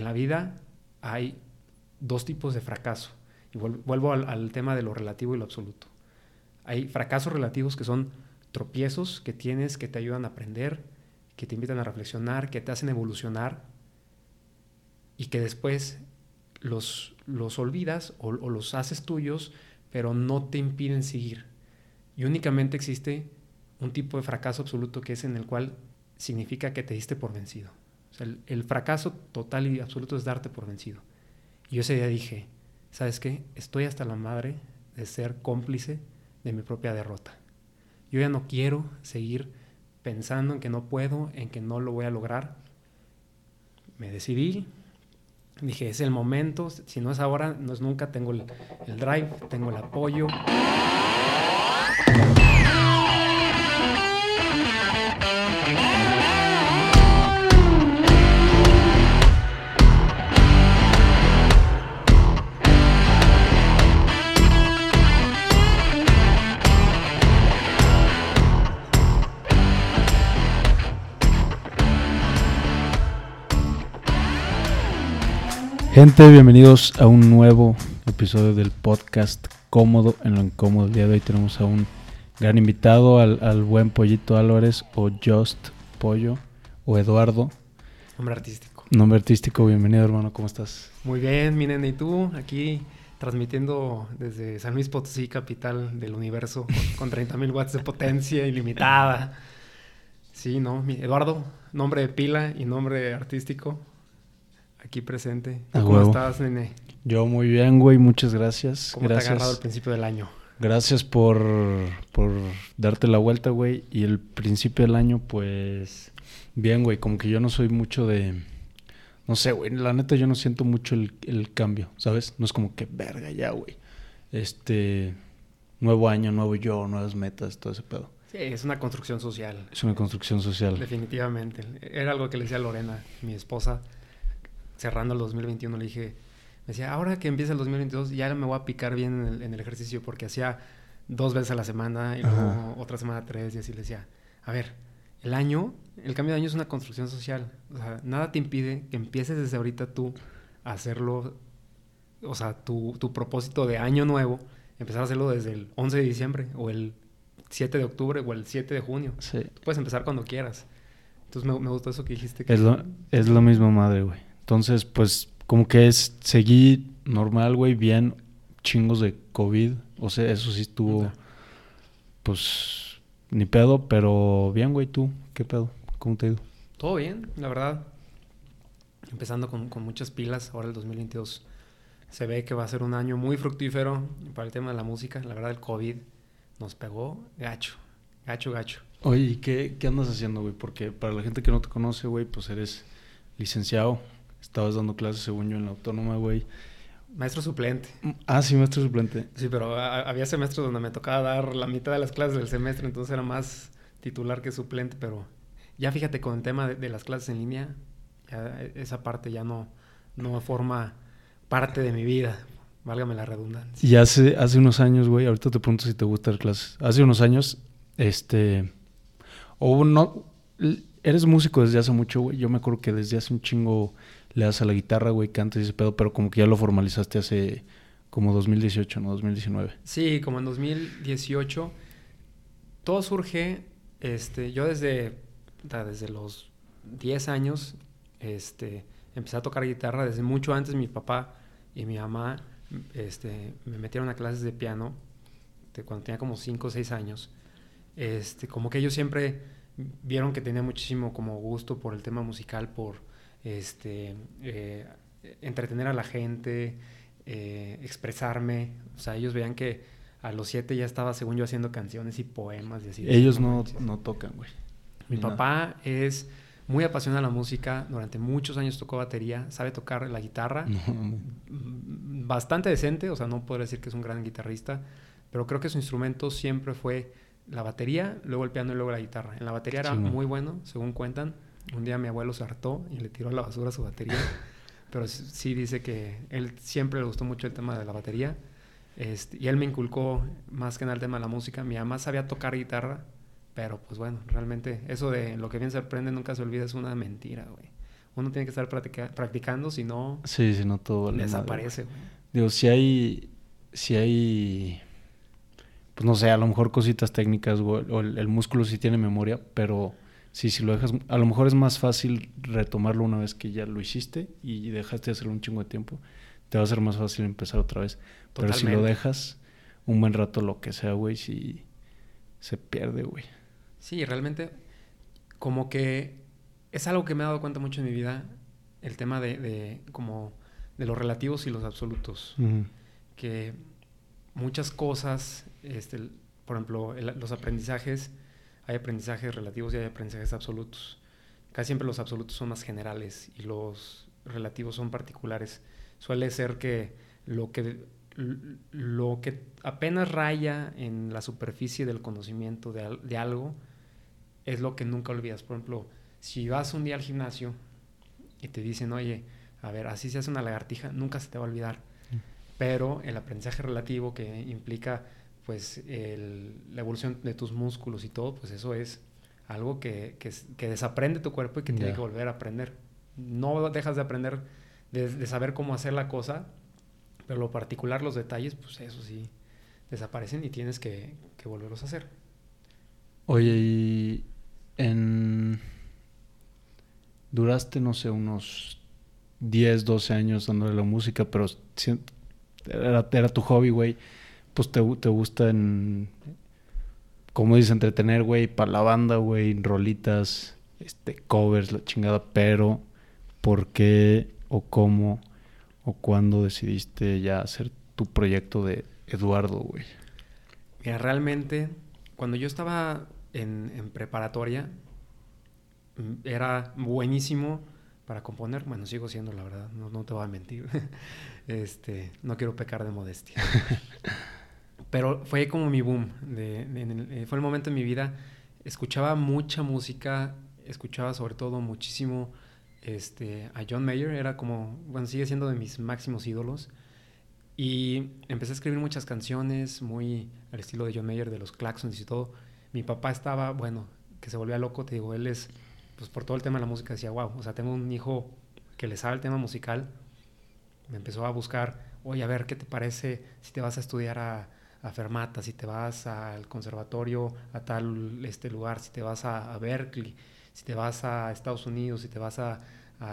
en la vida hay dos tipos de fracaso. Y vuelvo al, tema de lo relativo y lo absoluto. Hay fracasos relativos que son tropiezos que tienes que te ayudan a aprender, que te invitan a reflexionar, que te hacen evolucionar y que después los, los olvidas o, los haces tuyos, pero no te impiden seguir. Y únicamente existe un tipo de fracaso absoluto que es en el cual significa que te diste por vencido. El, fracaso total y absoluto es darte por vencido. Y yo ese día dije, ¿sabes qué? Estoy hasta la madre de ser cómplice de mi propia derrota. Yo ya no quiero seguir pensando en que no puedo, en que no lo voy a lograr. Me decidí, dije, es el momento, si no es ahora, no es nunca, tengo el, el drive, tengo el apoyo. Gente, bienvenidos a un nuevo episodio del podcast Cómodo en lo incómodo. El día de hoy tenemos a un gran invitado, al, buen Pollito Álvarez o Just Pollo o Eduardo. Nombre artístico. Nombre artístico, bienvenido hermano, ¿cómo estás? Muy bien, mi ¿y tú? Aquí transmitiendo desde San Luis Potosí, capital del universo, con 30.000 watts de potencia ilimitada. Sí, ¿no? Eduardo, nombre de pila y nombre artístico aquí presente. ¿Cómo estás, nene? Yo muy bien, güey, muchas gracias. ¿Cómo gracias. te ha agarrado el principio del año? Gracias por, por darte la vuelta, güey. Y el principio del año, pues, bien, güey, como que yo no soy mucho de... No sé, güey, la neta yo no siento mucho el, el cambio, ¿sabes? No es como que, verga, ya, güey. Este, nuevo año, nuevo yo, nuevas metas, todo ese pedo. Sí, es una construcción social. Es una construcción social. Definitivamente. Era algo que le decía a Lorena, mi esposa cerrando el 2021, le dije, me decía, ahora que empieza el 2022, ya me voy a picar bien en el, ejercicio, porque hacía dos veces a la semana y luego otra semana tres, y así le decía, a ver, el año, el cambio de año es una construcción social. O sea, nada te impide que empieces desde ahorita tú a hacerlo, o sea, tu, tu propósito de año nuevo, empezar a hacerlo desde el 11 de diciembre o el 7 de octubre o el 7 de junio. Sí. puedes empezar cuando quieras. Entonces me, me gustó eso que dijiste. Que es, lo, es lo mismo, madre, güey. Entonces, pues como que es, seguí normal, güey, bien, chingos de COVID. O sea, eso sí estuvo, pues, ni pedo, pero bien, güey, tú, ¿qué pedo? ¿Cómo te ha ido? Todo bien, la verdad. Empezando con, con muchas pilas, ahora el 2022 se ve que va a ser un año muy fructífero para el tema de la música. La verdad, el COVID nos pegó gacho, gacho, gacho. Oye, ¿y qué, qué andas haciendo, güey? Porque para la gente que no te conoce, güey, pues eres licenciado Estabas dando clases, según yo, en la autónoma, güey. Maestro suplente. Ah, sí, maestro suplente. Sí, pero había semestres donde me tocaba dar la mitad de las clases del semestre, entonces era más titular que suplente, pero ya fíjate con el tema de, las clases en línea, ya esa parte ya no, no forma parte de mi vida, válgame la redundancia. Y hace, hace unos años, güey, ahorita te pregunto si te gusta dar clases. Hace unos años, este, o no, eres músico desde hace mucho, güey. Yo me acuerdo que desde hace un chingo le das a la guitarra, güey, cantas y ese pedo, pero como que ya lo formalizaste hace como 2018, ¿no? 2019. Sí, como en 2018. Todo surge, este, yo desde, desde los 10 años, este, empecé a tocar guitarra. Desde mucho antes mi papá y mi mamá este, me metieron a clases de piano de cuando tenía como 5 o 6 años. Este, como que ellos siempre vieron que tenía muchísimo como gusto por el tema musical, por este, eh, entretener a la gente, eh, expresarme. O sea, ellos veían que a los siete ya estaba, según yo, haciendo canciones y poemas y así. Ellos no, no tocan, güey. Mi papá es muy apasionado a la música, durante muchos años tocó batería, sabe tocar la guitarra, bastante decente, o sea, no puedo decir que es un gran guitarrista, pero creo que su instrumento siempre fue la batería, luego el piano y luego la guitarra. En la batería era muy bueno, según cuentan, un día mi abuelo se hartó y le tiró a la basura su batería. Pero sí dice que él siempre le gustó mucho el tema de la batería. Este, y él me inculcó más que nada el tema de la música. Mi mamá sabía tocar guitarra, pero pues bueno, realmente eso de lo que bien se aprende nunca se olvida es una mentira, güey. Uno tiene que estar practicando, si no... Sí, si no todo... Desaparece, Digo, si hay... Si hay... Pues no sé, a lo mejor cositas técnicas, o el, músculo sí tiene memoria, pero sí, si lo dejas... A lo mejor es más fácil retomarlo una vez que ya lo hiciste y dejaste de hacerlo un chingo de tiempo. Te va a ser más fácil empezar otra vez. Pero si lo dejas un buen rato, lo que sea, güey, si se pierde, güey. Sí, realmente como que es algo que me he dado cuenta mucho en mi vida, el tema de, como de los relativos y los absolutos. Que muchas cosas, este, por ejemplo, los aprendizajes, hay aprendizajes relativos y hay aprendizajes absolutos. Casi siempre los absolutos son más generales y los relativos son particulares. Suele ser que lo que lo que apenas raya en la superficie del conocimiento de, de, algo es lo que nunca olvidas. Por ejemplo, si vas un día al gimnasio y te dicen, oye, a ver, así se hace una lagartija, nunca se te va a olvidar. Mm. Pero el aprendizaje relativo que implica pues la evolución de tus músculos y todo, pues eso es algo que, que, desaprende tu cuerpo y que tiene que volver a aprender. No dejas de aprender, de, de saber cómo hacer la cosa, pero lo particular, los detalles, pues eso sí, desaparecen y tienes que, volverlos a hacer. Oye, y en... Duraste, no sé, unos 10, 12 años dándole la música, pero era, era tu hobby, güey. Pues te, te gusta en, como dices, entretener, güey, para la banda, güey, rolitas, este, covers, la chingada, pero ¿por qué o cómo o cuándo decidiste ya hacer tu proyecto de Eduardo, güey? Mira, realmente, cuando yo estaba en, preparatoria, mm, era buenísimo para componer. Bueno, sigo siendo, la verdad, no, te voy a mentir. este, no quiero pecar de modestia. Pero fue como mi boom. Eh, fue el momento en mi vida. Escuchaba mucha música, escuchaba sobre todo muchísimo este, a John Mayer, era como, bueno, sigue siendo de mis máximos ídolos. Y empecé a escribir muchas canciones, muy al estilo de John Mayer, de los Claxons y todo. Mi papá estaba, bueno, que se volvía loco, te digo, él es, pues por todo el tema de la música, decía, wow, o sea, tengo un hijo que le sabe el tema musical. Me empezó a buscar, oye, a ver, ¿qué te parece si te vas a estudiar a, a Fermata, si te vas al conservatorio a tal este lugar, si te vas a, a Berkeley? si te vas a Estados Unidos, si te vas a,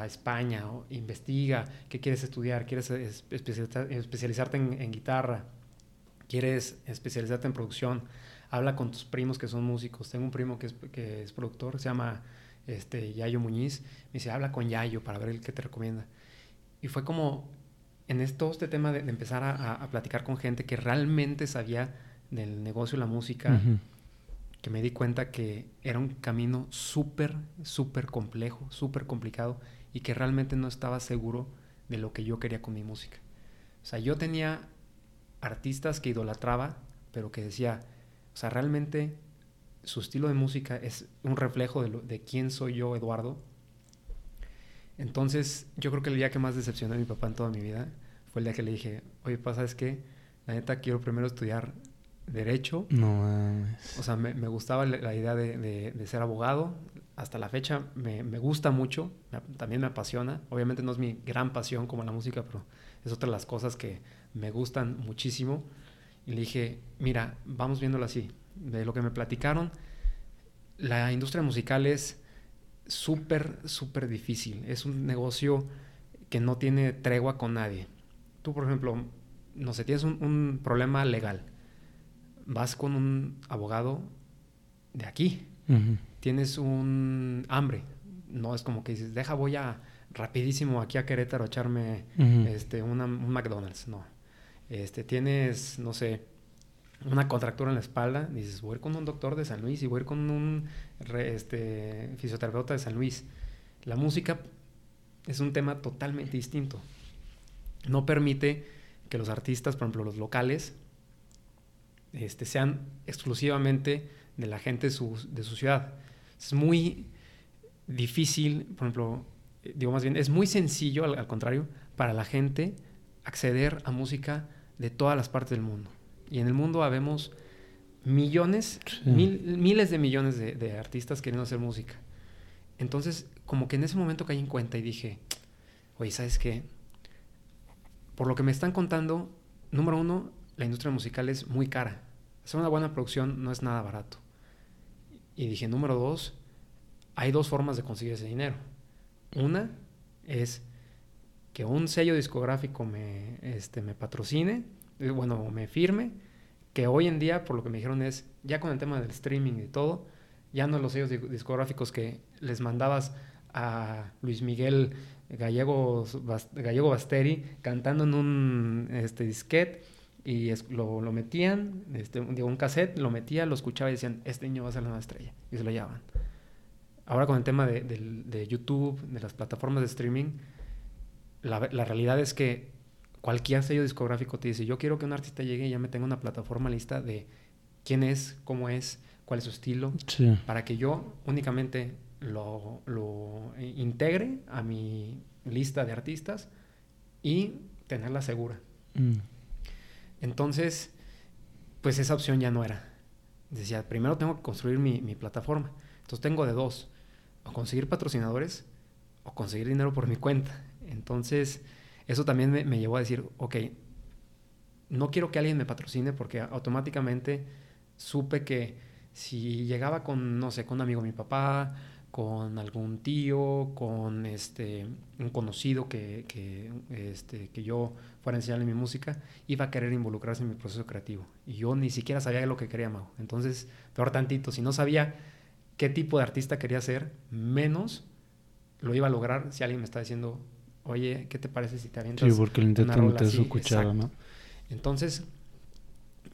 España, investiga qué quieres estudiar, quieres especializarte en, guitarra, quieres especializarte en producción, habla con tus primos que son músicos. Tengo un primo que es, que es productor, se llama este, Yayo Muñiz, me dice, habla con Yayo para ver el que te recomienda. Y fue como en todo este tema de, empezar a, platicar con gente que realmente sabía del negocio de la música, que me di cuenta que era un camino súper, súper complejo, súper complicado y que realmente no estaba seguro de lo que yo quería con mi música. O sea, yo tenía artistas que idolatraba, pero que decía, o sea, realmente su estilo de música es un reflejo de, de quién soy yo, Eduardo. Entonces, yo creo que el día que más decepcionó a mi papá en toda mi vida fue el día que le dije, oye, papá, ¿sabes qué? La neta, quiero primero estudiar derecho. No O sea, me, gustaba la idea de, ser abogado. Hasta la fecha me, gusta mucho, también me apasiona. Obviamente no es mi gran pasión como la música, pero es otra de las cosas que me gustan muchísimo. Y le dije, mira, vamos viéndolo así. De lo que me platicaron, la industria musical es súper, súper difícil. Es un negocio que no tiene tregua con nadie. Tú, por ejemplo, no sé, tienes un problema legal vas con un abogado de aquí. Tienes un hambre. No es como que dices, deja, voy a rapidísimo aquí a Querétaro a echarme este, un McDonald's. No. Este, tienes, no sé, una contractura en la espalda. Dices, voy a ir con un doctor de San Luis y voy a ir con un este, fisioterapeuta de San Luis. La música es un tema totalmente distinto. No permite que los artistas, por ejemplo, los locales, este, sean exclusivamente de la gente de su, ciudad. Es muy difícil, por ejemplo, eh, digo más bien, es muy sencillo, al, contrario, para la gente acceder a música de todas las partes del mundo. Y en el mundo habemos millones, miles de millones de, artistas queriendo hacer música. Entonces, como que en ese momento caí en cuenta y dije, oye, ¿sabes qué? Por lo que me están contando, número uno, la industria musical es muy cara. Hacer una buena producción no es nada barato. Y dije, número dos, hay dos formas de conseguir ese dinero. Una es que un sello discográfico me, este, me patrocine, bueno, me firme, que hoy en día, por lo que me dijeron, es ya con el tema del streaming y todo, ya no los sellos discográficos que les mandabas a Luis Miguel Gallego, Gallego Basteri cantando en un este, disquete y lo, lo, metían, este, digo, un cassette, lo metía, lo escuchaba y decían, este niño va a ser la nueva estrella. Y se lo llevaban. Ahora con el tema de, YouTube, de las plataformas de streaming, la, realidad es que cualquier sello discográfico te dice, yo quiero que un artista llegue y ya me tenga una plataforma lista de quién es, cómo es, cuál es su estilo, para que yo únicamente lo, lo, integre a mi lista de artistas y tenerla segura. Mm. Entonces, pues esa opción ya no era. Decía, primero tengo que construir mi, mi plataforma. Entonces tengo de dos, o conseguir patrocinadores o conseguir dinero por mi cuenta. Entonces, eso también me, llevó a decir, ok, no quiero que alguien me patrocine porque automáticamente supe que si llegaba con, no sé, con un amigo de mi papá, con algún tío, con este, un conocido que, que, este, que yo fuera a enseñarle mi música, iba a querer involucrarse en mi proceso creativo. Y yo ni siquiera sabía lo que quería, Mago. Entonces, peor tantito, si no sabía qué tipo de artista quería ser, menos lo iba a lograr si alguien me está diciendo, oye, ¿qué te parece si te avientas? Sí, porque el intento no te. Entonces,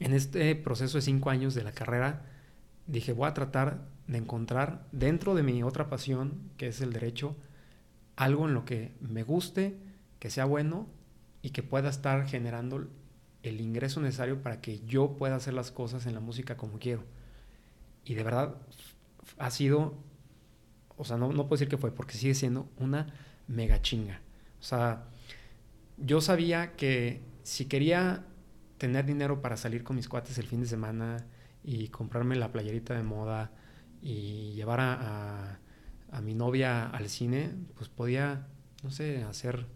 en este proceso de cinco años de la carrera, dije, voy a tratar de encontrar dentro de mi otra pasión, que es el derecho, algo en lo que me guste, que sea bueno y que pueda estar generando el ingreso necesario para que yo pueda hacer las cosas en la música como quiero. Y de verdad ha sido, o sea, no, no puedo decir que fue, porque sigue siendo una mega chinga. O sea, yo sabía que si quería tener dinero para salir con mis cuates el fin de semana y comprarme la playerita de moda y llevar a, a, mi novia al cine, pues podía, no sé, hacer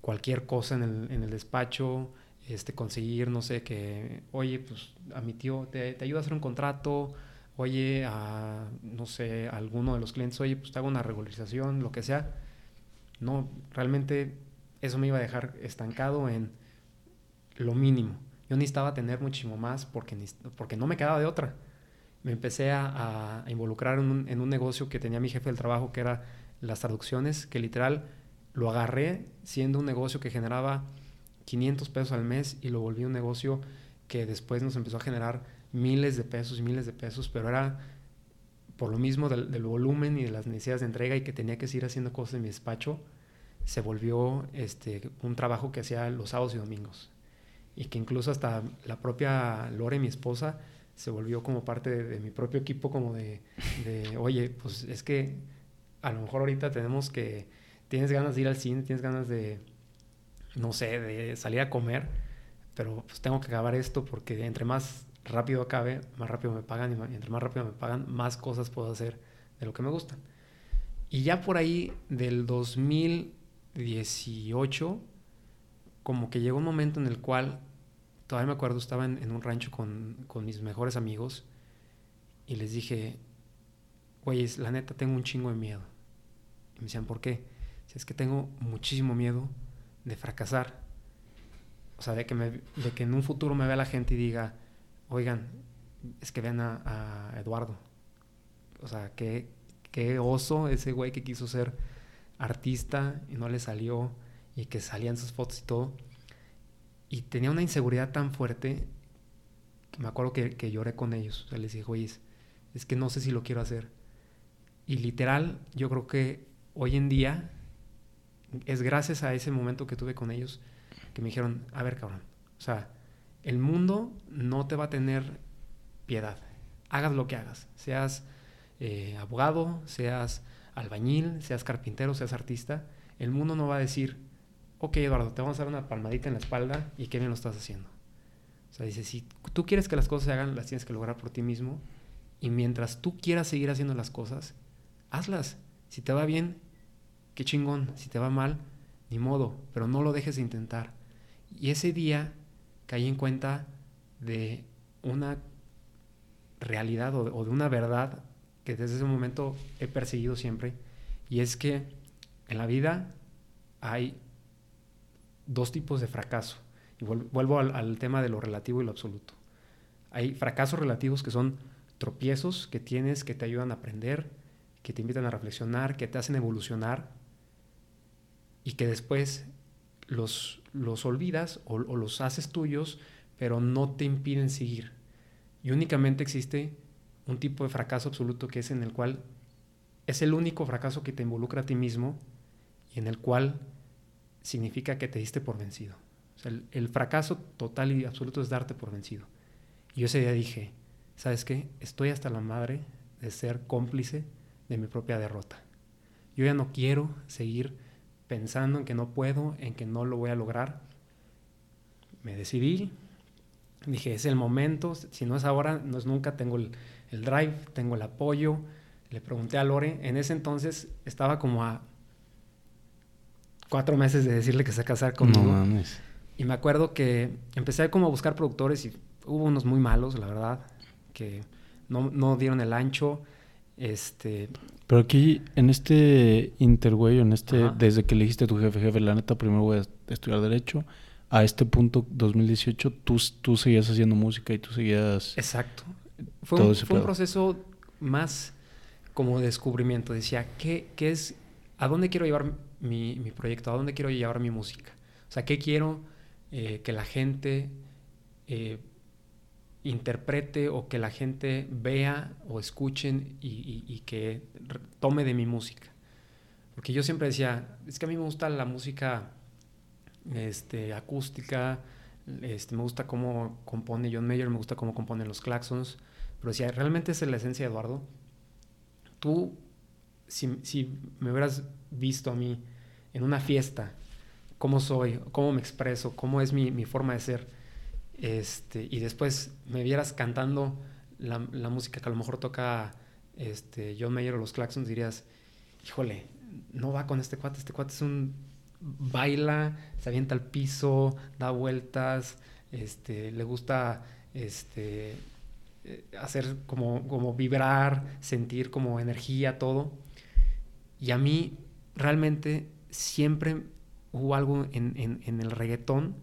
cualquier cosa en el, en el despacho, este, conseguir, no sé, que, oye, pues a mi tío te, te ayuda a hacer un contrato, oye, a, no sé, a alguno de los clientes, oye, pues te hago una regularización, lo que sea. No, realmente eso me iba a dejar estancado en lo mínimo. Yo necesitaba tener muchísimo más porque, porque no me quedaba de otra. Me empecé a, involucrar en un, en un, negocio que tenía mi jefe del trabajo, que era las traducciones, que literal lo agarré siendo un negocio que generaba 500 pesos al mes y lo volví un negocio que después nos empezó a generar miles de pesos y miles de pesos, pero era por lo mismo del, volumen y de las necesidades de entrega y que tenía que seguir haciendo cosas en mi despacho, se volvió este, un trabajo que hacía los sábados y domingos. Y que incluso hasta la propia Lore, mi esposa, se volvió como parte de, mi propio equipo, como de, de, oye, pues es que a lo mejor ahorita tenemos que, tienes ganas de ir al cine, tienes ganas de, no sé, de salir a comer, pero pues tengo que acabar esto porque entre más rápido acabe, más rápido me pagan y entre más rápido me pagan, más cosas puedo hacer de lo que me gustan. Y ya por ahí del 2018 como que llegó un momento en el cual, todavía me acuerdo, estaba en, un rancho con, con, mis mejores amigos y les dije, güey, la neta tengo un chingo de miedo. Y me decían, ¿por qué? Si es que tengo muchísimo miedo de fracasar. O sea, de que, me, de que en un futuro me vea la gente y diga, oigan, es que vean a, Eduardo. O sea, qué, qué oso ese güey que quiso ser artista y no le salió y que salían sus fotos y todo. Y tenía una inseguridad tan fuerte que me acuerdo que, que lloré con ellos. O sea, les dije, oye, es, que no sé si lo quiero hacer. Y literal, yo creo que hoy en día es gracias a ese momento que tuve con ellos que me dijeron, a ver, cabrón, o sea, el mundo no te va a tener piedad. Hagas lo que hagas, seas eh, abogado, seas albañil, seas carpintero, seas artista, el mundo no va a decir, ok Eduardo, te vamos a dar una palmadita en la espalda y qué bien lo estás haciendo. O sea, dice, si tú quieres que las cosas se hagan, las tienes que lograr por ti mismo. Y mientras tú quieras seguir haciendo las cosas, hazlas. Si te va bien, qué chingón. Si te va mal, ni modo, pero no lo dejes de intentar. Y ese día caí en cuenta de una realidad o de, una verdad que desde ese momento he perseguido siempre, y es que en la vida hay dos tipos de fracaso. Y vuelvo al, al tema de lo relativo y lo absoluto. Hay fracasos relativos que son tropiezos que tienes que te ayudan a aprender, que te invitan a reflexionar, que te hacen evolucionar y que después los, los olvidas o, los haces tuyos, pero no te impiden seguir. Y únicamente existe un tipo de fracaso absoluto que es en el cual es el único fracaso que te involucra a ti mismo y en el cual significa que te diste por vencido. el, el, fracaso total y absoluto es darte por vencido. Y yo ese día dije, ¿sabes qué? Estoy hasta la madre de ser cómplice de mi propia derrota. Yo ya no quiero seguir pensando en que no puedo, en que no lo voy a lograr. Me decidí, dije, es el momento, si no es ahora, no es nunca, tengo el, drive, tengo el apoyo. Le pregunté a Lore, en ese entonces estaba como a cuatro meses de decirle que se casar conmigo. No mames. Y me acuerdo que empecé como a buscar productores y hubo unos muy malos, la verdad, que no, no dieron el ancho. Este, pero aquí, en este intergüey, en este, desde que elegiste a tu jefe, jefe, la neta, primero voy a estudiar Derecho. A este punto, 2018, tú, tú seguías haciendo música y tú seguías. Exacto. Fue, un, fue un, proceso más como descubrimiento. Decía, ¿qué, qué es, a dónde quiero llevar mi, mi, proyecto? ¿A dónde quiero llevar mi música? O sea, ¿qué quiero eh, que la gente eh, interprete o que la gente vea o escuchen y, que tome de mi música. Porque yo siempre decía, es que a mí me gusta la música este, acústica, este, me gusta cómo compone John Mayer, me gusta cómo compone los Claxons, pero decía, realmente es la esencia Eduardo. Tú, si, me hubieras visto a mí en una fiesta, cómo soy, cómo me expreso, cómo es mi forma de ser, este, y después me vieras cantando la, música que a lo mejor toca este, John Mayer o los Claxons, dirías, híjole, no va con este cuate, este cuate es un baila, se avienta al piso, da vueltas, este, le gusta eh, hacer como, como vibrar, sentir como energía, todo. Y a mí realmente siempre hubo algo en, en el reggaetón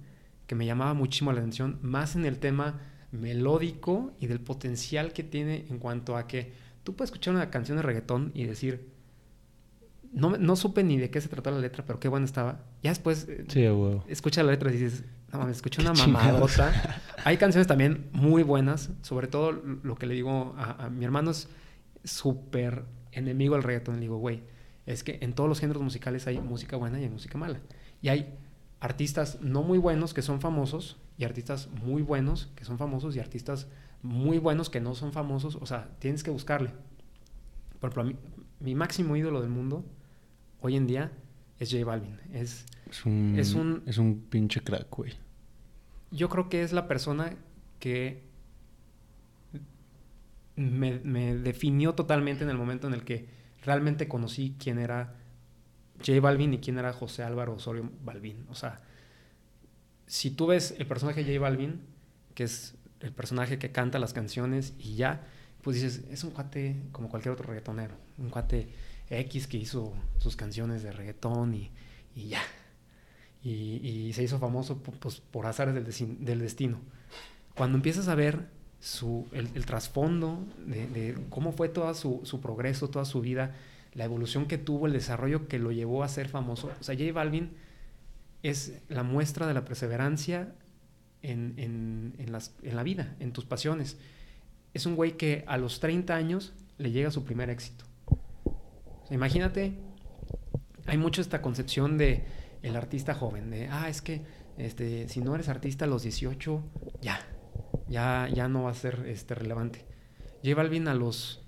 que me llamaba muchísimo la atención, más en el tema melódico y del potencial que tiene en cuanto a que tú puedes escuchar una canción de reggaetón y decir, no, no supe ni de qué se trató la letra, pero qué buena estaba. Ya después eh, escucha la letra y dices, no mames, escuché una mamadota. Hay canciones también muy buenas, sobre todo lo que le digo a, mi hermano es súper enemigo del reggaetón. Le digo, güey, es que en todos los géneros musicales hay música buena y hay música mala. Y hay artistas no muy buenos que son famosos y artistas muy buenos que son famosos y artistas muy buenos que no son famosos. O sea, tienes que buscarle. Por ejemplo, mi máximo ídolo del mundo hoy en día es J Balvin. Es, es, un, es, un, es un pinche crack, güey. Yo creo que es la persona que me, me definió totalmente en el momento en el que realmente conocí quién era J Balvin y quién era José Álvaro Osorio Balvin. O sea, si tú ves el personaje de J Balvin, que es el personaje que canta las canciones y ya, pues dices, es un cuate como cualquier otro reggaetonero, un cuate X que hizo sus canciones de reggaetón y, ya. Y, se hizo famoso pues, por azares del, destino. Cuando empiezas a ver su, el, trasfondo de, cómo fue todo su, su progreso, toda su vida, la evolución que tuvo, el desarrollo que lo llevó a ser famoso. O sea, J Balvin es la muestra de la perseverancia en, la vida, en tus pasiones. Es un güey que a los 30 años le llega su primer éxito. imagínate, hay mucho esta concepción de el artista joven, de, ah, es que este, si no eres artista a los 18, ya, ya, ya no va a ser este, relevante. J Balvin a los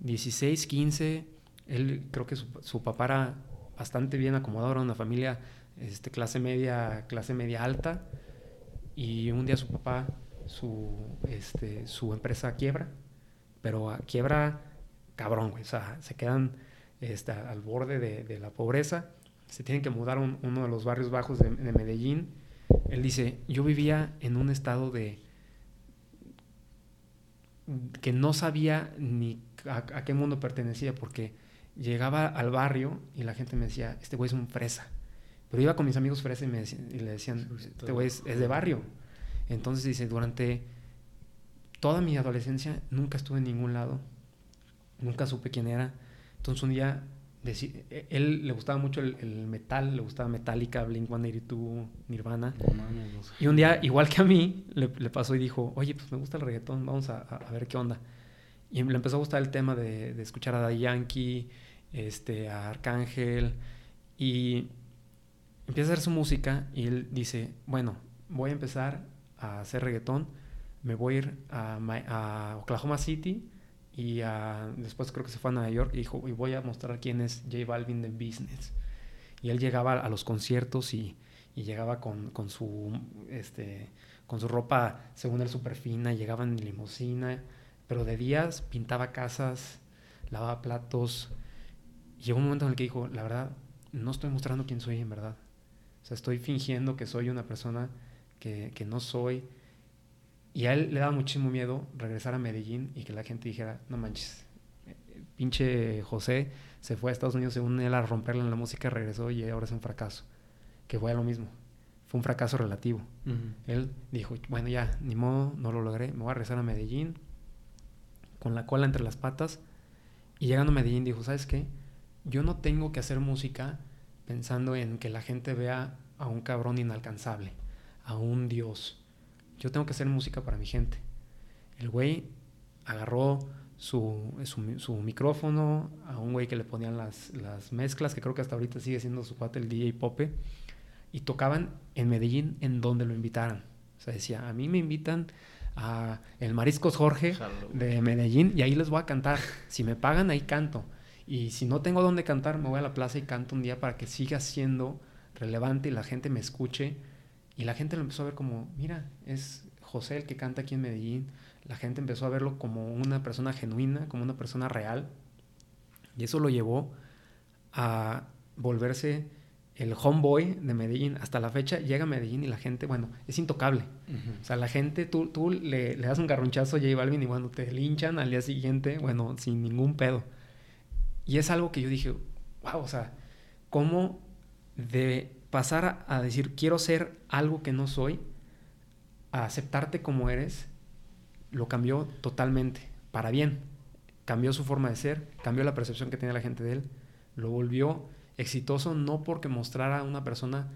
16, 15, él creo que su, papá era bastante bien acomodado, era una familia este, clase media, clase media alta, y un día su papá, su, este, su empresa quiebra, pero quiebra cabrón, güey, o sea, se quedan este, al borde de, la pobreza, se tienen que mudar a uno de los barrios bajos de, Medellín. Él dice, yo vivía en un estado de que no sabía ni a, qué mundo pertenecía, porque llegaba al barrio y la gente me decía, este güey es un fresa. Pero iba con mis amigos fresa y, me y le decían, este güey es, de barrio. Entonces dice, durante toda mi adolescencia nunca estuve en ningún lado, nunca supe quién era. Entonces un día, e, él le gustaba mucho el, metal, le gustaba Metallica, Blink-182, Nirvana. Y un día, igual que a mí, le, pasó y dijo, oye, pues me gusta el reggaetón, vamos a, ver qué onda. Y le empezó a gustar el tema de, escuchar a Daddy Yankee, este, a Arcángel, y empieza a hacer su música y él dice, bueno, voy a empezar a hacer reggaetón, me voy a ir a, Oklahoma City y después creo que se fue a Nueva York y dijo, y voy a mostrar quién es J Balvin de Business. Y él llegaba a los conciertos y, llegaba con, con, su, este, con su ropa, según él, súper fina, llegaba en limusina, pero de días pintaba casas, lavaba platos. Llegó un momento en el que dijo, la verdad, no estoy mostrando quién soy en verdad. O sea, estoy fingiendo que soy una persona que, que no soy. Y a él le daba muchísimo miedo regresar a Medellín y que la gente dijera, no manches, pinche José se fue a Estados Unidos según él a romperle en la música, regresó y ahora es un fracaso. Que fue lo mismo. Fue un fracaso relativo. Él dijo, bueno, ya, ni modo, no lo logré, me voy a regresar a Medellín con la cola entre las patas. Y llegando a Medellín dijo, ¿sabes qué? Yo no tengo que hacer música pensando en que la gente vea a un cabrón inalcanzable, a un dios. Yo tengo que hacer música para mi gente. El güey agarró su, su, micrófono a un güey que le ponían las, las, mezclas, que creo que hasta ahorita sigue siendo su cuate, el DJ Pope, y tocaban en Medellín en donde lo invitaran. O sea, decía, a mí me invitan a el Mariscos Jorge de Medellín y ahí les voy a cantar. Si me pagan, ahí canto. Y si no tengo dónde cantar, me voy a la plaza y canto un día para que siga siendo relevante y la gente me escuche. Y la gente lo empezó a ver como, mira, es José el que canta aquí en Medellín. La gente empezó a verlo como una persona genuina, como una persona real. Y eso lo llevó a volverse el homeboy de Medellín. Hasta la fecha llega a Medellín y la gente, bueno, es intocable. O sea, la gente, tú, tú le, le das un garronchazo a J Balvin y bueno, te linchan al día siguiente, bueno, sin ningún pedo. Y es algo que yo dije, wow, o sea, ¿cómo de pasar a, decir quiero ser algo que no soy, a aceptarte como eres, lo cambió totalmente, para bien. Cambió su forma de ser, cambió la percepción que tenía la gente de él, lo volvió exitoso no porque mostrara a una persona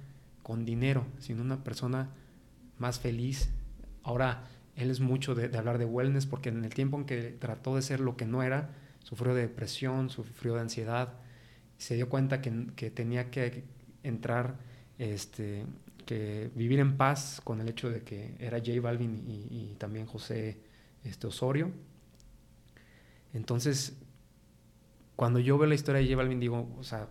con dinero, sino una persona más feliz. Ahora, él es mucho de, hablar de wellness porque en el tiempo en que trató de ser lo que no era, sufrió de depresión, sufrió de ansiedad, se dio cuenta que, tenía que entrar, este, que vivir en paz con el hecho de que era J Balvin y, también José este, Osorio. Entonces, cuando yo veo la historia de J Balvin, digo, o sea,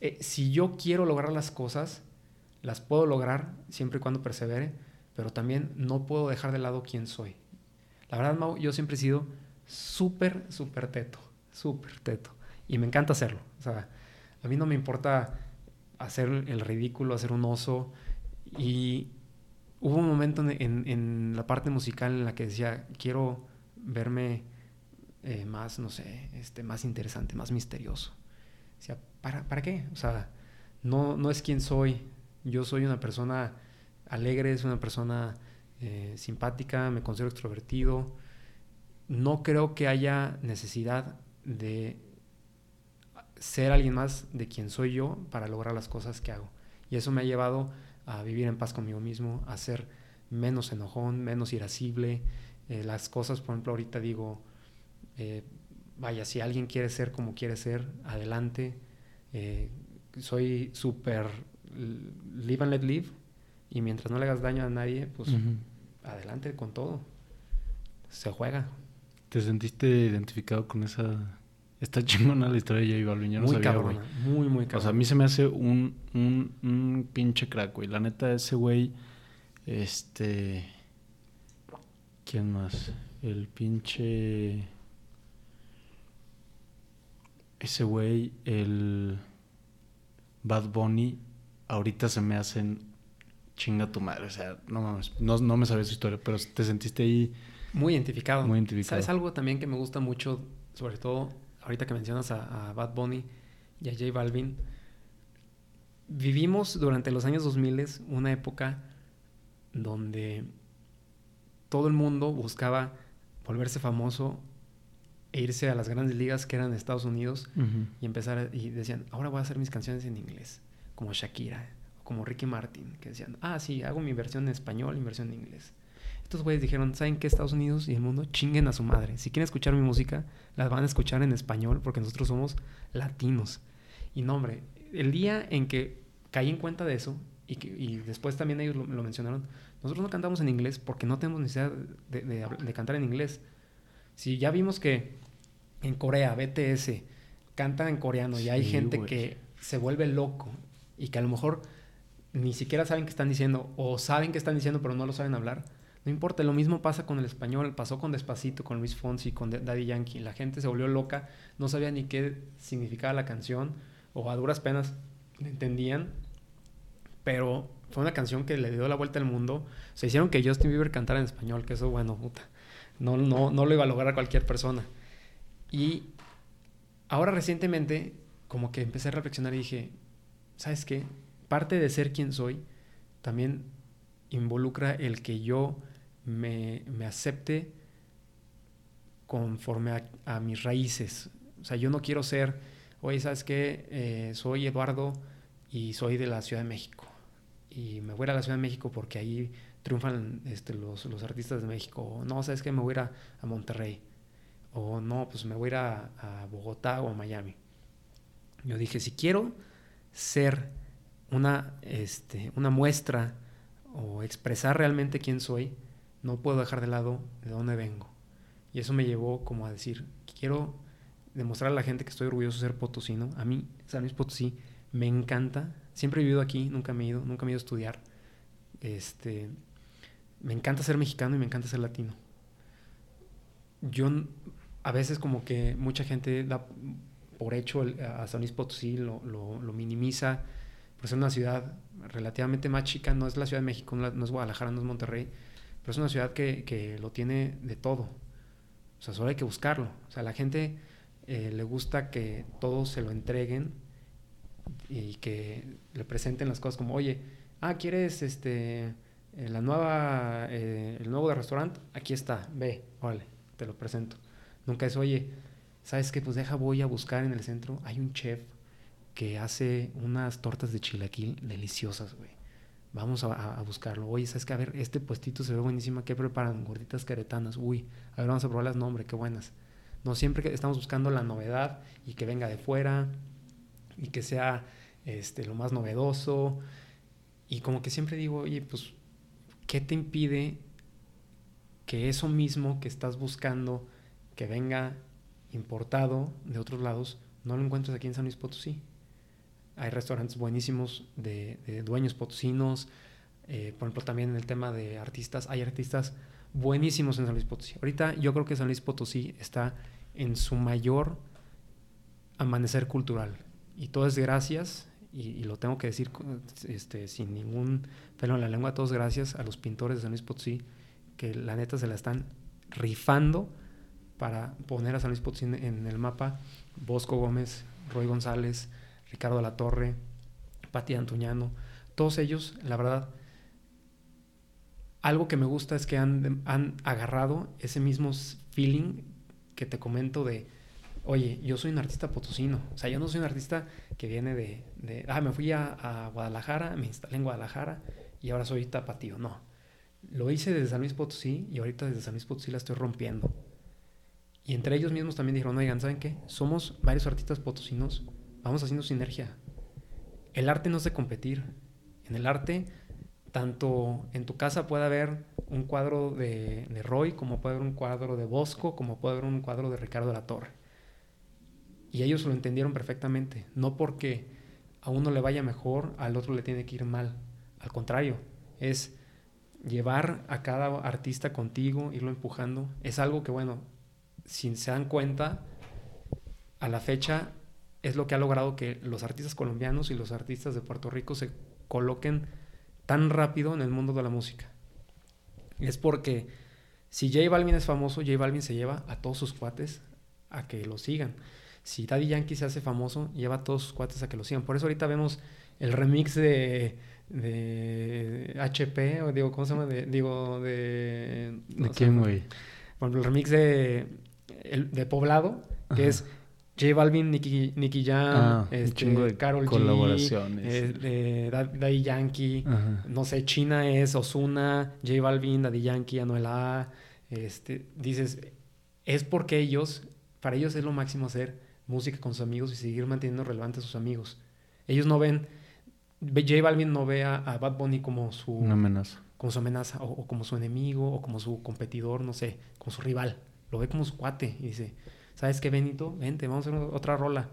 eh, si yo quiero lograr las cosas, las puedo lograr siempre y cuando persevere, pero también no puedo dejar de lado quién soy. La verdad, Mau, yo siempre he sido súper, súper teto, súper teto. Y me encanta hacerlo. O sea, a mí no me importa hacer el ridículo, hacer un oso. Y hubo un momento en, la parte musical en la que decía, quiero verme eh, más, no sé, este, más interesante, más misterioso. Decía, ¿para, ¿para qué? O sea, no, no es quien soy. Yo soy una persona alegre, es una persona eh, simpática, me considero extrovertido. No creo que haya necesidad de ser alguien más de quien soy yo para lograr las cosas que hago. Y eso me ha llevado a vivir en paz conmigo mismo, a ser menos enojón, menos irascible. Eh, las cosas, por ejemplo, ahorita digo, eh, vaya, si alguien quiere ser como quiere ser, adelante. soy súper live and let live. Y mientras no le hagas daño a nadie, pues adelante con todo. Se juega. ¿Te sentiste identificado con esa... Está chingona la historia de J Balvin, muy cabrona, muy, muy cabrona. O sea, a mí se me hace un, un, un pinche crack, güey. La neta, ese güey, este... ¿Quién más? El pinche... Ese güey, el Bad Bunny, ahorita se me hacen chinga tu madre. O sea, no mames, no, no me sabía su historia, pero te sentiste ahí. Muy identificado. Muy identificado. ¿Sabes algo también que me gusta mucho? Sobre todo ahorita que mencionas a, a Bad Bunny y a J Balvin. Vivimos durante los años 2000 una época donde todo el mundo buscaba volverse famoso e irse a las grandes ligas que eran Estados Unidos y empezar y decían, ahora voy a hacer mis canciones en inglés, como Shakira, como Ricky Martin, que decían, ah, sí, hago mi versión en español y mi versión en inglés. Estos güeyes dijeron, ¿saben qué? Estados Unidos y el mundo chinguen a su madre. Si quieren escuchar mi música, las van a escuchar en español porque nosotros somos latinos. Y no, hombre, el día en que caí en cuenta de eso y, que, y después también ellos lo, lo mencionaron, nosotros no cantamos en inglés porque no tenemos necesidad de, de de cantar en inglés. Si ya vimos que en Corea, BTS, canta en coreano y hay gente que se vuelve loco y que a lo mejor ni siquiera saben qué están diciendo o saben qué están diciendo pero no lo saben hablar. No importa, lo mismo pasa con el español, pasó con Despacito, con Luis Fonsi, con Da- Daddy Yankee. La gente se volvió loca, no sabía ni qué significaba la canción o a duras penas le entendían, pero fue una canción que le dio la vuelta al mundo. Se hicieron que Justin Bieber cantara en español, que eso, bueno, puta, no, no, no lo iba a lograr cualquier persona. Y ahora recientemente, como que empecé a reflexionar y dije, ¿sabes qué? Parte de ser quien soy también involucra el que yo me, me acepte conforme a, mis raíces. O sea, yo no quiero ser, oye, ¿sabes qué? Eh, soy Eduardo y soy de la Ciudad de México. Y me voy a la Ciudad de México porque ahí triunfan este, los, los artistas de México. No, ¿sabes qué? Me voy a, a Monterrey. O no, pues me voy a ir a, Bogotá o a Miami. Yo dije, si quiero ser una, este, una muestra o expresar realmente quién soy, no puedo dejar de lado de dónde vengo. Y eso me llevó como a decir, quiero demostrar a la gente que estoy orgulloso de ser potosino. A mí, San Luis Potosí, me encanta. Siempre he vivido aquí, nunca me he ido, nunca me he ido a estudiar. Este, me encanta ser mexicano y me encanta ser latino. Yo a veces como que mucha gente da por hecho a San Luis Potosí, lo, lo- minimiza, por ser una ciudad relativamente más chica, no es la Ciudad de México, no es Guadalajara, no es Monterrey, pero es una ciudad que, que lo tiene de todo. O sea, solo hay que buscarlo. O sea, la gente eh, le gusta que todo se lo entreguen y que le presenten las cosas como, oye, ah, ¿quieres este, eh, la nueva, eh, el nuevo restaurante? Aquí está, ve, órale, te lo presento. Nunca es, oye, ¿sabes qué? Pues deja, voy a buscar en el centro. Hay un chef que hace unas tortas de chilaquil deliciosas, güey. Vamos a, buscarlo. Oye, ¿sabes qué? A ver, este puestito se ve buenísima. ¿Qué preparan? Gorditas caretanas. Uy, a ver, vamos a probarlas. No, hombre, qué buenas. No, siempre que estamos buscando la novedad y que venga de fuera y que sea este, lo más novedoso. Y como que siempre digo, oye, pues, ¿qué te impide que eso mismo que estás buscando que venga importado de otros lados no lo encuentres aquí en San Luis Potosí? Hay restaurantes buenísimos de, dueños potosinos. eh, por ejemplo, también en el tema de artistas, hay artistas buenísimos en San Luis Potosí. Ahorita yo creo que San Luis Potosí está en su mayor amanecer cultural. Y todo es gracias, y, y lo tengo que decir este, sin ningún pelo en la lengua, todos gracias a los pintores de San Luis Potosí, que la neta se la están rifando para poner a San Luis Potosí en, el mapa. Bosco Gómez, Roy González, Ricardo La Torre, Pati Antuñano, todos ellos, la verdad, algo que me gusta es que han, han agarrado ese mismo feeling que te comento de, oye, yo soy un artista potosino, o sea, yo no soy un artista que viene de, ah, me fui a, a Guadalajara, me instalé en Guadalajara y ahora soy tapatío, no. Lo hice desde San Luis Potosí y ahorita desde San Luis Potosí la estoy rompiendo. Y entre ellos mismos también dijeron, oigan, ¿saben qué? Somos varios artistas potosinos, vamos haciendo sinergia. El arte no es de competir. En el arte, tanto en tu casa puede haber un cuadro de, de Roy, como puede haber un cuadro de Bosco, como puede haber un cuadro de Ricardo de la Torre. Y ellos lo entendieron perfectamente. No porque a uno le vaya mejor, al otro le tiene que ir mal. Al contrario, es llevar a cada artista contigo, irlo empujando. Es algo que, bueno, si se dan cuenta, a la fecha es lo que ha logrado que los artistas colombianos y los artistas de Puerto Rico se coloquen tan rápido en el mundo de la música. Es porque si J Balvin es famoso, J Balvin se lleva a todos sus cuates a que lo sigan. Si Daddy Yankee se hace famoso, lleva a todos sus cuates a que lo sigan. Por eso ahorita vemos el remix de, de HP, o digo, ¿cómo se llama? digo, de... ¿De quién, güey? Bueno, el remix de, de Poblado, que es J Balvin, Nicky, Nicky Jam, Ah, este, de Karol G, colaboraciones. eh, eh, Da- Daddy Yankee, Ajá. no sé, China es Osuna, J Balvin, Daddy Yankee, Anuel A. Este, dices, es porque ellos, para ellos es lo máximo hacer música con sus amigos y seguir manteniendo relevantes a sus amigos. Ellos no ven, ve- J Balvin no ve a, a Bad Bunny como su, Una amenaza. como su amenaza, o, o como su enemigo, o como su competidor, no sé, como su rival. Lo ve como su cuate y dice, ¿sabes qué, Benito? Vente, vamos a hacer otra rola.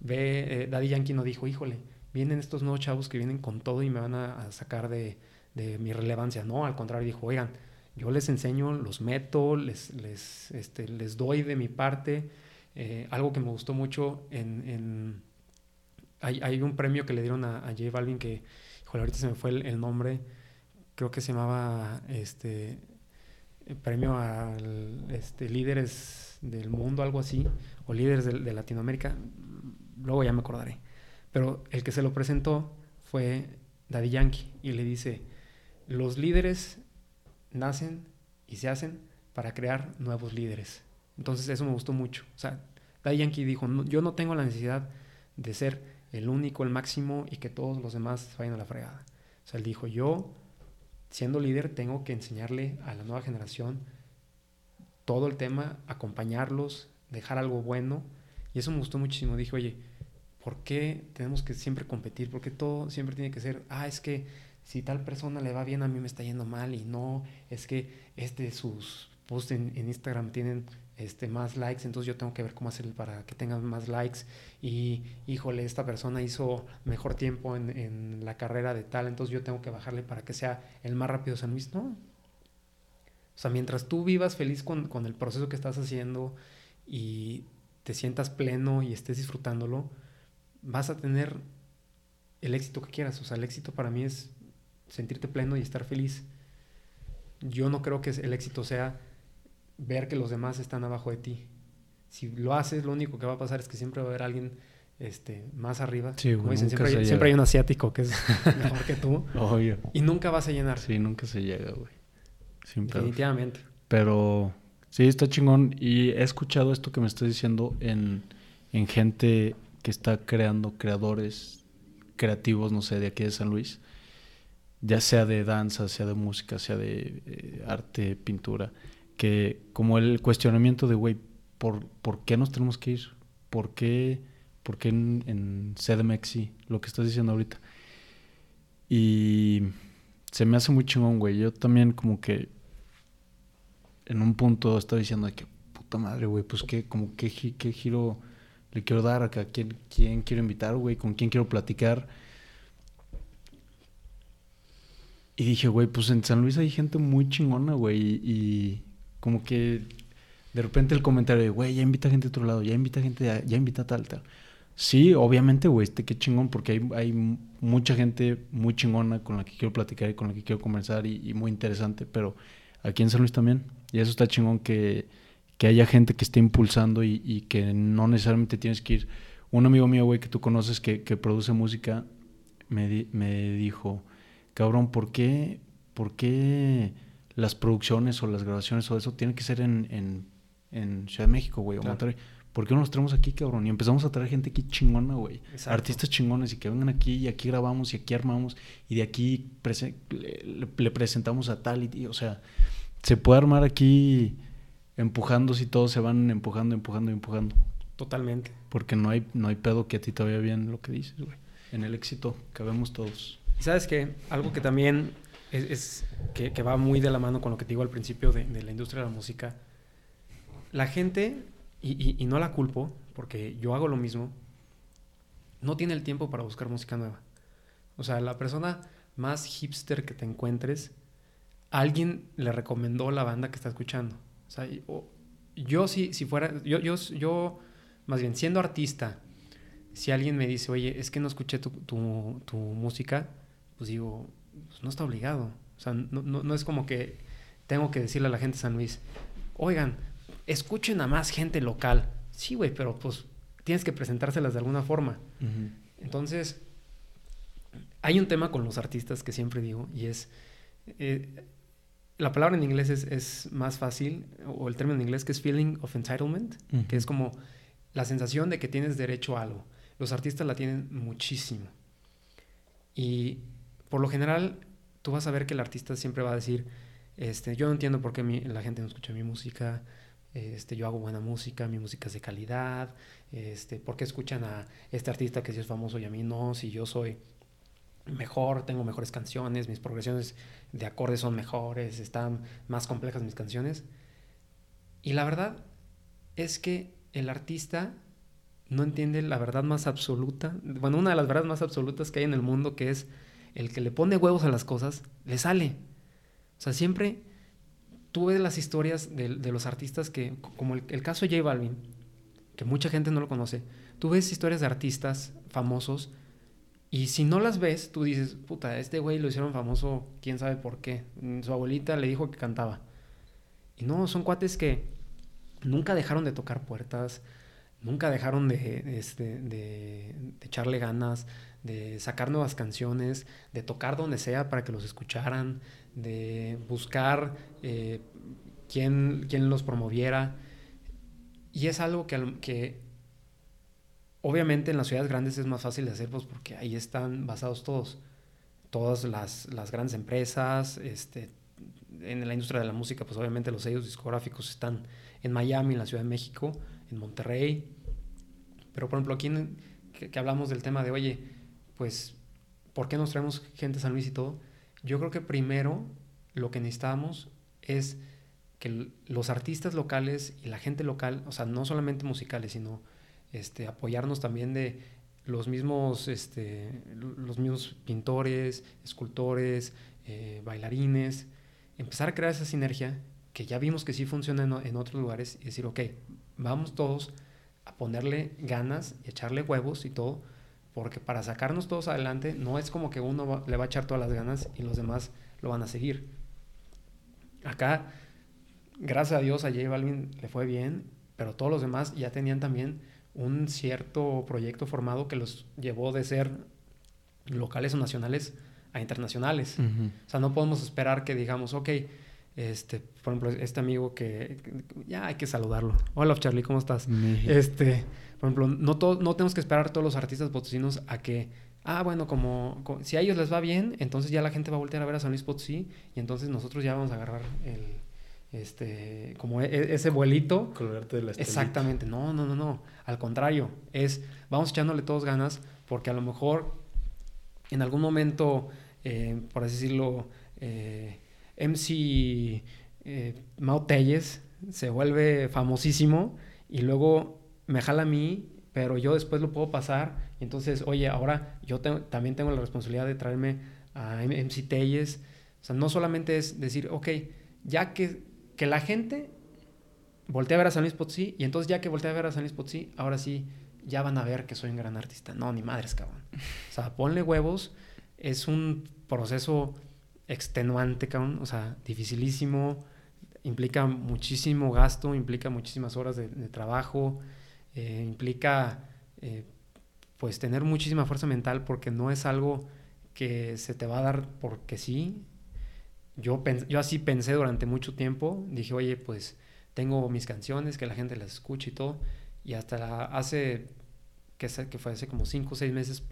Ve, eh, Daddy Yankee no dijo, híjole, vienen estos nuevos chavos que vienen con todo y me van a, sacar de, de mi relevancia. No, al contrario, dijo, oigan, yo les enseño, los meto, les, les, este, les doy de mi parte. Eh, algo que me gustó mucho en... hay, hay un premio que le dieron a, a J Balvin que, híjole, ahorita se me fue el, el nombre, creo que se llamaba este premio al este, líderes del mundo, algo así, o líderes de, Latinoamérica, luego ya me acordaré. Pero el que se lo presentó fue Daddy Yankee y le dice, los líderes nacen y se hacen para crear nuevos líderes. Entonces eso me gustó mucho. O sea, Daddy Yankee dijo, "No- yo no tengo la necesidad de ser el único, el máximo y que todos los demás vayan a la fregada. O sea, él dijo, yo siendo líder tengo que enseñarle a la nueva generación todo el tema, acompañarlos, dejar algo bueno. Y eso me gustó muchísimo. Dije, oye, ¿por qué tenemos que siempre competir? ¿Por qué todo siempre tiene que ser, ah, es que si tal persona le va bien, a mí me está yendo mal? Y no, es que este, sus posts en, en Instagram tienen este, más likes, entonces yo tengo que ver cómo hacer para que tengan más likes. Y, híjole, esta persona hizo mejor tiempo en, la carrera de tal, entonces yo tengo que bajarle para que sea el más rápido San Luis. No. O sea, mientras tú vivas feliz con, con el proceso que estás haciendo y te sientas pleno y estés disfrutándolo, vas a tener el éxito que quieras. O sea, el éxito para mí es sentirte pleno y estar feliz. Yo no creo que el éxito sea ver que los demás están abajo de ti. Si lo haces, lo único que va a pasar es que siempre va a haber alguien este, más arriba. Sí, Como dicen, siempre, hay, llega. siempre hay un asiático que es mejor que tú Obvio. y nunca vas a llenar. Sí, nunca se llega, güey. Definitivamente. Pero sí, está chingón. Y he escuchado esto que me estás diciendo en, en gente que está creando creadores creativos, no sé, de aquí de San Luis. Ya sea de danza, sea de música, sea de eh, arte, pintura. Que como el cuestionamiento de, güey, ¿por, ¿por qué nos tenemos que ir? ¿Por qué, por qué en, en CDMX sí? Lo que estás diciendo ahorita. Y se me hace muy chingón, güey. Yo también como que en un punto estaba diciendo de que puta madre, güey, pues qué, como qué, qué giro le quiero dar acá, quién, quién quiero invitar, güey, con quién quiero platicar. Y dije, güey, pues en San Luis hay gente muy chingona, güey, y como que de repente el comentario de, güey, ya invita gente a otro lado, ya invita gente, a- ya invita a tal, tal. Sí, obviamente, güey, este qué chingón, porque hay, hay mucha gente muy chingona con la que quiero platicar y con la que quiero conversar y, y muy interesante, pero aquí en San Luis también. Y eso está chingón que, que haya gente que esté impulsando y, y que no necesariamente tienes que ir. Un amigo mío, güey, que tú conoces que, que produce música, me, di- me dijo, cabrón, ¿por qué, ¿por qué las producciones o las grabaciones o eso tiene que ser en, en, en Ciudad de México, güey, o Claro. Monterrey? ¿Por qué no los traemos aquí, cabrón? Y empezamos a traer gente aquí chingona, güey. Artistas chingones y que vengan aquí y aquí grabamos y aquí armamos y de aquí le, presentamos a tal y, y, o sea, se puede armar aquí empujando si todos se van empujando, empujando, empujando. Totalmente. Porque no hay, no hay pedo que a ti te vaya bien lo que dices, güey. En el éxito cabemos todos. Y sabes que algo que también es, es que, que va muy de la mano con lo que te digo al principio de, de la industria de la música, la gente, y, y- no la culpo, porque yo hago lo mismo, no tiene el tiempo para buscar música nueva. O sea, la persona más hipster que te encuentres, alguien le recomendó la banda que está escuchando. O sea, y- o- yo si, si fuera, yo, yo, yo, más bien, siendo artista, si alguien me dice, oye, es que no escuché tu, tu, tu música, pues digo, pues no está obligado. O sea, no, no, no, es como que tengo que decirle a la gente de San Luis, oigan, escuchen a más gente local. Sí, güey, pero pues tienes que presentárselas de alguna forma. Uh -huh. Entonces, hay un tema con los artistas que siempre digo y es, eh, la palabra en inglés es, es, más fácil, o el término en inglés que es feeling of entitlement, uh -huh. que es como la sensación de que tienes derecho a algo. Los artistas la tienen muchísimo. Y por lo general, tú vas a ver que el artista siempre va a decir, este, yo no entiendo por qué la gente no escucha mi música, este, yo hago buena música, mi música es de calidad, este, ¿por qué escuchan a este artista que sí es famoso y a mí no? Si yo soy mejor, tengo mejores canciones, mis progresiones de acordes son mejores, están más complejas mis canciones. Y la verdad es que el artista no entiende la verdad más absoluta, bueno, una de las verdades más absolutas que hay en el mundo, que es el que le pone huevos a las cosas, le sale. O sea, siempre tú ves las historias de, los artistas que, como el, caso de J Balvin, que mucha gente no lo conoce, tú ves historias de artistas famosos y si no las ves, tú dices, puta, este güey lo hicieron famoso, quién sabe por qué. Su abuelita le dijo que cantaba. Y no, son cuates que nunca dejaron de tocar puertas, nunca dejaron de, este, de echarle ganas, de sacar nuevas canciones, de tocar donde sea para que los escucharan, de buscar eh, quién, quién, los promoviera. Y es algo que, que, obviamente en las ciudades grandes es más fácil de hacer, pues porque ahí están basados todos. Todas las, las grandes empresas, este, en la industria de la música, pues obviamente los sellos discográficos están en Miami, en la Ciudad de México, en Monterrey. Pero por ejemplo, aquí que, que hablamos del tema de, oye, pues, ¿por qué nos traemos gente a San Luis y todo? Yo creo que primero lo que necesitamos es que los artistas locales y la gente local, o sea, no solamente musicales, sino este, apoyarnos también de los mismos, este, los mismos pintores, escultores, eh, bailarines, empezar a crear esa sinergia que ya vimos que sí funciona en, en, otros lugares y decir, ok, vamos todos a ponerle ganas y echarle huevos y todo porque para sacarnos todos adelante no es como que uno va, le va a echar todas las ganas y los demás lo van a seguir. Acá, gracias a Dios, a J Balvin le fue bien, pero todos los demás ya tenían también un cierto proyecto formado que los llevó de ser locales o nacionales a internacionales. Uh -huh. O sea, no podemos esperar que digamos, ok, este, por ejemplo, este amigo que, que ya hay que saludarlo. Hola, Charlie, ¿cómo estás? Este, por ejemplo, no, todo, no tenemos que esperar a todos los artistas potosinos a que, ah, bueno, como, como, si a ellos les va bien, entonces ya la gente va a voltear a ver a San Luis Potosí y entonces nosotros ya vamos a agarrar el, este, como e, ese vuelito. Colgarte de la Exactamente, no, no, no, no, al contrario, es, vamos echándole todos ganas porque a lo mejor en algún momento, eh, por así decirlo, eh, MC eh, Mau Telles se vuelve famosísimo y luego me jala a mí, pero yo después lo puedo pasar. Entonces, oye, ahora yo también tengo la responsabilidad de traerme a MC Telles. O sea, no solamente es decir, ok, ya que, que la gente voltea a ver a San Luis Potosí, y entonces ya que voltea a ver a San Luis Potosí, ahora sí, ya van a ver que soy un gran artista. No, ni madres, cabrón. O sea, ponle huevos. Es un proceso extenuante, cabrón. O sea, dificilísimo. Implica muchísimo gasto, implica muchísimas horas de, trabajo eh, implica eh, pues tener muchísima fuerza mental porque no es algo que se te va a dar porque sí. Yo, yo así pensé durante mucho tiempo, dije, oye, pues tengo mis canciones, que la gente las escuche y todo, y hasta la, hace, que, fue hace como cinco o seis meses,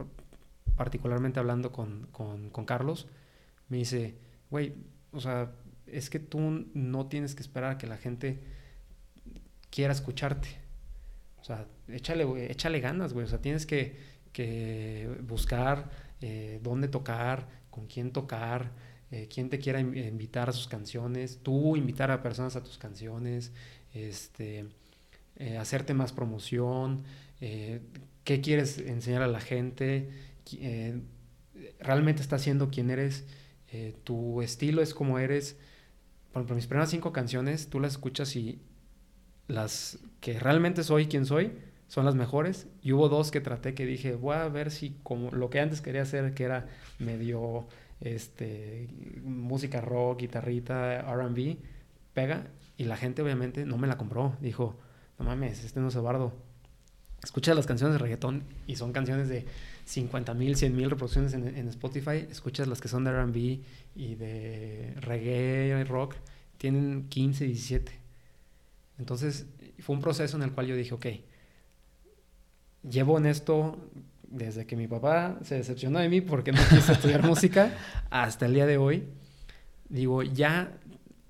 particularmente hablando con, con Carlos, me dice, güey, o sea, es que tú no tienes que esperar a que la gente quiera escucharte. O sea, échale, échale ganas, güey. O sea, tienes que, que buscar eh, dónde tocar, con quién tocar, eh, quién te quiera invitar a sus canciones, tú invitar a personas a tus canciones, este, eh, hacerte más promoción, qué quieres enseñar a la gente, realmente estás siendo quien eres, eh, tu estilo es como eres. Por ejemplo, mis primeras cinco canciones, tú las escuchas y las que realmente soy quien soy, son las mejores. Y hubo dos que traté que dije, voy a ver si como lo que antes quería hacer, que era medio este, música rock, guitarrita, RB, pega. Y la gente obviamente no me la compró. Dijo, no mames, este no es Eduardo. Escucha las canciones de reggaetón y son canciones de 50 mil, 100 mil reproducciones en, en, Spotify. Escuchas las que son de RB y de reggae y rock. Tienen 15, 17. Entonces fue un proceso en el cual yo dije, ok, llevo en esto desde que mi papá se decepcionó de mí porque no quise estudiar música hasta el día de hoy. Digo, ya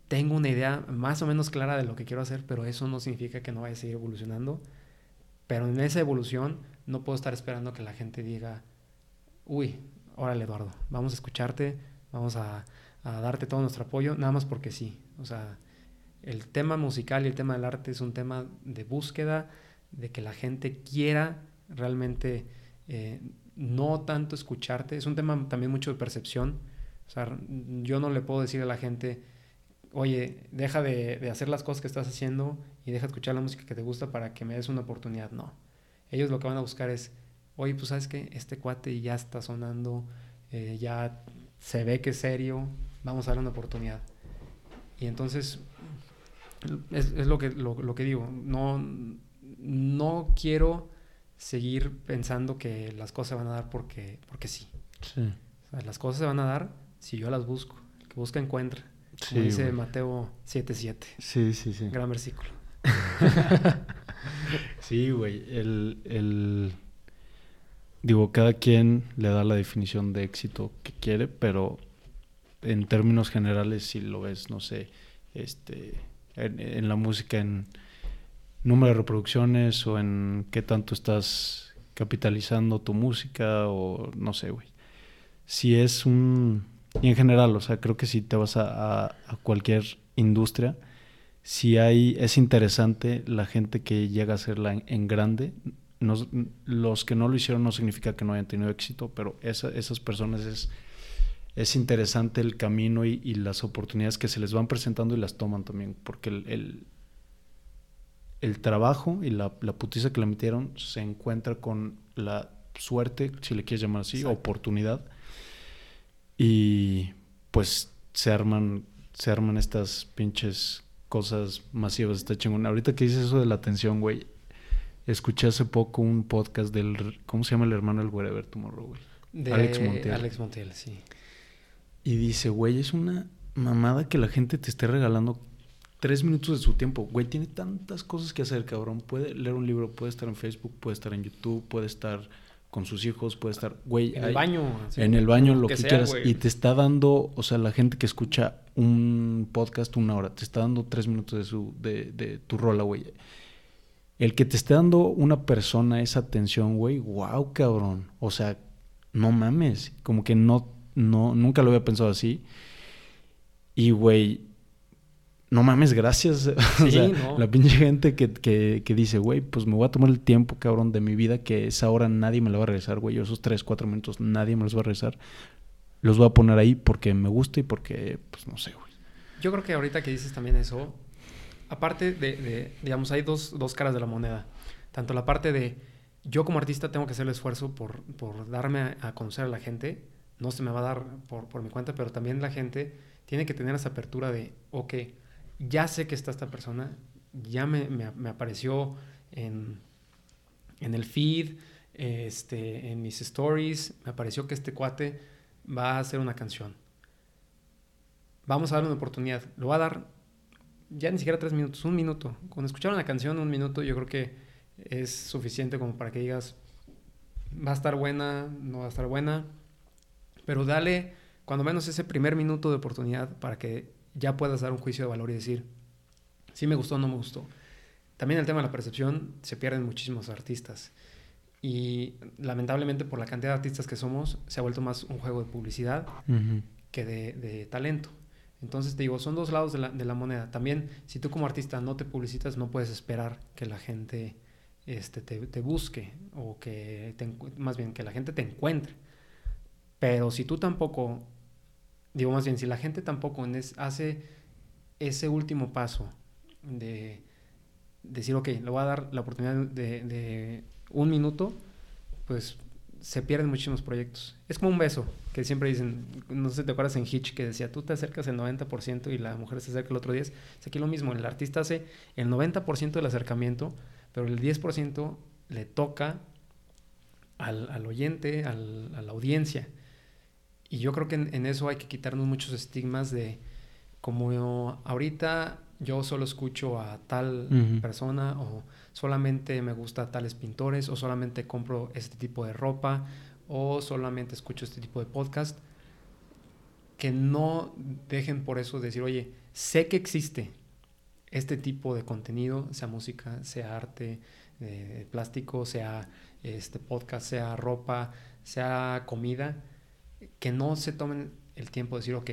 tengo una idea más o menos clara de lo que quiero hacer, pero eso no significa que no vaya a seguir evolucionando. Pero en esa evolución no puedo estar esperando que la gente diga, uy, órale Eduardo, vamos a escucharte, vamos a, darte todo nuestro apoyo, nada más porque sí. O sea, el tema musical y el tema del arte es un tema de búsqueda, de que la gente quiera realmente eh, no tanto escucharte, es un tema también mucho de percepción. O sea, yo no le puedo decir a la gente, oye, deja de, hacer las cosas que estás haciendo y deja de escuchar la música que te gusta para que me des una oportunidad. No. Ellos lo que van a buscar es, oye, pues sabes que este cuate ya está sonando, eh, ya se ve que es serio, vamos a darle una oportunidad. Y entonces, es, lo, que, lo que digo, no, no quiero seguir pensando que las cosas se van a dar porque, porque sí. sí. las cosas se van a dar si yo las busco. El que busca encuentra. Como dice Mateo 7.7. Sí, sí, sí. Gran versículo. sí, güey. El, el... Digo, cada quien le da la definición de éxito que quiere, pero en términos generales, si lo ves, no sé, este, en la música, en número de reproducciones o en qué tanto estás capitalizando tu música o no sé, güey. Si es un... Y en general, o sea, creo que si te vas a, a, cualquier industria, si hay, es interesante la gente que llega a hacerla en, grande. los que no lo hicieron no significa que no hayan tenido éxito, pero esa, esas personas es, es interesante el camino y, y, las oportunidades que se les van presentando y las toman también, porque el el trabajo y la, la putiza que le metieron se encuentra con la suerte, si le quieres llamar así, oportunidad. Y pues se arman, se arman estas pinches cosas masivas. Está chingón. Ahorita que dices eso de la atención, güey. Escuché hace poco un podcast del. ¿Cómo se llama el hermano del Wherever Tomorrow, güey? De Alex Montiel. Alex Montiel, sí. Y dice, güey, es una mamada que la gente te esté regalando tres minutos de su tiempo. Güey, tiene tantas cosas que hacer, cabrón. Puede leer un libro, puede estar en Facebook, puede estar en YouTube, puede estar con sus hijos, puede estar, güey. En el baño. en el baño, lo que, quieras. Y te está dando, o sea, la gente que escucha un podcast una hora, te está dando tres minutos de, su, de, de tu rola, güey. El que te esté dando una persona esa atención, güey, wow, cabrón. O sea, no mames. Como que no, no, nunca lo había pensado así. Y, güey, no mames, gracias. o sea, la pinche gente que, que, que dice, güey, pues me voy a tomar el tiempo, cabrón, de mi vida, que esa hora nadie me la va a regresar, güey. Esos tres, cuatro minutos nadie me los va a regresar. Los voy a poner ahí porque me gusta y porque, pues no sé, güey. Yo creo que ahorita que dices también eso, aparte de, de digamos, hay dos, dos, caras de la moneda. Tanto la parte de yo como artista tengo que hacer el esfuerzo por, por darme a, a, conocer a la gente. No se me va a dar por, por mi cuenta, pero también la gente tiene que tener esa apertura de, ok, ya sé que está esta persona, ya me, apareció en, en, el feed, este, en mis stories, me apareció que este cuate va a hacer una canción. Vamos a darle una oportunidad. Lo va a dar ya ni siquiera tres minutos, un minuto. Cuando escuchar una canción, un minuto, yo creo que es suficiente como para que digas, va a estar buena, no va a estar buena. Pero dale, cuando menos ese primer minuto de oportunidad para que ya puedas dar un juicio de valor y decir, si me gustó o no me gustó. También el tema de la percepción, se pierden muchísimos artistas. Y lamentablemente por la cantidad de artistas que somos, se ha vuelto más un juego de publicidad que de, talento. Entonces te digo, son dos lados de la, moneda. También, si tú como artista no te publicitas, no puedes esperar que la gente este, te, busque o que, más bien, que la gente te encuentre. Pero si tú tampoco digo más bien, si la gente tampoco hace ese último paso de decir, ok, le voy a dar la oportunidad de, de un minuto, pues se pierden muchísimos proyectos. Es como un beso, que siempre dicen, no sé si te acuerdas en Hitch, que decía, tú te acercas el 90% y la mujer se acerca el otro 10%. Es aquí lo mismo, el artista hace el 90% del acercamiento, pero el 10% le toca al, al oyente, al, a la audiencia. Y yo creo que en, en, eso hay que quitarnos muchos estigmas de, como ahorita yo solo escucho a tal uh -huh. persona o solamente me gusta tales pintores o solamente compro este tipo de ropa o solamente escucho este tipo de podcast, que no dejen por eso decir, oye, sé que existe este tipo de contenido, sea música, sea arte, eh, plástico, sea este podcast, sea ropa, sea comida, que no se tomen el tiempo de decir, ok,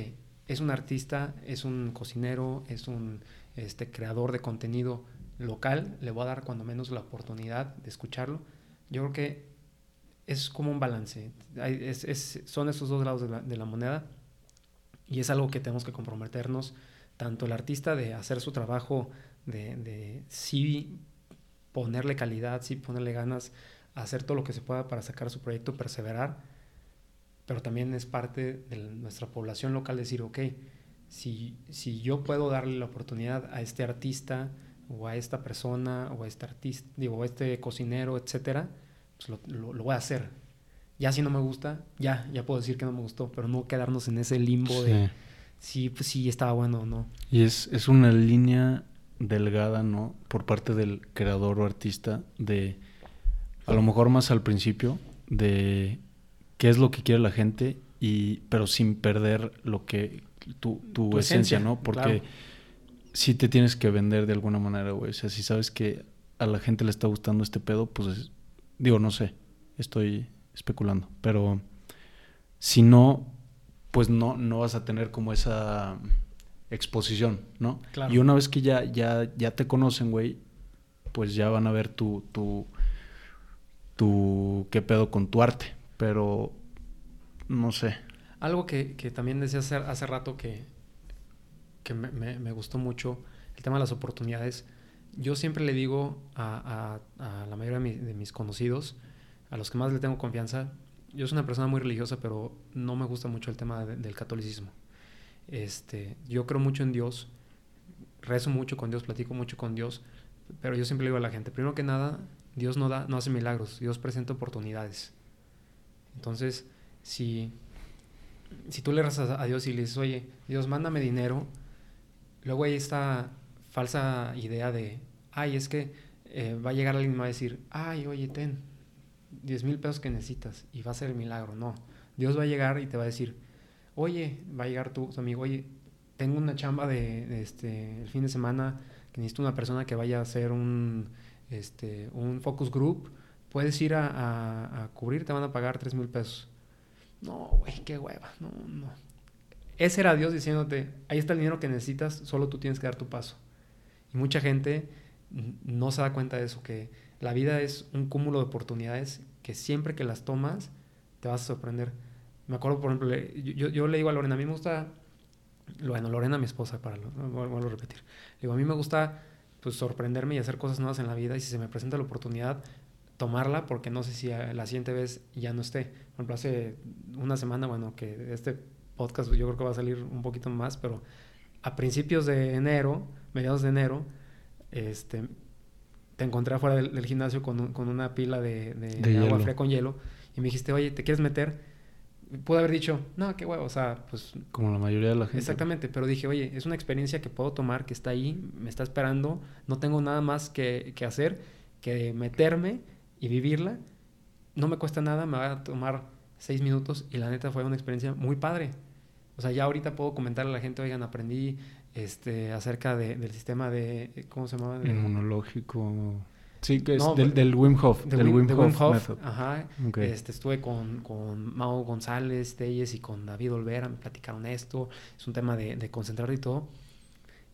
es un artista, es un cocinero, es un este, creador de contenido local, le voy a dar cuando menos la oportunidad de escucharlo. Yo creo que es como un balance. Son esos dos lados de la, de la, moneda y es algo que tenemos que comprometernos, tanto el artista de hacer su trabajo, de, de sí ponerle calidad, sí ponerle ganas, hacer todo lo que se pueda para sacar su proyecto, perseverar, pero también es parte de nuestra población local decir, ok, si, si yo puedo darle la oportunidad a este artista o a esta persona o a este artista, digo, a este cocinero, etcétera, pues lo, lo, lo, voy a hacer. Ya si no me gusta, ya, ya puedo decir que no me gustó, pero no quedarnos en ese limbo sí. de si pues, sí estaba bueno o no. Y es, es una línea delgada, ¿no? Por parte del creador o artista de, a lo mejor más al principio, de qué es lo que quiere la gente, y, pero sin perder lo que tu, tu, tu esencia, esencia, ¿no? Porque claro. sí te tienes que vender de alguna manera, güey. O sea, si sabes que a la gente le está gustando este pedo, pues es, digo, no sé, estoy especulando, pero si no, pues no, no vas a tener como esa exposición, ¿no? Claro. Y una vez que ya, ya, ya te conocen, güey, pues ya van a ver tu, tu, tu, qué pedo con tu arte, pero no sé. Algo que, que también decía hace, hace rato que, que me, me, gustó mucho, el tema de las oportunidades. Yo siempre le digo a, a, a la mayoría de, mi, de, mis conocidos, a los que más le tengo confianza, yo soy una persona muy religiosa, pero no me gusta mucho el tema de, del catolicismo. Este, yo creo mucho en Dios, rezo mucho con Dios, platico mucho con Dios, pero yo siempre le digo a la gente, primero que nada, Dios no, da, no hace milagros, Dios presenta oportunidades. Entonces, si si tú le rezas a Dios y le dices, oye, Dios, mándame dinero, luego hay esta falsa idea de, ay, es que eh, va a llegar alguien y va a decir, ay, oye, ten 10 mil pesos que necesitas y va a ser el milagro. No, Dios va a llegar y te va a decir, oye, va a llegar tu, amigo, oye, tengo una chamba de, de, este, el fin de semana que necesito una persona que vaya a hacer un, este, un focus group, puedes ir a, a, cubrir, te van a pagar 3 mil pesos no, güey, qué hueva. No, no. Ese era Dios diciéndote, ahí está el dinero que necesitas, solo tú tienes que dar tu paso. Y mucha gente no se da cuenta de eso, que la vida es un cúmulo de oportunidades que siempre que las tomas te vas a sorprender. Me acuerdo, por ejemplo, yo, yo le digo a Lorena, a mí me gusta, bueno, Lorena, mi esposa, para lo, vuelvo a repetir. Le digo, a mí me gusta pues sorprenderme y hacer cosas nuevas en la vida y si se me presenta la oportunidad, tomarla porque no sé si la siguiente vez ya no esté. Por ejemplo, hace una semana, bueno, que este podcast yo creo que va a salir un poquito más, pero a principios de enero, mediados de enero, este, te encontré afuera del, del gimnasio con, un, con, una pila de, de, de agua fría con hielo y me dijiste, oye, ¿te quieres meter? Pude haber dicho, no, qué huevo, o sea, pues... Como la mayoría de la gente. Exactamente, pero dije, oye, es una experiencia que puedo tomar, que está ahí, me está esperando, no tengo nada más que, que hacer que meterme y vivirla, no me cuesta nada, me va a tomar seis minutos y la neta fue una experiencia muy padre. O sea, ya ahorita puedo comentarle a la gente, oigan, aprendí este, acerca de, del sistema de, ¿cómo se llama? De, Inmunológico. Sí, que es no, del, del, Wim Hof. Del, del Wim, Wim, Hof. Hof ajá. Okay. Este, estuve con, con Mao González, Telles y con David Olvera, me platicaron esto. Es un tema de, de concentrar y todo.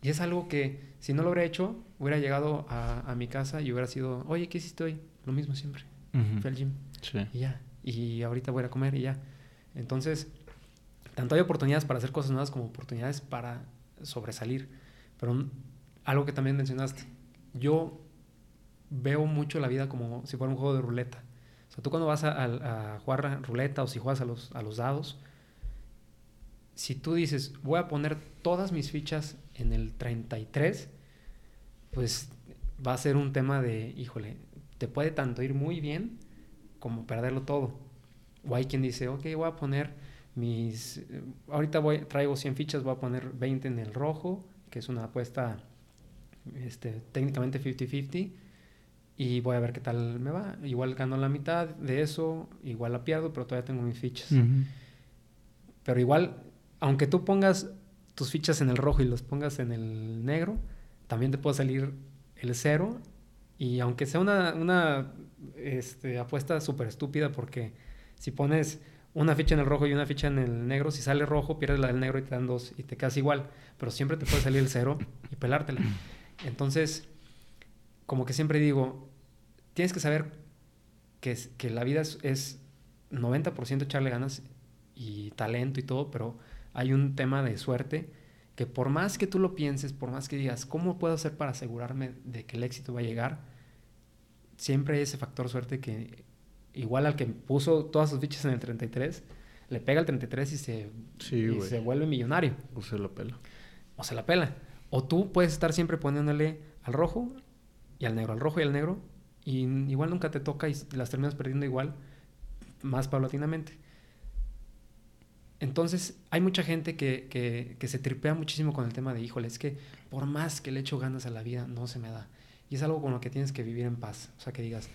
Y es algo que, si no lo hubiera hecho, hubiera llegado a, a mi casa y hubiera sido, oye, ¿qué hiciste hoy? Lo mismo siempre. Uh -huh. Fui al gym. Sí. Y ya. Y ahorita voy a comer y ya. Entonces, tanto hay oportunidades para hacer cosas nuevas como oportunidades para sobresalir. Pero algo que también mencionaste, yo veo mucho la vida como si fuera un juego de ruleta. O sea, tú cuando vas a, a jugar ruleta o si juegas a los, a los dados, si tú dices, voy a poner todas mis fichas en el 33, pues va a ser un tema de, híjole, te puede tanto ir muy bien como perderlo todo. O hay quien dice, ok, voy a poner mis... Ahorita voy, traigo 100 fichas, voy a poner 20 en el rojo, que es una apuesta este, técnicamente 50-50, y voy a ver qué tal me va. Igual gano la mitad de eso, igual la pierdo, pero todavía tengo mis fichas. Pero igual, aunque tú pongas tus fichas en el rojo y los pongas en el negro, también te puede salir el cero. Y aunque sea una, una este, apuesta súper estúpida, porque si pones una ficha en el rojo y una ficha en el negro, si sale rojo, pierdes la del negro y te dan dos y te quedas igual. Pero siempre te puede salir el cero y pelártela. Entonces, como que siempre digo, tienes que saber que, que la vida es, es 90% echarle ganas y talento y todo, pero hay un tema de suerte que por más que tú lo pienses, por más que digas, ¿cómo puedo hacer para asegurarme de que el éxito va a llegar? Siempre hay ese factor suerte que igual al que puso todas sus fichas en el 33, le pega el 33 y se, se vuelve millonario. O se la pela. O se la pela. O tú puedes estar siempre poniéndole al rojo y al negro, al rojo y al negro, y igual nunca te toca y las terminas perdiendo igual, más paulatinamente. Entonces, hay mucha gente que, se tripea muchísimo con el tema de, híjole, es que por más que le echo ganas a la vida, no se me da. Y es algo con lo que tienes que vivir en paz. O sea, que digas,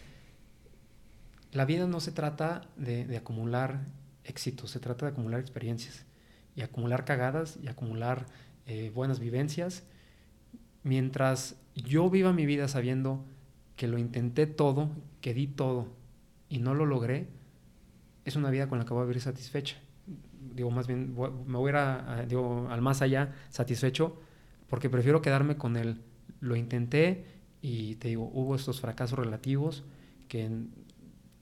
la vida no se trata de, acumular éxitos, se trata de acumular experiencias y acumular cagadas y acumular eh, buenas vivencias. Mientras yo viva mi vida sabiendo que lo intenté todo, que di todo y no lo logré, es una vida con la que voy a vivir satisfecha digo, más bien, me voy a ir a, digo, al más allá satisfecho, porque prefiero quedarme con el, lo intenté y te digo, hubo estos fracasos relativos, que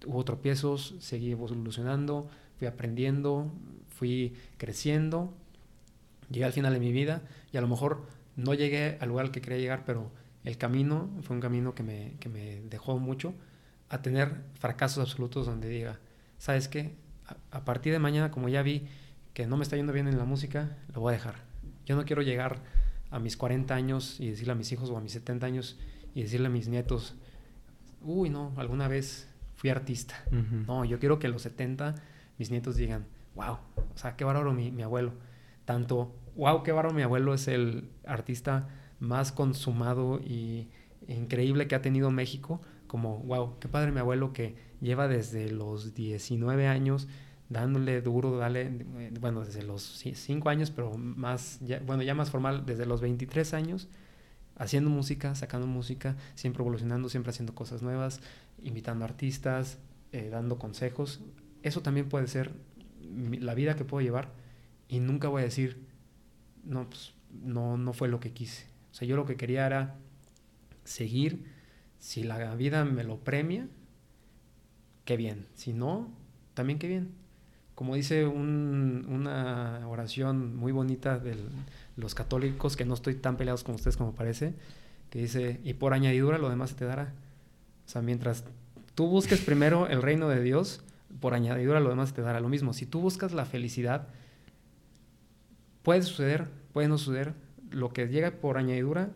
hubo tropiezos, seguí evolucionando, fui aprendiendo, fui creciendo, llegué al final de mi vida y a lo mejor no llegué al lugar al que quería llegar, pero el camino fue un camino que me, que me dejó mucho a tener fracasos absolutos donde diga, ¿sabes qué? A, partir de mañana, como ya vi que no me está yendo bien en la música, lo voy a dejar. Yo no quiero llegar a mis 40 años y decirle a mis hijos o a mis 70 años y decirle a mis nietos, uy, no, alguna vez fui artista. No, yo quiero que a los 70 mis nietos digan, wow, o sea, qué bárbaro mi, mi abuelo. Tanto, wow, qué bárbaro mi abuelo es el artista más consumado y increíble que ha tenido México, como, wow, qué padre mi abuelo que lleva desde los 19 años dándole duro, dale, eh, bueno, desde los 5 años, pero más, bueno, ya más formal, desde los 23 años, haciendo música, sacando música, siempre evolucionando, siempre haciendo cosas nuevas, invitando artistas, eh, dando consejos. Eso también puede ser la vida que puedo llevar y nunca voy a decir, no, pues, no, no fue lo que quise. O sea, yo lo que quería era seguir si la vida me lo premia, qué bien. Si no, también qué bien. Como dice una oración muy bonita de los católicos, que no estoy tan peleados con ustedes como parece, que dice, y por añadidura lo demás se te dará. O sea, mientras tú busques primero el reino de Dios, por añadidura lo demás te dará lo mismo. Si tú buscas la felicidad, puede suceder, puede no suceder. Lo que llega por añadidura,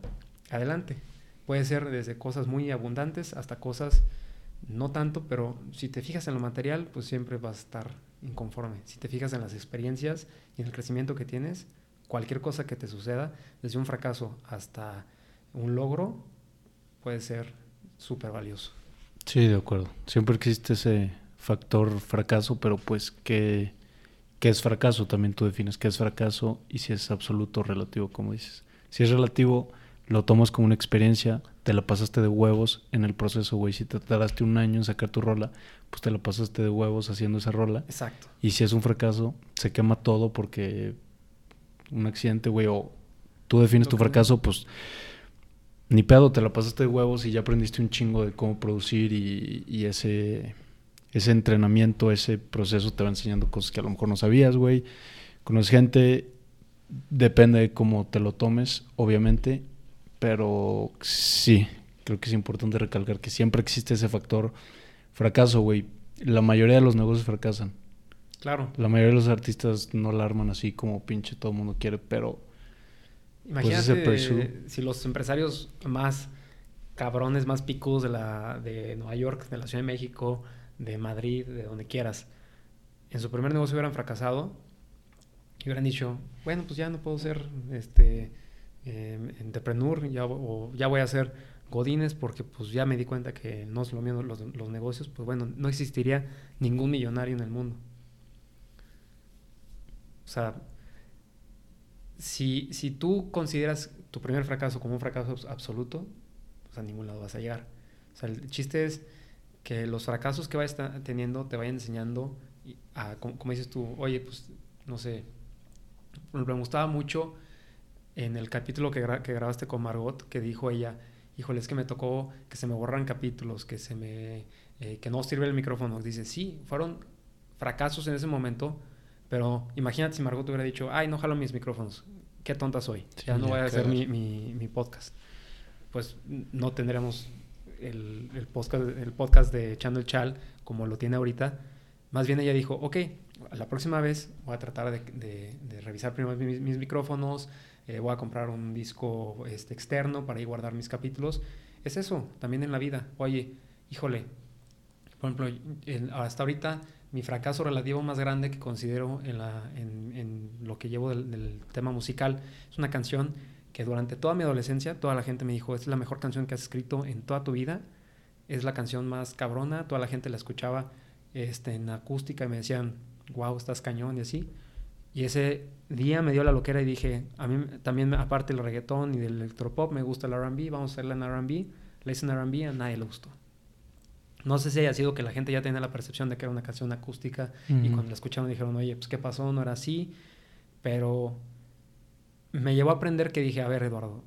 adelante. Puede ser desde cosas muy abundantes hasta cosas no tanto, pero si te fijas en lo material, pues siempre vas a estar inconforme. Si te fijas en las experiencias y en el crecimiento que tienes, cualquier cosa que te suceda, desde un fracaso hasta un logro, puede ser súper valioso. Sí, de acuerdo. Siempre existe ese factor fracaso, pero pues que, ¿qué es fracaso? También tú defines qué es fracaso y si es absoluto o relativo, como dices. Si es relativo, lo tomas como una experiencia, te la pasaste de huevos en el proceso, güey. Si te tardaste un año en sacar tu rola, pues te la pasaste de huevos haciendo esa rola. Exacto. Y si es un fracaso, se quema todo porque un accidente, güey, o tú defines tu fracaso, pues ni pedo, te la pasaste de huevos y ya aprendiste un chingo de cómo producir y, y ese, ese entrenamiento, ese proceso te va enseñando cosas que a lo mejor no sabías, güey. Conoces gente, depende de cómo te lo tomes, obviamente pero sí, creo que es importante recalcar que siempre existe ese factor fracaso, güey. La mayoría de los negocios fracasan. Claro. La mayoría de los artistas no la arman así como pinche todo el mundo quiere, pero... Pues, Imagínate si los empresarios más cabrones, más picudos de, la, de Nueva York, de la Ciudad de México, de Madrid, de donde quieras, en su primer negocio hubieran fracasado y hubieran dicho, bueno, pues ya no puedo ser este eh, entrepreneur, ya, o ya voy a ser godines porque pues ya me di cuenta que no es lo mío los, negocios, pues bueno, no existiría ningún millonario en el mundo. O sea, si, si tú consideras tu primer fracaso como un fracaso absoluto, pues a ningún lado vas a llegar. O sea, el chiste es que los fracasos que vayas teniendo te vayan enseñando, a, como, dices tú, oye, pues, no sé, me gustaba mucho en el capítulo que, que grabaste con Margot, que dijo ella, híjole, es que me tocó que se me borran capítulos, que se me, eh, que no sirve el micrófono. Dice, sí, fueron fracasos en ese momento, pero imagínate si Margot hubiera dicho, ay, no jalo mis micrófonos, qué tonta soy, ya no voy a hacer mi, mi, mi podcast. Pues no tendríamos el, el, podcast, el podcast de Channel Chal como lo tiene ahorita. Más bien ella dijo, ok, la próxima vez voy a tratar de, de, revisar primero mis, mis micrófonos, eh, voy a comprar un disco este, externo para ir guardar mis capítulos. Es eso, también en la vida. Oye, híjole, por ejemplo, hasta ahorita mi fracaso relativo más grande que considero en, en, en lo que llevo del, del, tema musical es una canción que durante toda mi adolescencia toda la gente me dijo, es la mejor canción que has escrito en toda tu vida, es la canción más cabrona, toda la gente la escuchaba este, en acústica y me decían, wow, estás cañón y así. Y ese día me dio la loquera y dije, a mí también, aparte del reggaetón y del electropop, me gusta el RB, vamos a hacerla en RB. Le hice en RB, a nadie le gustó. No sé si haya sido que la gente ya tenía la percepción de que era una canción acústica y cuando la escucharon dijeron, oye, pues qué pasó, no era así. Pero me llevó a aprender que dije, a ver, Eduardo,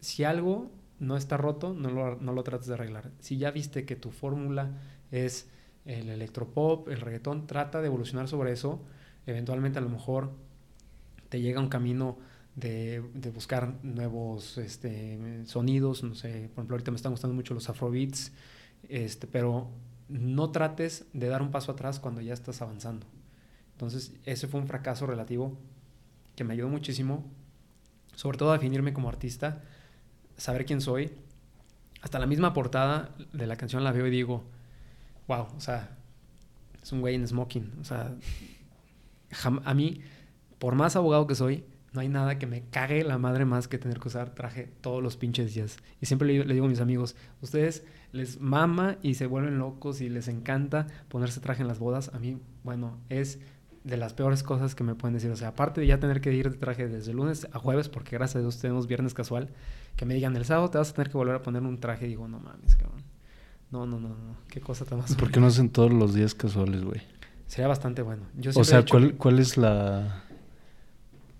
si algo no está roto, no lo, no lo trates de arreglar. Si ya viste que tu fórmula es el electropop, el reggaetón, trata de evolucionar sobre eso eventualmente a lo mejor te llega un camino de, de buscar nuevos este, sonidos, no sé, por ejemplo ahorita me están gustando mucho los afrobeats, este, pero no trates de dar un paso atrás cuando ya estás avanzando. Entonces ese fue un fracaso relativo que me ayudó muchísimo, sobre todo a definirme como artista, saber quién soy. Hasta la misma portada de la canción la veo y digo, wow, o sea, es un güey en smoking, o sea, a mí, por más abogado que soy, no hay nada que me cague la madre más que tener que usar traje todos los pinches días. Y siempre le, digo a mis amigos, ustedes les mama y se vuelven locos y les encanta ponerse traje en las bodas. A mí, bueno, es de las peores cosas que me pueden decir. O sea, aparte de ya tener que ir de traje desde lunes a jueves, porque gracias a Dios tenemos viernes casual, que me digan el sábado te vas a tener que volver a poner un traje. Y digo, no mames, cabrón. No, no, no, no. Qué cosa tan más. ¿Por qué no hacen todos los días casuales, güey? Sería bastante bueno. o sea, ¿cuál, ¿cuál es la...?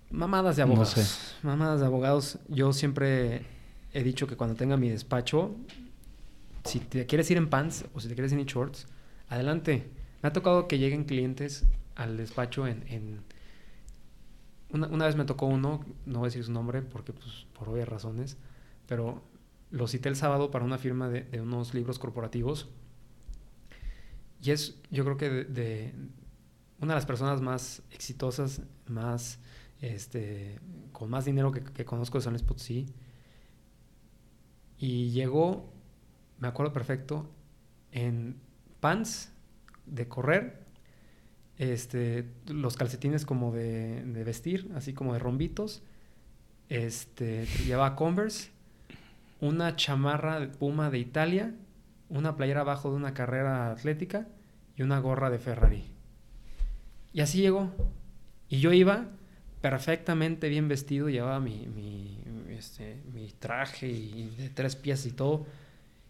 Mamadas de abogados. No sé. Mamadas de abogados. Yo siempre he dicho que cuando tenga mi despacho, si te quieres ir en pants o si te quieres ir en shorts, adelante. Me ha tocado que lleguen clientes al despacho en... Una, una, vez me tocó uno, no voy a decir su nombre porque pues por obvias razones, pero lo cité el sábado para una firma de, de unos libros corporativos y es, yo creo que de, una de las personas más exitosas, más, este, con más dinero que, conozco de San Luis. Y llegó, me acuerdo perfecto, en pants de correr, este, los calcetines como de, de vestir, así como de rombitos, este, llevaba Converse, una chamarra de puma de Italia, una playera abajo de una carrera atlética y una gorra de Ferrari. Y así llegó. Y yo iba perfectamente bien vestido, llevaba mi, mi, este, mi traje y de tres piezas y todo.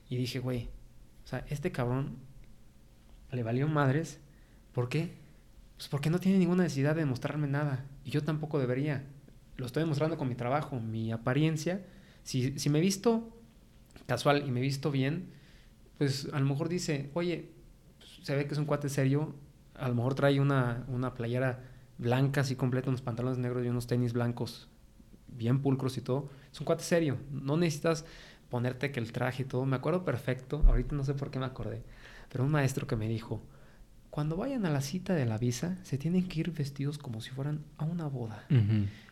Y dije, güey, o sea, este cabrón le valió madres. ¿Por qué? Pues porque no tiene ninguna necesidad de mostrarme nada. Y yo tampoco debería. Lo estoy demostrando con mi trabajo, mi apariencia. Si, si me visto casual y me visto bien, pues a lo mejor dice, oye, pues, se ve que es un cuate serio, a lo mejor trae una, una playera blanca así completa, unos pantalones negros y unos tenis blancos bien pulcros y todo. Es un cuate serio, no necesitas ponerte que el traje y todo. Me acuerdo perfecto, ahorita no sé por qué me acordé, pero un maestro que me dijo, cuando vayan a la cita de la visa, se tienen que ir vestidos como si fueran a una boda.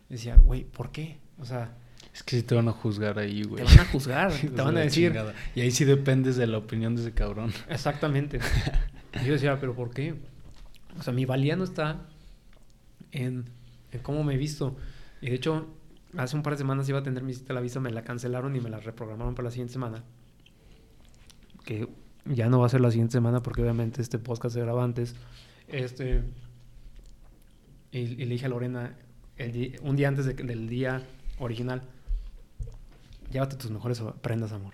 Decía, güey, ¿por qué? O sea... Es que si te van a juzgar ahí, güey. Te van a juzgar, te van a decir... Y ahí sí dependes de la opinión de ese cabrón. Exactamente. y yo decía, ¿pero por qué? O sea, mi valía no está en, en cómo me he visto. Y de hecho, hace un par de semanas iba a tener mi cita a la visa, me la cancelaron y me la reprogramaron para la siguiente semana. Que ya no va a ser la siguiente semana porque obviamente este podcast se graba antes. Este, y, le dije a Lorena, un día antes del día original, llévate tus mejores prendas, amor.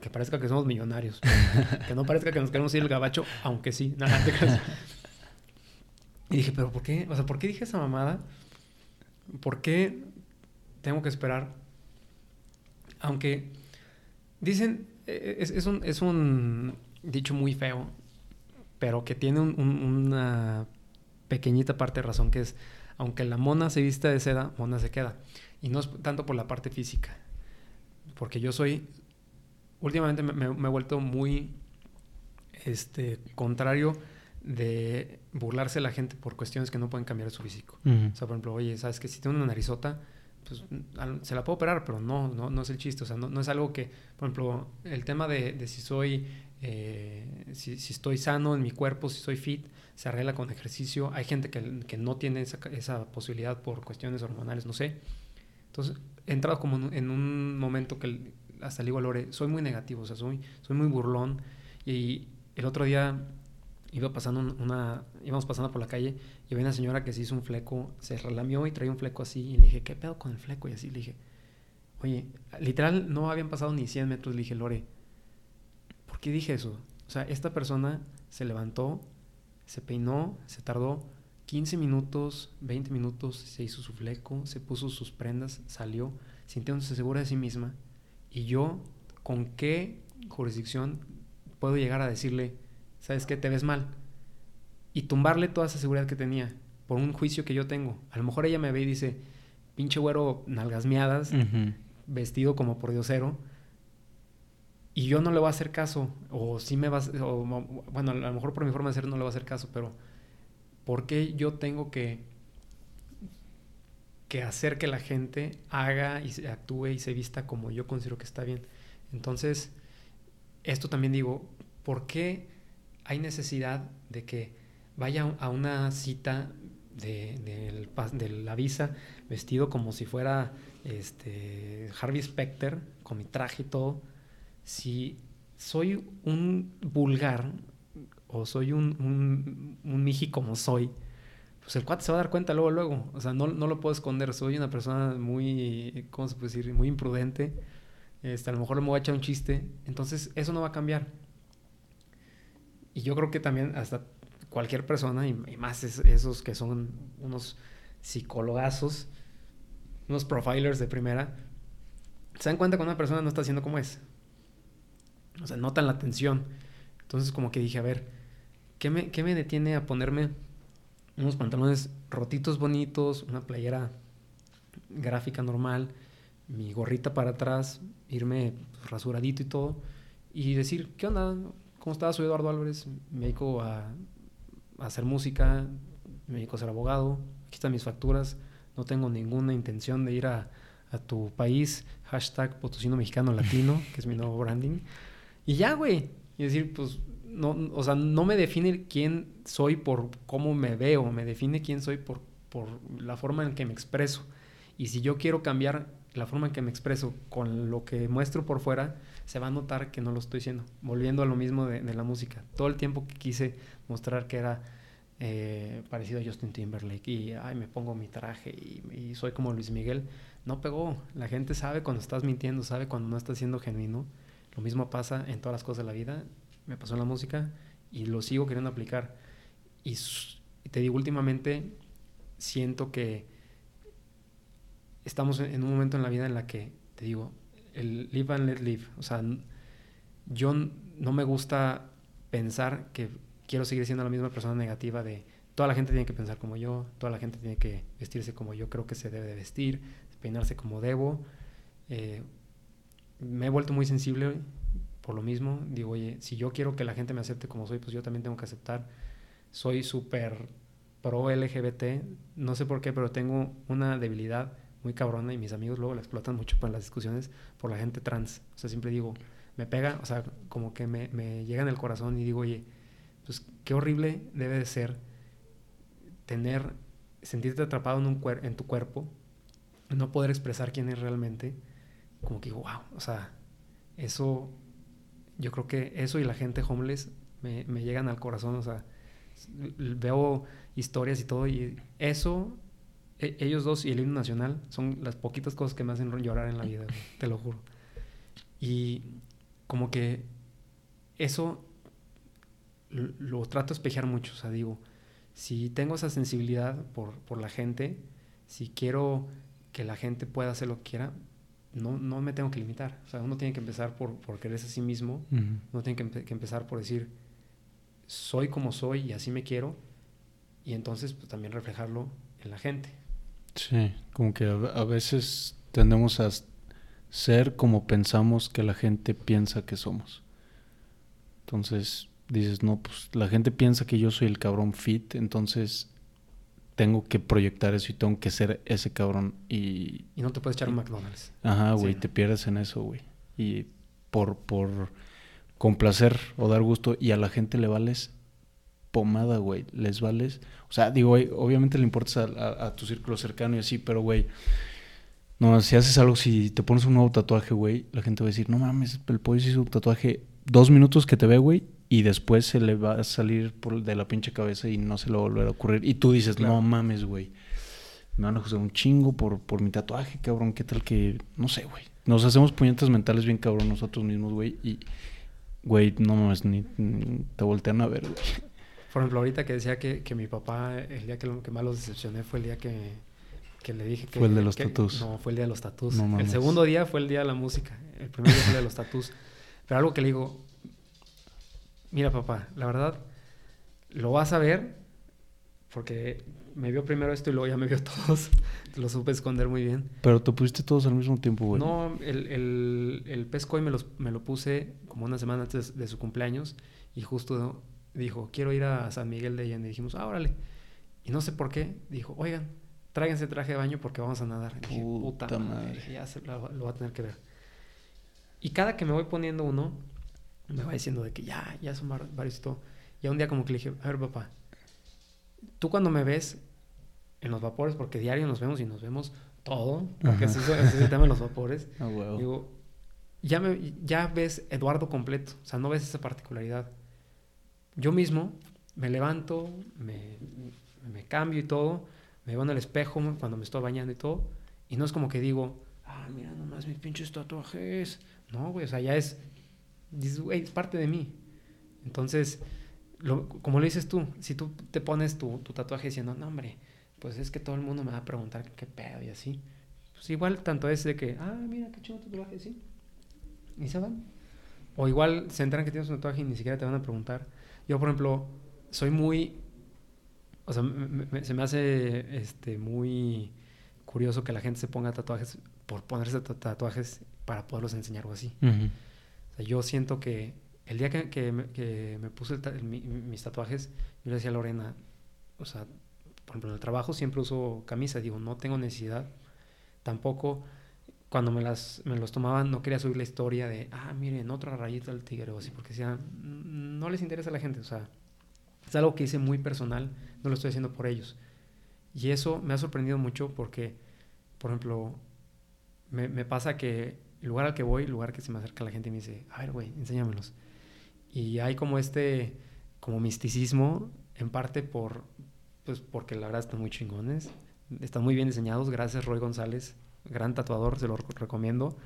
Que parezca que somos millonarios. que no parezca que nos queremos ir el gabacho, aunque sí. Nada, y dije, pero ¿por qué? O sea, ¿por qué dije esa mamada? ¿Por qué tengo que esperar? Aunque dicen, e, es, es, un, es un dicho muy feo, pero que tiene una pequeñita parte de razón, que es, aunque la mona se vista de seda, mona se queda. Y no es tanto por la parte física, porque yo soy, últimamente me, he vuelto muy este, contrario de burlarse a la gente por cuestiones que no pueden cambiar su físico. O sea, por ejemplo, oye, ¿sabes que Si tengo una narizota, pues se la puedo operar, pero no, no, no es el chiste. O sea, no, no es algo que, por ejemplo, el tema de, de si soy eh, si, estoy sano en mi cuerpo, si soy fit, se arregla con ejercicio. Hay gente que, que no tiene esa, esa, posibilidad por cuestiones hormonales, no sé. Entonces, he entrado como en un momento que hasta le digo a Lore, soy muy negativo, o sea, soy, soy muy burlón. Y el otro día iba pasando una, íbamos pasando por la calle y había una señora que se hizo un fleco, se relamió y traía un fleco así. Y le dije, ¿qué pedo con el fleco? Y así le dije, oye, literal no habían pasado ni 100 metros. Le dije, Lore, ¿Por qué dije eso? O sea, esta persona se levantó, se peinó, se tardó 15 minutos, 20 minutos, se hizo su fleco, se puso sus prendas, salió, sintiéndose segura de sí misma. Y yo, ¿con qué jurisdicción puedo llegar a decirle, sabes qué, te ves mal? Y tumbarle toda esa seguridad que tenía por un juicio que yo tengo. A lo mejor ella me ve y dice, pinche güero, nalgas miadas, vestido como por diosero y yo no le voy a hacer caso, o sí me va a, o, bueno, a lo mejor por mi forma de ser no le voy a hacer caso, pero ¿por qué yo tengo que, que hacer que la gente haga y actúe y se vista como yo considero que está bien? Entonces, esto también digo, ¿por qué hay necesidad de que vaya a una cita de la visa vestido como si fuera este, Harvey Specter, con mi traje y todo? si soy un vulgar o soy un, un, un miji como soy, pues el cuate se va a dar cuenta luego, luego. O sea, no, no lo puedo esconder. Soy una persona muy, ¿cómo se puede decir? Muy imprudente. Este, a lo mejor me voy a echar un chiste. Entonces, eso no va a cambiar. Y yo creo que también hasta cualquier persona, y, más esos que son unos psicólogazos, unos profilers de primera, se dan cuenta cuando una persona no está haciendo como es. O sea, notan la atención. Entonces como que dije, a ver, ¿qué me, qué me detiene a ponerme unos pantalones rotitos bonitos, una playera gráfica normal, mi gorrita para atrás, irme rasuradito y todo, y decir, ¿qué onda? ¿Cómo estás? Soy Eduardo Álvarez, me dedico a, a, hacer música, me dedico a ser abogado, aquí están mis facturas, no tengo ninguna intención de ir a, a tu país, hashtag Potosino Mexicano Latino, que es mi nuevo branding. Y ya, güey. Y decir, pues, no, o sea, no me define quién soy por cómo me veo, me define quién soy por, por la forma en que me expreso. Y si yo quiero cambiar la forma en que me expreso con lo que muestro por fuera, se va a notar que no lo estoy haciendo. Volviendo a lo mismo de, la música. Todo el tiempo que quise mostrar que era eh, parecido a Justin Timberlake y ay, me pongo mi traje y, y, soy como Luis Miguel, no pegó. La gente sabe cuando estás mintiendo, sabe cuando no estás siendo genuino. Lo mismo pasa en todas las cosas de la vida. Me pasó en la música y lo sigo queriendo aplicar. Y, te digo, últimamente siento que estamos en un momento en la vida en la que, te digo, el live and let live. O sea, yo no me gusta pensar que quiero seguir siendo la misma persona negativa de toda la gente tiene que pensar como yo, toda la gente tiene que vestirse como yo creo que se debe de vestir, peinarse como debo. Eh, me he vuelto muy sensible por lo mismo. Digo, oye, si yo quiero que la gente me acepte como soy, pues yo también tengo que aceptar. Soy súper pro LGBT, no sé por qué, pero tengo una debilidad muy cabrona y mis amigos luego la explotan mucho en las discusiones por la gente trans. O sea, siempre digo, me pega, o sea, como que me, me llega en el corazón y digo, oye, pues qué horrible debe de ser tener, sentirte atrapado en, un en tu cuerpo, no poder expresar quién es realmente, como que digo, wow, o sea, eso, yo creo que eso y la gente homeless me, me llegan al corazón, o sea, veo historias y todo, y eso e, ellos dos y el himno nacional son las poquitas cosas que me hacen llorar en la vida, te lo juro. Y como que eso lo, trato de espejear mucho, o sea, digo, si tengo esa sensibilidad por, por, la gente, si quiero que la gente pueda hacer lo que quiera, no, no me tengo que limitar. O sea, uno tiene que empezar por, por quererse a sí mismo, uno tiene que, que, empezar por decir, soy como soy y así me quiero, y entonces pues, también reflejarlo en la gente. Sí, como que a, veces tendemos a ser como pensamos que la gente piensa que somos. Entonces dices, no, pues la gente piensa que yo soy el cabrón fit, entonces tengo que proyectar eso y tengo que ser ese cabrón y... Y no te puedes echar un McDonald's. Ajá, güey, te pierdes en eso, güey. Y por, por complacer o dar gusto y a la gente le vales pomada, güey. Les vales. O sea, digo, güey, obviamente le importas a, tu círculo cercano y así, pero, güey. No, si haces algo, si te pones un nuevo tatuaje, güey, la gente va a decir, no mames, el pollo hizo un tatuaje dos minutos que te ve, güey, y después se le va a salir por de la pinche cabeza y no se le va a volver a ocurrir. Y tú dices, no mames, güey. Me van a juzgar un chingo por, por mi tatuaje, cabrón. ¿Qué tal que.? No sé, güey. Nos hacemos puñetas mentales bien cabrón nosotros mismos, güey. Y, güey, no mames, ni, ni te voltean a ver, güey. Por ejemplo, ahorita que decía que, que mi papá, el día que, que más los decepcioné fue el día que, que le dije que... Fue el de los tatús. No, fue el día de los tatús. el segundo día fue el día de la música. El primer día fue el de los tatús. Pero algo que le digo, mira papá, la verdad, lo vas a ver porque me vio primero esto y luego ya me vio todos. lo supe esconder muy bien. Pero te pusiste todos al mismo tiempo, güey. No, el, el, el pesco me, los, me lo puse como una semana antes de su cumpleaños y justo dijo, quiero ir a San Miguel de Allende. Y dijimos, ah, órale. Y no sé por qué, dijo, oigan, tráiganse traje de baño porque vamos a nadar. Y dije, puta, madre. ya se, lo, va a tener que ver. Y cada que me voy poniendo uno, me va diciendo de que ya, ya son varios y todo. Y un día como que le dije, a ver, papá, tú cuando me ves en los vapores, porque diario nos vemos y nos vemos todo, porque así, es el tema de los vapores, ah, digo, ya, me, ya ves Eduardo completo, o sea, no ves esa particularidad yo mismo me levanto, me, me cambio y todo, me veo en el espejo cuando me estoy bañando y todo, y no es como que digo, ah, mira nomás mis pinches tatuajes. No, güey, o sea, ya es, güey, es parte de mí. Entonces, lo, como lo dices tú, si tú te pones tu, tu, tatuaje diciendo, no, hombre, pues es que todo el mundo me va a preguntar qué pedo y así. Pues igual tanto es de que, ah, mira qué tu tatuaje, sí. Y se van. O igual se enteran que tienes un tatuaje y ni siquiera te van a preguntar. Yo, por ejemplo, soy muy... O sea, se me hace este, muy curioso que la gente se ponga tatuajes por ponerse tatuajes para poderlos enseñar o así. Yo siento que el día que, me, puse mis tatuajes, yo le decía a Lorena, o sea, por ejemplo, en el trabajo siempre uso camisa, digo, no tengo necesidad. Tampoco cuando me, las, me los tomaban no quería subir la historia de, ah, miren, otra rayita del tigre o así, porque decía, no les interesa a la gente, o sea, es algo que hice muy personal, no lo estoy haciendo por ellos. Y eso me ha sorprendido mucho porque, por ejemplo, me pasa que el lugar al que voy, el lugar que se me acerca la gente y me dice, a ver, güey, enséñamelos. Y hay como este, como misticismo, en parte por, pues porque la verdad están muy chingones, están muy bien diseñados, gracias Roy González, gran tatuador, se lo recomiendo.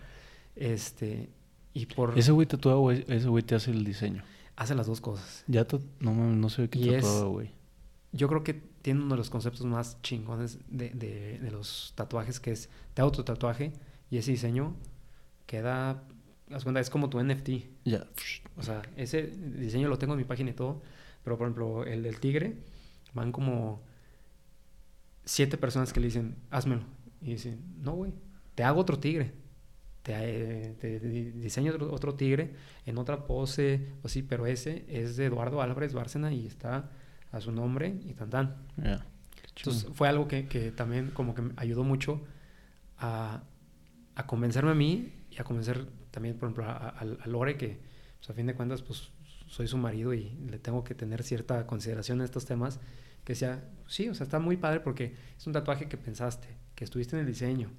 Este, y por... ¿Ese güey tatúa o ese güey te hace el diseño? Hace las dos cosas. Ya no, no sé qué tatuaba, güey. Yo creo que tiene uno de los conceptos más chingones de, de, los tatuajes, que es te auto tatuaje y ese diseño queda, las cuenta, es como tu NFT. Ya. O sea, ese diseño lo tengo en mi página y todo, pero por ejemplo, el del tigre, van como siete personas que le dicen, házmelo. Y dice, no, güey, te hago otro tigre. te, eh, te diseño otro, otro tigre en otra pose, o así, pero ese es de Eduardo Álvarez Bárcena y está a su nombre y tan tan. Chido. Entonces fue algo que, que también como que me ayudó mucho a, a convencerme a mí y a convencer también, por ejemplo, a, a- a Lore, que pues, a fin de cuentas pues soy su marido y le tengo que tener cierta consideración en estos temas, que sea, sí, o sea, está muy padre porque es un tatuaje que pensaste, que estuviste en el diseño,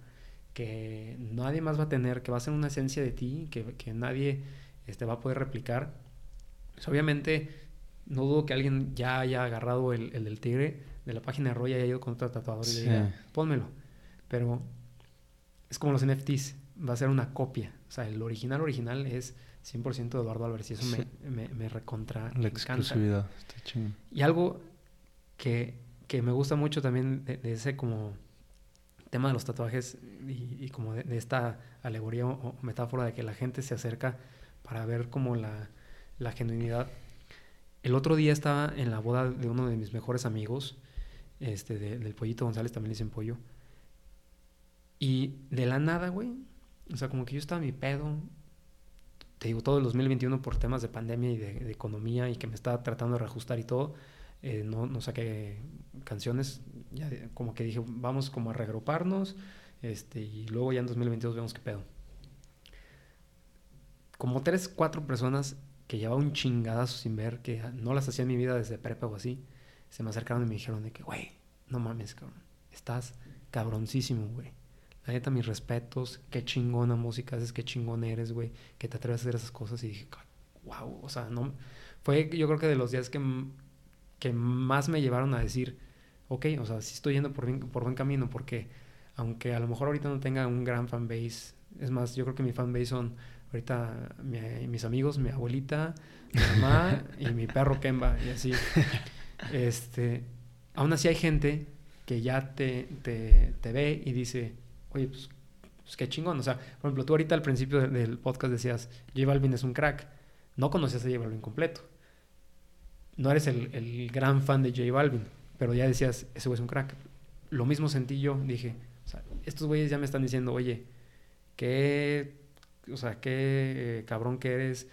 que nadie más va a tener, que va a ser una esencia de ti, que, que nadie este, va a poder replicar. Pues, obviamente, no dudo que alguien ya haya agarrado el, el del tigre de la página de Roy y haya ido con otro tatuador y Sí. le diga, pónmelo. Pero es como los NFTs, va a ser una copia. O sea, el original original es 100% de Eduardo Álvarez y eso Sí. me, me, me recontra La exclusividad. Está chingón. Y algo que, que me gusta mucho también de, de ese como tema de los tatuajes y, y como de, de esta alegoría o, o metáfora de que la gente se acerca para ver como la, la genuinidad. El otro día estaba en la boda de uno de mis mejores amigos, este, de- del Pollito González, también le dicen pollo. Y de la nada, güey, o sea, como que yo estaba mi pedo, te digo, todo el 2021 por temas de pandemia y de, economía y que me estaba tratando de reajustar y todo, eh, no, no saqué canciones, ya como que dije, vamos como a reagruparnos, este, y luego ya en 2022 vemos qué pedo. Como tres, cuatro personas que llevaba un chingadazo sin ver, que no las hacía en mi vida desde prepa o así, se me acercaron y me dijeron de que, güey, no mames, cabrón, estás cabroncísimo, güey. Neta, mis respetos, qué chingona música haces, qué chingón eres, güey, que te atreves a hacer esas cosas. Y dije, wow, o sea, no. Fue yo creo que de los días que, que más me llevaron a decir, ok, o sea, sí estoy yendo por, bien- por buen camino, porque aunque a lo mejor ahorita no tenga un gran fanbase, es más, yo creo que mi fanbase son ahorita mi- mis amigos, mi abuelita, mi mamá y mi perro Kemba, y así. Este, aún así hay gente que ya te, te, te ve y dice, oye, pues, pues qué chingón. O sea, por ejemplo, tú ahorita al principio de- del podcast decías, J Balvin es un crack. No conocías a J Balvin completo. No eres el, el gran fan de J Balvin, pero ya decías, ese güey es un crack. Lo mismo sentí yo, dije, o sea, estos güeyes ya me están diciendo, oye, qué, o sea, qué eh, cabrón que eres,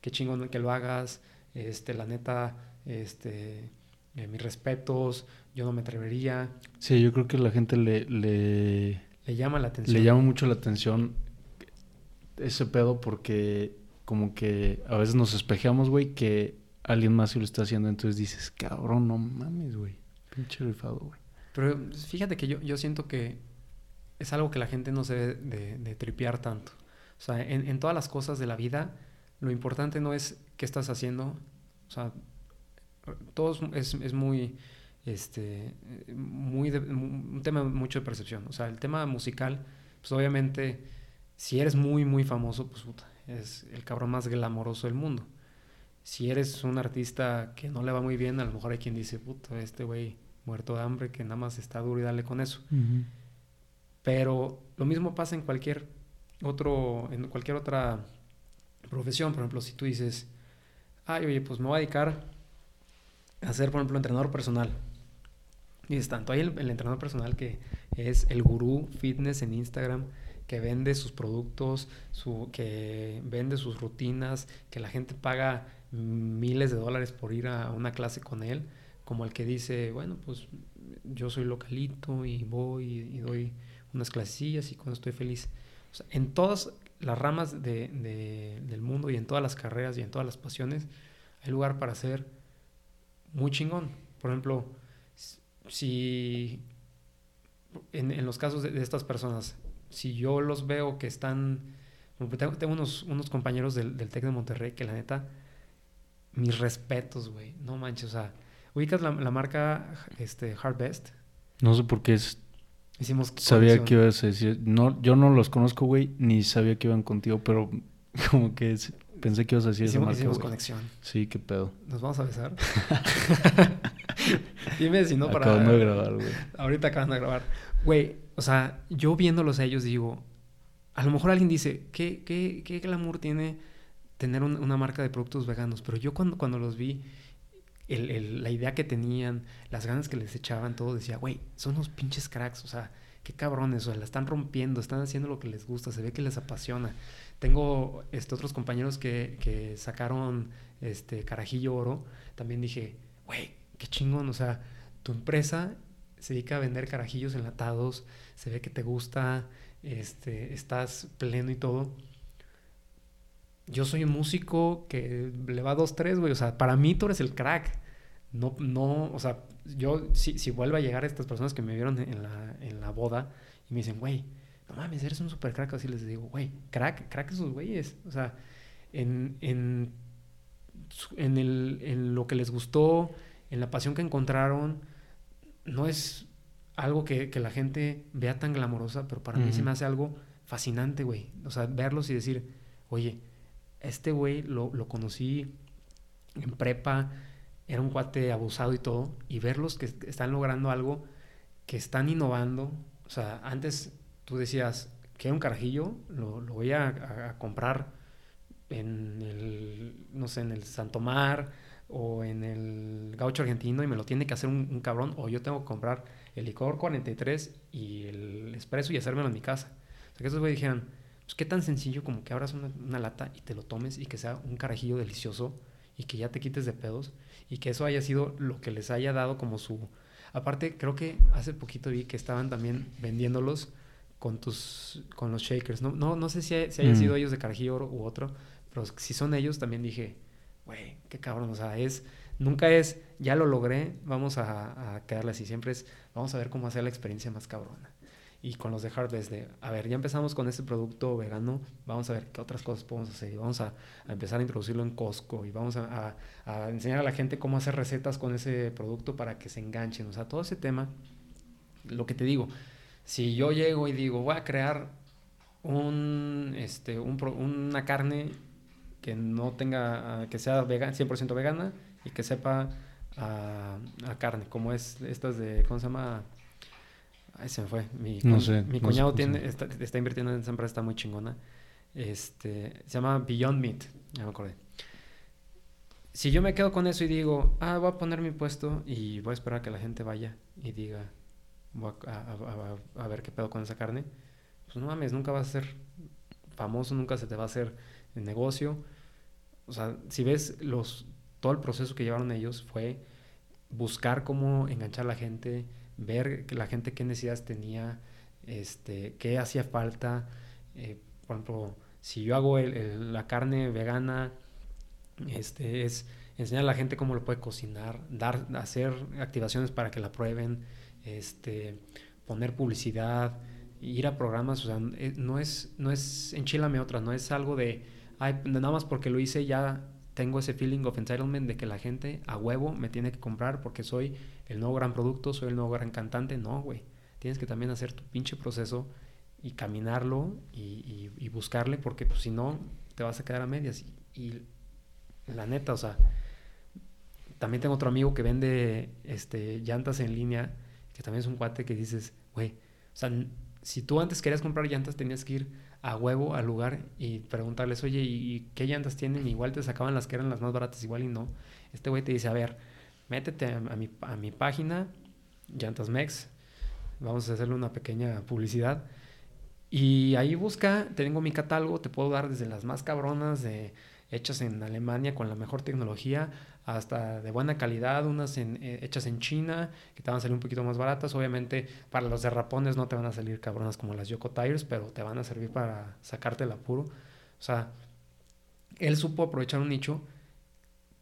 qué chingón que lo hagas, este, la neta, este, eh, mis respetos, yo no me atrevería. Sí, yo creo que la gente le, Le llama la atención. le llama mucho la atención ese pedo porque como que a veces nos espejeamos, güey, que alguien más sí lo está haciendo. Entonces dices, cabrón, no mames, güey. Pinche rifado, güey. Pero fíjate que yo, yo siento que es algo que la gente no se debe de, de tripear tanto. O sea, en, en todas las cosas de la vida, lo importante no es qué estás haciendo. O sea, todo es, es, es muy, este, muy de- un tema mucho de percepción. O sea, el tema musical, pues obviamente, si eres muy, muy famoso, pues puta, es el cabrón más glamoroso del mundo. Si eres un artista que no le va muy bien, a lo mejor hay quien dice, puta, este güey muerto de hambre que nada más está duro y dale con eso. Pero lo mismo pasa en cualquier otro, en cualquier otra profesión. Por ejemplo, si tú dices, ay, oye, pues me voy a dedicar a ser, por ejemplo, entrenador personal. Y es tanto, hay el, entrenador personal que es el gurú fitness en Instagram, que vende sus productos, su, que vende sus rutinas, que la gente paga miles de dólares por ir a una clase con él, como el que dice, bueno, pues yo soy localito y voy y, doy unas clasillas y cuando estoy feliz. En todas las ramas de, de- del mundo y en todas las carreras y en todas las pasiones hay lugar para ser muy chingón. Por ejemplo, si en, en los casos de, de estas personas, si yo los veo que están, tengo, tengo unos, unos compañeros del, del TEC de Monterrey que la neta, mis respetos, güey, no manches, o sea, ubicas la, la marca este, Hardbest, No sé por qué es- hicimos sabía que ibas a decir. No, yo no los conozco, güey, ni sabía que iban contigo, pero como que es- pensé que ibas a decir esa hicimos, marca, hicimos conexión. Sí, qué pedo. Nos vamos a besar. Dime si no para. Acabando de grabar, güey. Ahorita acaban de grabar. Güey, o sea, yo viéndolos a ellos digo, a lo mejor alguien dice, ¿qué, qué, qué glamour tiene tener un- una marca de productos veganos? Pero yo cuando, cuando los vi, la idea que tenían, las ganas que les echaban, todo decía, güey, son unos pinches cracks, o sea, qué cabrones, o sea, la están rompiendo, están haciendo lo que les gusta, se ve que les apasiona. Tengo este, otros compañeros que, que sacaron este Carajillo Oro, también dije, güey, qué chingón, o sea, tu empresa se dedica a vender carajillos enlatados, se ve que te gusta, este, estás pleno y todo. Yo soy un músico que le va dos, tres, güey. O sea, para mí tú eres el crack. No, no, o sea, yo, si, si vuelvo a llegar a estas personas que me vieron en la, en la boda y me dicen, güey, no mames, eres un super crack, así les digo, güey, crack, crack esos güeyes. O sea, en, en, en, el, en lo que les gustó, en la pasión que encontraron, no es algo que, que la gente vea tan glamorosa, pero para mí se me hace algo fascinante, güey. O sea, verlos y decir, oye, este güey lo, lo conocí en prepa, era un cuate abusado y todo, y verlos que están logrando algo, que están innovando. O sea, antes tú decías, que un carajillo, lo, lo voy a, comprar en el, no sé, en el Santomar o en el gaucho argentino y me lo tiene que hacer un, cabrón, o yo tengo que comprar el licor 43 y el espresso y hacérmelo en mi casa. O sea, que esos güeyes dijeran, pues qué tan sencillo como que abras una, una, lata y te lo tomes y que sea un carajillo delicioso y que ya te quites de pedos y que eso haya sido lo que les haya dado como su... Aparte, creo que hace poquito vi que estaban también vendiéndolos con tus con los shakers. No, no, no sé si, si hayan mm. sido ellos de carajillo u otro, pero si son ellos también dije, güey, qué cabrón, o sea, es, nunca es, ya lo logré, vamos a, a quedarle así, siempre es, vamos a ver cómo hacer la experiencia más cabrona. Y con los de Harvest, de, a ver, ya empezamos con este producto vegano, vamos a ver qué otras cosas podemos hacer, y vamos a, a, empezar a introducirlo en Costco, y vamos a, a, enseñar a la gente cómo hacer recetas con ese producto para que se enganchen, o sea, todo ese tema, lo que te digo, si yo llego y digo, voy a crear un, este, un, una carne que no tenga, ah, que sea vegana, 100% vegana y que sepa a, carne, como es estas de, ¿cómo se llama? Ay, se me fue. Mi, no sé, mi cuñado tiene, está, está, invirtiendo en esa empresa, está muy chingona. Este, se llama Beyond Meat, ya me acordé. Si yo me quedo con eso y digo, ah, voy a poner mi puesto y voy a esperar a que la gente vaya y diga, voy a, ver qué pedo con esa carne, pues no mames, nunca vas a ser famoso, nunca se te va a hacer el negocio. O sea, si ves los, todo el proceso que llevaron ellos fue buscar cómo enganchar a la gente, ver que la gente qué necesidades tenía, este, qué hacía falta. Eh, por ejemplo, si yo hago el, la carne vegana, este, es enseñar a la gente cómo lo puede cocinar, dar, hacer activaciones para que la prueben, este, poner publicidad, ir a programas, o sea, eh, no es, no es enchilame otra, no es algo de ay, nada más porque lo hice ya tengo ese feeling of entitlement de que la gente a huevo me tiene que comprar porque soy el nuevo gran producto, soy el nuevo gran cantante. No, güey. Tienes que también hacer tu pinche proceso y caminarlo y, buscarle porque pues, si no te vas a quedar a medias. Y, y, la neta, o sea, también tengo otro amigo que vende este, llantas en línea, también es un cuate que dices, güey, o sea, si tú antes querías comprar llantas tenías que ir a huevo al lugar y preguntarles, oye, ¿y qué llantas tienen? Igual te sacaban las que eran las más baratas, igual y no. Este güey te dice, a ver, métete a, mi, a mi página, Llantas Mex, vamos a hacerle una pequeña publicidad. Y ahí busca, tengo mi catálogo, te puedo dar desde las más cabronas de hechas en Alemania con la mejor tecnología hasta de buena calidad, unas eh, hechas en China que te van a salir un poquito más baratas. Obviamente para los derrapones no te van a salir cabronas como las Yoko Tires, pero te van a servir para sacarte el apuro. O sea, él supo aprovechar un nicho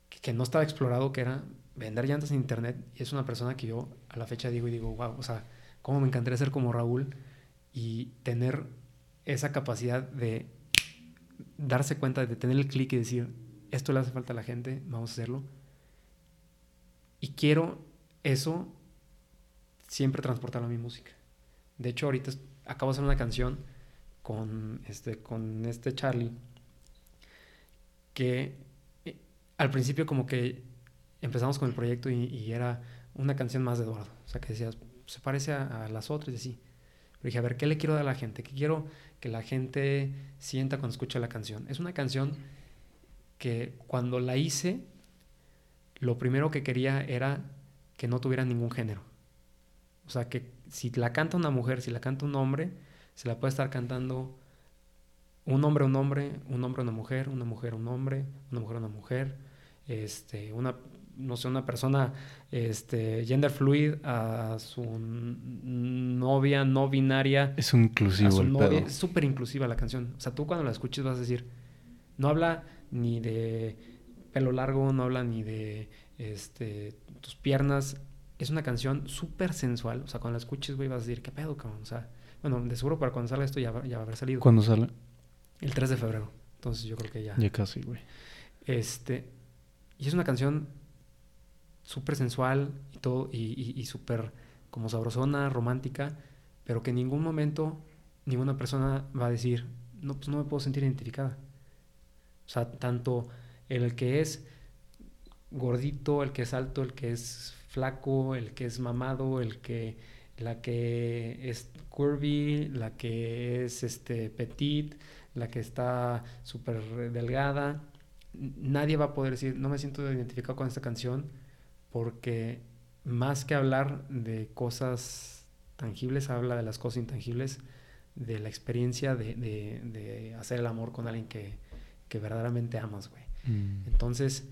que, no estaba explorado, que era vender llantas en internet. Y es una persona que yo a la fecha digo y digo, wow, o sea, cómo me encantaría ser como Raúl y tener esa capacidad de darse cuenta, de tener el clic y decir, esto le hace falta a la gente, vamos a hacerlo. Y quiero eso siempre transportarlo a mi música. De hecho, ahorita acabo de hacer una canción con este, con este Charlie que eh, al principio como que empezamos con el proyecto y, era una canción más de Eduardo. O sea, que decías, se parece a, las otras y así. Pero dije, a ver, ¿qué le quiero dar a la gente? ¿Qué quiero que la gente sienta cuando escucha la canción? Es una canción que cuando la hice, lo primero que quería era que no tuviera ningún género. O sea, que si la canta una mujer, si la canta un hombre, se la puede estar cantando un hombre a un hombre, un hombre a una mujer, una mujer a un hombre, una mujer a una mujer, este, una, no sé, una persona este, gender fluid a su novia no binaria. Es un inclusivo el pedo. Es súper inclusiva la canción. O sea, tú cuando la escuches vas a decir, no habla ni de pelo largo, no habla ni de este, tus piernas. Es una canción súper sensual. O sea, cuando la escuches, güey, vas a decir, ¿qué pedo, cabrón? O sea, bueno, de seguro para cuando salga esto ya, ya va a haber salido. ¿Cuándo sale? El 3 de febrero. Entonces yo creo que ya. Ya casi, güey. Este. Y es una canción súper sensual y todo, y, y, súper como sabrosona, romántica, pero que en ningún momento ninguna persona va a decir, no, pues no me puedo sentir identificada. O sea, tanto el que es gordito, el que es alto, el que es flaco, el que es mamado, el que la que es curvy, la que es este petit, la que está súper delgada. Nadie va a poder decir, no me siento identificado con esta canción, porque más que hablar de cosas tangibles, habla de las cosas intangibles, de la experiencia de, hacer el amor con alguien que, verdaderamente amas, güey. Mm. Entonces,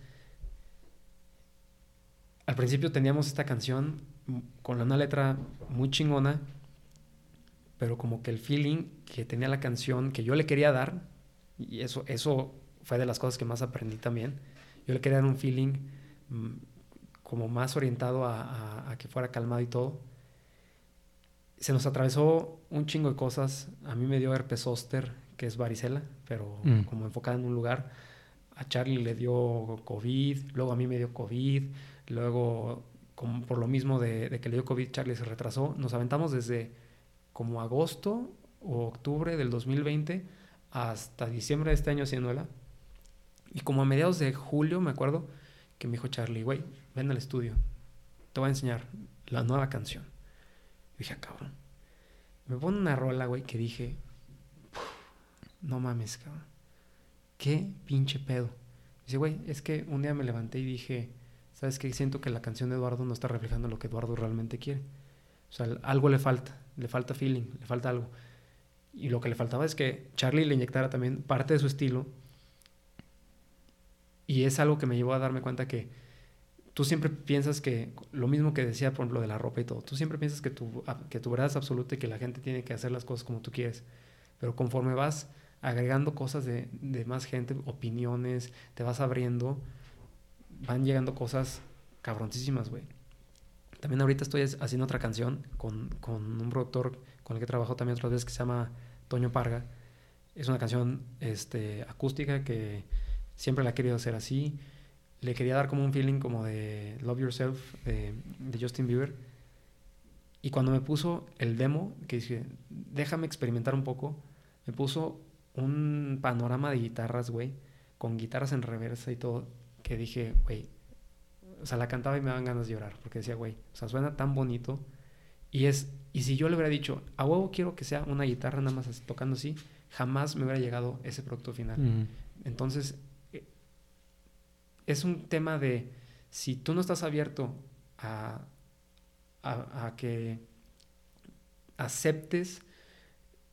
al principio teníamos esta canción con una letra muy chingona, pero como que el feeling que tenía la canción, que yo le quería dar, y eso, eso fue de las cosas que más aprendí también, yo le quería dar un feeling mm, como más orientado a, que fuera calmado y todo. Se nos atravesó un chingo de cosas. A mí me dio herpes zóster, que es varicela, pero mm. como enfocada en un lugar. A Charlie le dio COVID, luego a mí me dio COVID, luego como por lo mismo de, que le dio COVID, Charlie se retrasó. Nos aventamos desde como agosto o octubre del 2020 hasta diciembre de este año haciéndola. Y como a mediados de julio, me acuerdo, que me dijo Charlie, güey, ven al estudio, te voy a enseñar la nueva canción. Y dije, ah, cabrón. Me pone una rola, güey, que dije, no mames, cabrón. Qué pinche pedo. Dice, güey, es que un día me levanté y dije, ¿sabes qué? Siento que la canción de Eduardo no está reflejando lo que Eduardo realmente quiere. O sea, algo le falta, le falta feeling, le falta algo. Y lo que le faltaba es que Charlie le inyectara también parte de su estilo. Y es algo que me llevó a darme cuenta que tú siempre piensas que, lo mismo que decía, por ejemplo, de la ropa y todo, tú siempre piensas que tu, que tu verdad es absoluta y que la gente tiene que hacer las cosas como tú quieres. Pero conforme vas agregando cosas de, de más gente, opiniones, te vas abriendo, van llegando cosas cabroncísimas, güey. También ahorita estoy haciendo otra canción con, con, un productor con el que trabajo también otras veces que se llama Toño Parga. Es una canción este, acústica que siempre la he querido hacer así. Le quería dar como un feeling como de Love Yourself de, de Justin Bieber. Y cuando me puso el demo, que dije, déjame experimentar un poco, me puso un panorama de guitarras, güey, con guitarras en reversa y todo que dije, güey, o sea, la cantaba y me daban ganas de llorar, porque decía, güey, o sea, suena tan bonito. Y es, y si yo le hubiera dicho, a huevo quiero que sea una guitarra nada más tocando así, jamás me hubiera llegado ese producto final. Entonces, eh, es un tema de, si tú no estás abierto a, a, que aceptes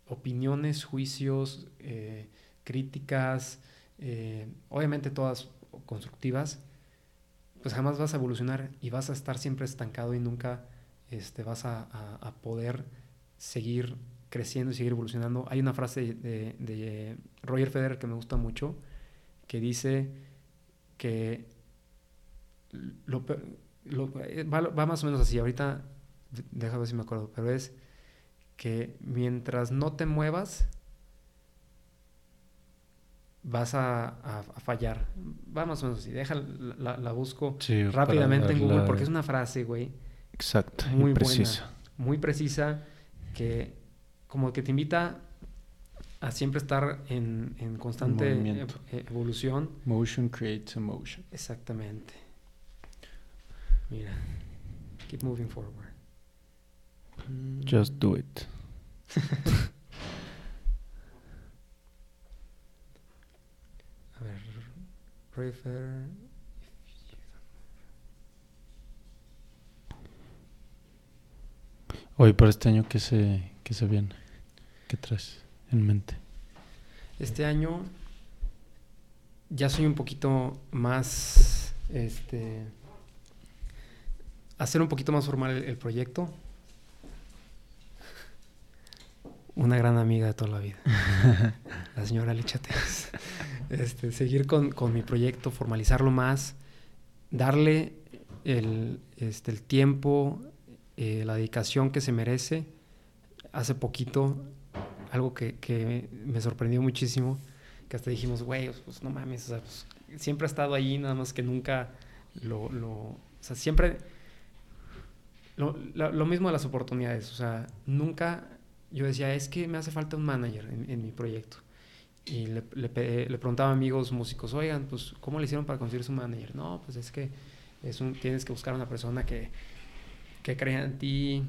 opiniones, juicios, eh, críticas, eh, obviamente todas constructivas, pues jamás vas a evolucionar y vas a estar siempre estancado y nunca este, vas a, poder seguir creciendo y seguir evolucionando. Hay una frase de, Roger Federer que me gusta mucho, que dice que lo, va, va, más o menos así, ahorita déjame ver si me acuerdo, pero es que mientras no te muevas, vas a, fallar. Vamos a menos deja, la, busco rápidamente en Google porque es una frase, güey. Exacto, muy precisa. muy precisa que como que te invita a siempre estar en, en constante e, evolución. Motion creates emotion. Exactamente. Mira, keep moving forward. Just do it. A ver, prefer. Hoy para este año que se, que se viene, ¿qué traes en mente? Este año ya soy un poquito más, este, hacer un poquito más formal el proyecto, Una gran amiga de toda la vida, la señora Lichates. Este, seguir con, con, mi proyecto, formalizarlo más, darle el, este, el tiempo, eh, la dedicación que se merece. Hace poquito, algo que, que me sorprendió muchísimo, que hasta dijimos, güey, pues no mames, pues, siempre ha estado ahí, nada más que nunca lo, lo o sea, siempre, lo, lo, mismo de las oportunidades, o sea, nunca yo decía, es que me hace falta un manager en, mi proyecto. Y le, le, le, preguntaba a amigos músicos, oigan, pues, ¿cómo le hicieron para conseguir su manager? No, pues es que es un, tienes que buscar una persona que, que crea en ti,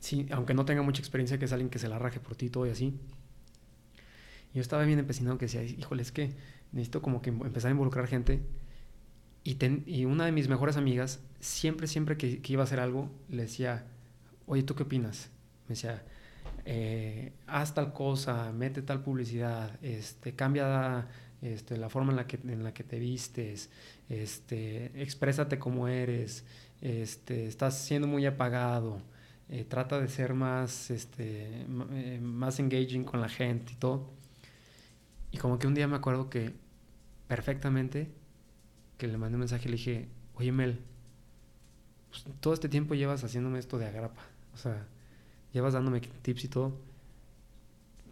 sí, aunque no tenga mucha experiencia, que es alguien que se la raje por ti todo y así. Yo estaba bien empecinado que decía, híjole, es que necesito como que empezar a involucrar gente. Y, y una de mis mejores amigas, siempre, siempre que, iba a hacer algo, le decía, oye, ¿tú qué opinas? Me decía, eh, haz tal cosa, mete tal publicidad, este, cambia este, la forma en la, que, en la que te vistes, este, exprésate como eres, este, estás siendo muy apagado, eh, trata de ser más, este, eh, más engaging con la gente y todo. Y como que un día me acuerdo que perfectamente, que le mandé un mensaje y le dije, oye Mel, pues, todo este tiempo llevas haciéndome esto de agrapa, o sea, llevas dándome tips y todo,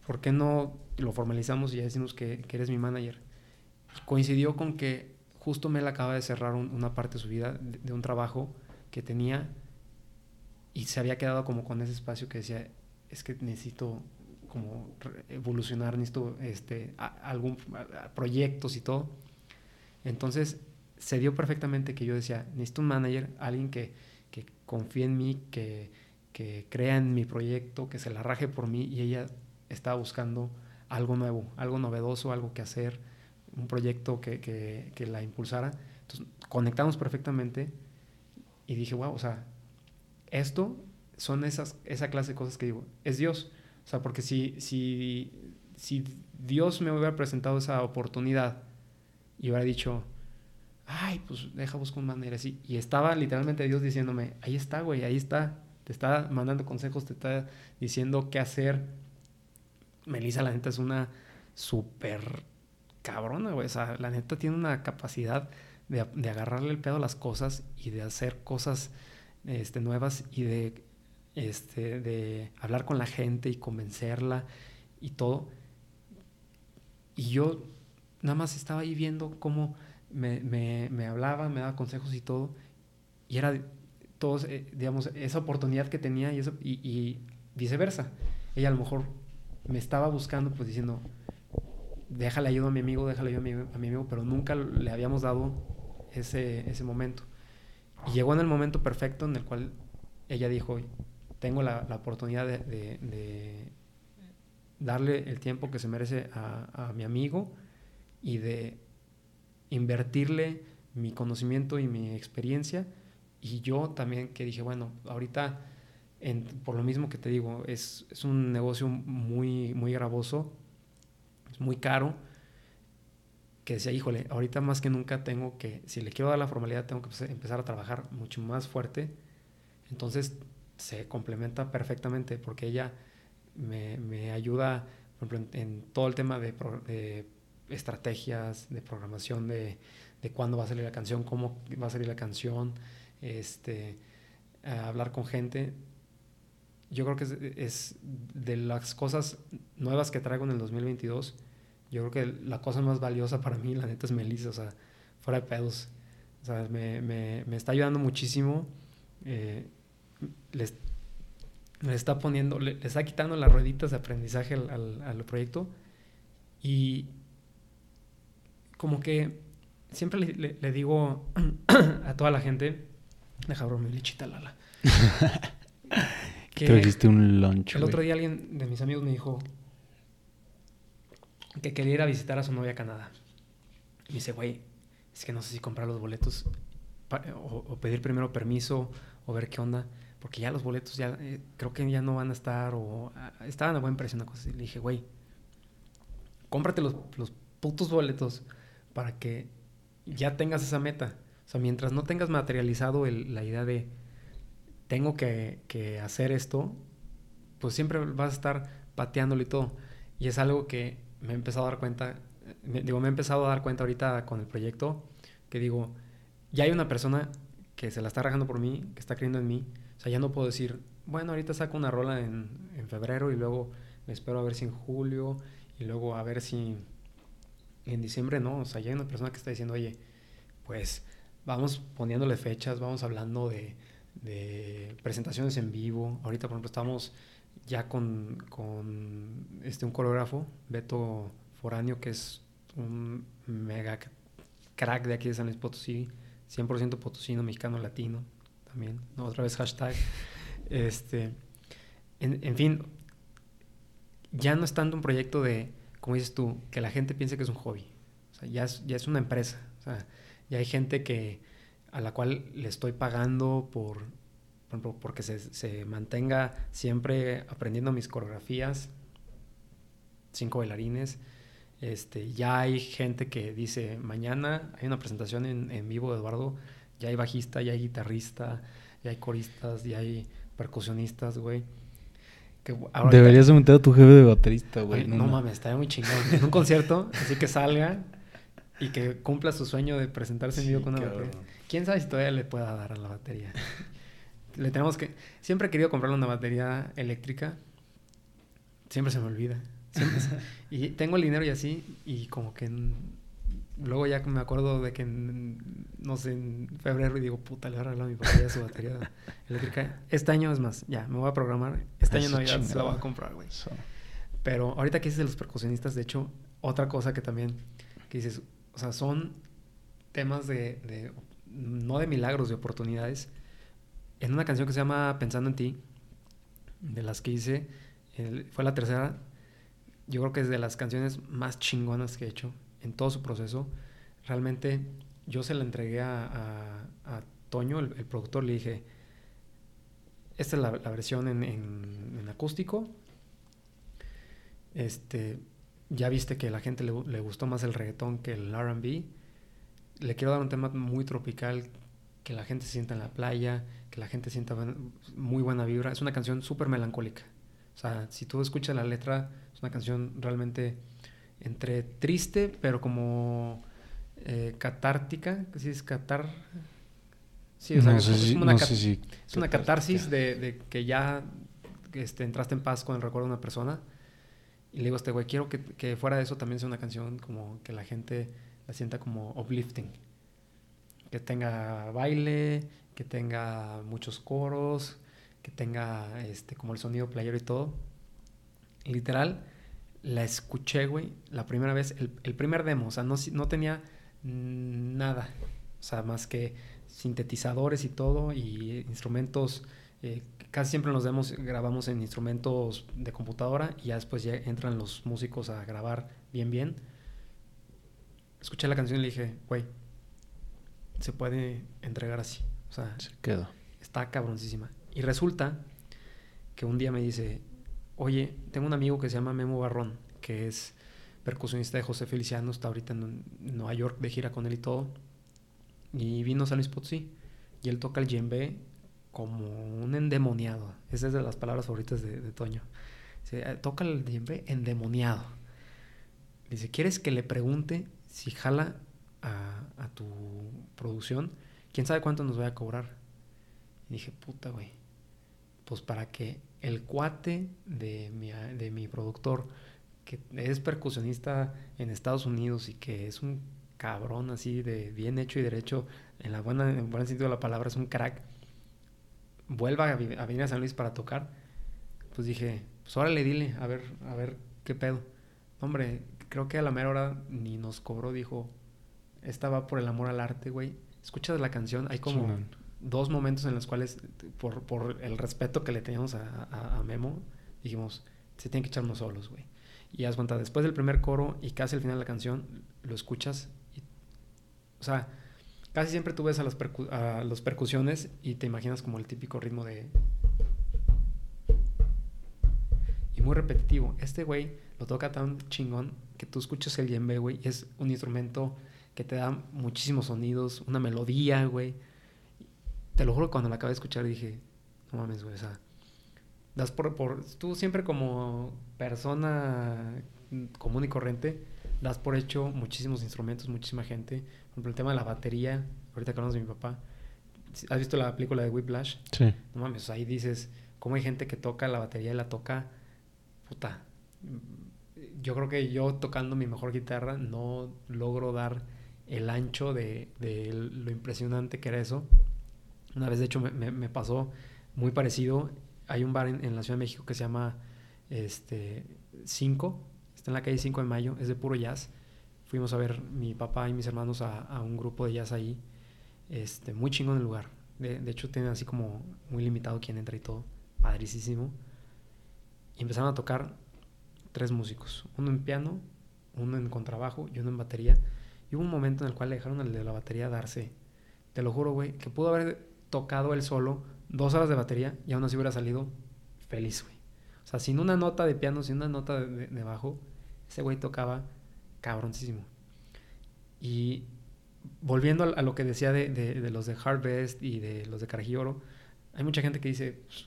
¿por qué no lo formalizamos y ya decimos que, eres mi manager? coincidió con que justo Mel acaba de cerrar una parte de su vida de, un trabajo que tenía y se había quedado como con ese espacio que decía, es que necesito como evolucionar, necesito este, algún proyectos y todo. Entonces se dio perfectamente que yo decía, necesito un manager, alguien que, que confíe en mí, que, que crea en mi proyecto, que se la raje por mí y ella estaba buscando algo nuevo, algo novedoso, algo que hacer, un proyecto que, que, que la impulsara. Entonces conectamos perfectamente y dije, wow, o sea, esto son esas, esa clase de cosas que digo, es Dios. O sea, porque si, si, si Dios me hubiera presentado esa oportunidad y hubiera dicho, ay, pues deja buscar un manera así. Y estaba literalmente Dios diciéndome, ahí está, güey, ahí está. Te está mandando consejos, te está diciendo qué hacer. Melissa, la neta, es una súper cabrona, güey. O sea, la neta tiene una capacidad de, de, agarrarle el pedo a las cosas y de hacer cosas este, nuevas y de este, de hablar con la gente y convencerla y todo. Y yo nada más estaba ahí viendo cómo me, me, me hablaba, me daba consejos y todo. Y era todos, eh, digamos, esa oportunidad que tenía y, eso, y, viceversa. Ella a lo mejor me estaba buscando, pues diciendo, déjale ayuda a mi amigo, déjale ayuda a mi, a mi amigo, pero nunca le habíamos dado ese, ese momento. Y llegó en el momento perfecto en el cual ella dijo, tengo la, oportunidad de, darle el tiempo que se merece a, mi amigo y de invertirle mi conocimiento y mi experiencia. Y yo también que dije, bueno, ahorita, por lo mismo que te digo, es, un negocio muy, muy gravoso, es muy caro, que decía, híjole, ahorita más que nunca tengo que, si le quiero dar la formalidad, tengo que empezar a trabajar mucho más fuerte. Entonces se complementa perfectamente porque ella me, me ayuda en, todo el tema de, estrategias, de programación, de, de, cuándo va a salir la canción, cómo va a salir la canción, este, hablar con gente. Yo creo que es, de las cosas nuevas que traigo en el 2022. Yo creo que la cosa más valiosa para mí, la neta, es Melissa, o sea, fuera de pedos. O sea, me, está ayudando muchísimo. Eh, les, está poniendo, le, está quitando las rueditas de aprendizaje al, proyecto y como que siempre le, digo a toda la gente, deja mi lichita lala. que Trajiste un lunch. El otro día alguien de mis amigos me dijo que quería ir a visitar a su novia a Canadá. Y me dice, güey, es que no sé si comprar los boletos o, o, pedir primero permiso o ver qué onda porque ya los boletos ya eh, creo que ya no van a estar o ah, estaban a buen precio, una cosa así. Le dije, güey, cómprate los, los putos boletos para que ya tengas esa meta. O sea, mientras no tengas materializado la idea de tengo que, hacer esto, pues siempre vas a estar pateándolo y todo. Y es algo que me he empezado a dar cuenta, digo, me he empezado a dar cuenta ahorita con el proyecto, que digo, ya hay una persona que se la está rajando por mí, que está creyendo en mí. O sea, ya no puedo decir, bueno, ahorita saco una rola en, en febrero y luego me espero a ver si en julio y luego a ver si en diciembre no. O sea, ya hay una persona que está diciendo, oye, pues vamos poniéndole fechas, vamos hablando de, presentaciones en vivo. Ahorita, por ejemplo, estamos ya con, este, un coreógrafo, Beto Foráneo, que es un mega crack de aquí de San Luis Potosí, 100% potosino, mexicano, latino también, otra vez hashtag. Este, en, en, fin, ya no es tanto un proyecto de, como dices tú, que la gente piense que es un hobby, o sea, ya es, ya es una empresa, o sea, ya hay gente que, a la cual le estoy pagando por, por ejemplo, porque se, se mantenga siempre aprendiendo mis coreografías, cinco bailarines, este, ya hay gente que dice, mañana hay una presentación en, en, vivo de Eduardo, ya hay bajista, ya hay guitarrista, ya hay coristas, ya hay percusionistas, güey. Que Deberías meter a tu jefe de baterista, güey. No, no, mames, estaría muy chingón. En un concierto, así que salga y que cumpla su sueño de presentarse en vivo con una batería. ¿Quién sabe si todavía le pueda dar a la batería? le tenemos que... Siempre he querido comprarle una batería eléctrica. Siempre se me olvida y tengo el dinero y así, y como que luego ya me acuerdo de que, no sé, en febrero y digo, puta, le voy a regalar a mi papá su batería eléctrica. Este año es más, ya, me voy a programar. Este año Navidad se la voy a comprar, güey. Pero ahorita que dices de los percusionistas, de hecho, otra cosa que también, que dices, o sea, son temas de, no de milagros, de oportunidades. En una canción que se llama Pensando en ti, de las que hice, fue la tercera, yo creo que es de las canciones más chingonas que he hecho en todo su proceso. Realmente yo se la entregué a, Toño, el, productor, le dije, esta es la, versión en, acústico. Este, ya viste que a la gente le, le gustó más el reggaetón que el RB. Le quiero dar un tema muy tropical, que la gente se sienta en la playa, que la gente sienta muy buena vibra. Es una canción súper melancólica. O sea, si tú escuchas la letra, una canción realmente entre triste, pero como eh, catártica, si es catar... Sí, o sea, es, una, es una catarsis de, de, que ya este, entraste en paz con el recuerdo de una persona. Y le digo a este güey, quiero que, que, fuera de eso también sea una canción como que la gente la sienta como uplifting. Que tenga baile, que tenga muchos coros, que tenga este, como el sonido playero y todo. literal, la escuché, güey, la primera vez, el, el primer demo, o sea, no, no, tenía nada, o sea, más que sintetizadores y todo, y instrumentos, eh, casi siempre en los demos grabamos en instrumentos de computadora, y ya después ya entran los músicos a grabar bien, bien. Escuché la canción y le dije, güey, se puede entregar así, o sea, se quedó. Está cabroncísima. Y resulta que un día me dice, oye, tengo un amigo que se llama Memo Barrón, que es percusionista de José Feliciano, está ahorita en Nueva York de gira con él y todo. Y vino a San Luis Potosí. Y él toca el djembe como un endemoniado. Esa es de las palabras favoritas de, Toño. Dice, toca el endemoniado. Dice, ¿quieres que le pregunte si jala a, a tu producción? ¿Quién sabe cuánto nos va a cobrar? Y dije, puta, güey. Pues para que el cuate de mi, de mi productor, que es percusionista en Estados Unidos y que es un cabrón así de bien hecho y derecho, en, la buena, en el buen sentido de la palabra, es un crack, vuelva a, venir a San Luis para tocar, pues dije, pues órale, dile, a ver, a ver qué pedo. Hombre, creo que a la mera hora ni nos cobró, dijo, esta va por el amor al arte, güey. Escuchas la canción, hay como dos momentos en los cuales, por, por el respeto que le teníamos a, a, a, Memo, dijimos, se tienen que echar unos solos, güey. Y haz cuenta, después del primer coro y casi al final de la canción, lo escuchas y, o sea, Casi siempre tú ves a las, percu a las percusiones y te imaginas como el típico ritmo de... Y muy repetitivo. Este güey lo toca tan chingón que tú escuchas el djembe, güey, es un instrumento que te da muchísimos sonidos, una melodía, güey. Te lo juro, cuando la acabé de escuchar dije, no mames, güey, o sea, das por, por... Tú siempre como persona común y corriente das por hecho muchísimos instrumentos, muchísima gente. Por ejemplo, el tema de la batería, ahorita que hablamos de mi papá, ¿has visto la película de Whiplash? Sí. No mames, ahí dices, cómo hay gente que toca la batería y la toca, puta. Yo creo que yo tocando mi mejor guitarra no logro dar el ancho de, de lo impresionante que era eso. Una vez, de hecho, me, me pasó muy parecido. Hay un bar en, en, la Ciudad de México que se llama este, 5, está en la calle 5 de Mayo, es de puro jazz. Fuimos a ver mi papá y mis hermanos a, a un grupo de jazz ahí. Este, muy chingón el lugar. De, hecho, tienen así como muy limitado quién entra y todo. Padricísimo. Y empezaron a tocar tres músicos. Uno en piano, uno en contrabajo y uno en batería. Y hubo un momento en el cual le dejaron al de la batería darse. Te lo juro, güey, que pudo haber tocado él solo dos horas de batería y aún así hubiera salido feliz, güey. O sea, sin una nota de piano, sin una nota de bajo, ese güey tocaba cabroncísimo. Y volviendo a, lo que decía de, los de Harvest y de los de Carajilloro, hay mucha gente que dice, pues,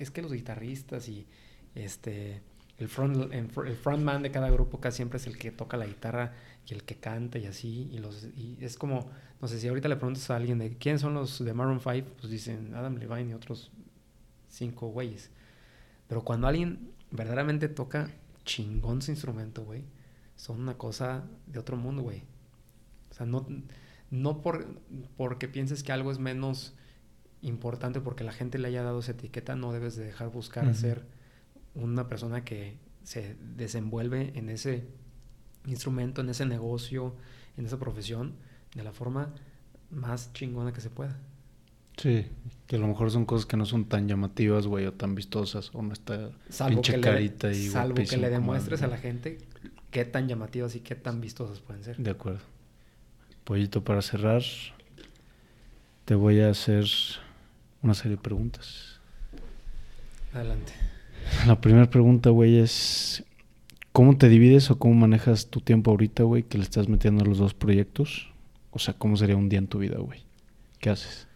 es que los guitarristas y este el front el frontman de cada grupo casi siempre es el que toca la guitarra y el que canta y así y los y es como no sé si ahorita le preguntas a alguien de quién son los de Maroon 5 pues dicen Adam Levine y otros cinco güeyes pero cuando alguien verdaderamente toca chingón su instrumento güey son una cosa de otro mundo güey o sea no no por porque pienses que algo es menos importante porque la gente le haya dado esa etiqueta, no debes de dejar buscar uh -huh. ser una persona que se desenvuelve en ese instrumento, en ese negocio, en esa profesión, de la forma más chingona que se pueda. Sí, que a lo mejor son cosas que no son tan llamativas, güey, o tan vistosas, o no está salvo pinche que carita le, y Salvo que le demuestres a la gente qué tan llamativas y qué tan vistosas pueden ser. De acuerdo. Pollito, para cerrar, te voy a hacer una serie de preguntas. Adelante. La primera pregunta, güey, es ¿cómo te divides o cómo manejas tu tiempo ahorita, güey, que le estás metiendo a los dos proyectos? O sea, ¿cómo sería un día en tu vida, güey? ¿Qué haces?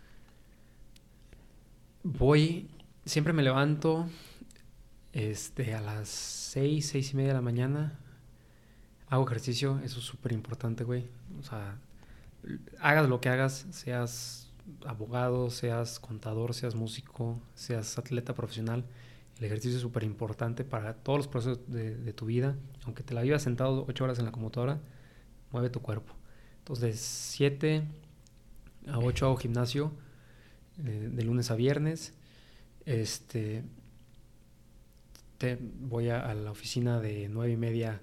Voy, siempre me levanto este, a las seis, seis y media de la mañana. Hago ejercicio, eso es súper importante, güey. O sea, hagas lo que hagas, seas abogado, seas contador, seas músico, seas atleta profesional, el ejercicio es súper importante para todos los procesos de, tu vida. Aunque te la vivas sentado ocho horas en la computadora, mueve tu cuerpo. Entonces, de 7 a 8 hago gimnasio, de, lunes a viernes. Este, te, voy a, la oficina de 9 y media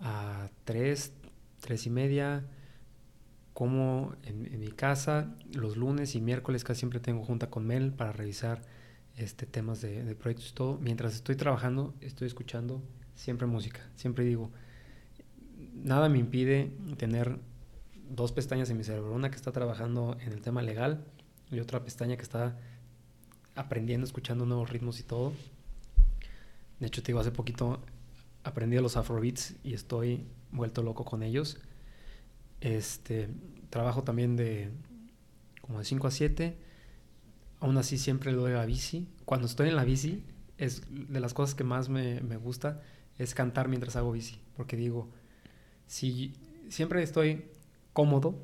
a 3, 3 y media como en, en, mi casa los lunes y miércoles casi siempre tengo junta con Mel para revisar este temas de, de, proyectos y todo. Mientras estoy trabajando, estoy escuchando siempre música. Siempre digo, nada me impide tener dos pestañas en mi cerebro. Una que está trabajando en el tema legal y otra pestaña que está aprendiendo, escuchando nuevos ritmos y todo. De hecho, te digo, hace poquito aprendí a los afrobeats y estoy vuelto loco con ellos. Este, trabajo también de como de 5 a 7. Aún así siempre lo a la bici. Cuando estoy en la bici, es de las cosas que más me, me gusta es cantar mientras hago bici. Porque digo, si siempre estoy cómodo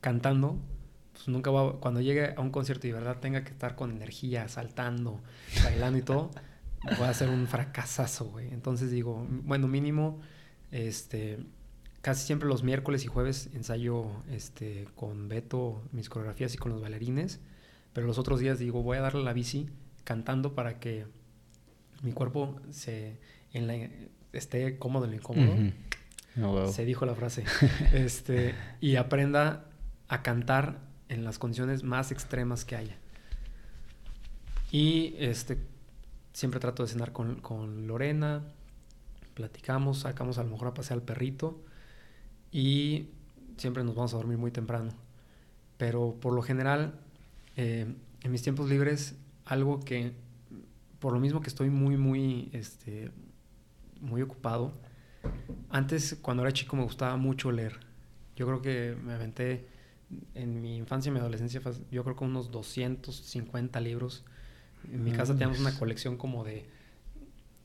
cantando, pues nunca voy a, cuando llegue a un concierto y de verdad tenga que estar con energía, saltando, bailando y todo, voy a hacer un fracasazo, güey. Entonces digo, bueno, mínimo, este, casi siempre los miércoles y jueves ensayo este, con Beto mis coreografías y con los bailarines, pero los otros días digo, voy a darle la bici cantando para que mi cuerpo se en la, esté cómodo en lo incómodo. Oh, wow. Se dijo la frase. este, y aprenda a cantar en las condiciones más extremas que haya. Y este, siempre trato de cenar con, con Lorena, platicamos, sacamos a lo mejor a pasear al perrito y siempre nos vamos a dormir muy temprano. Pero por lo general, eh, en mis tiempos libres, algo que por lo mismo que estoy muy, muy, este, muy ocupado, antes cuando era chico me gustaba mucho leer. Yo creo que me aventé en mi infancia y mi adolescencia, yo creo que unos 250 libros. En mi casa teníamos una colección como de,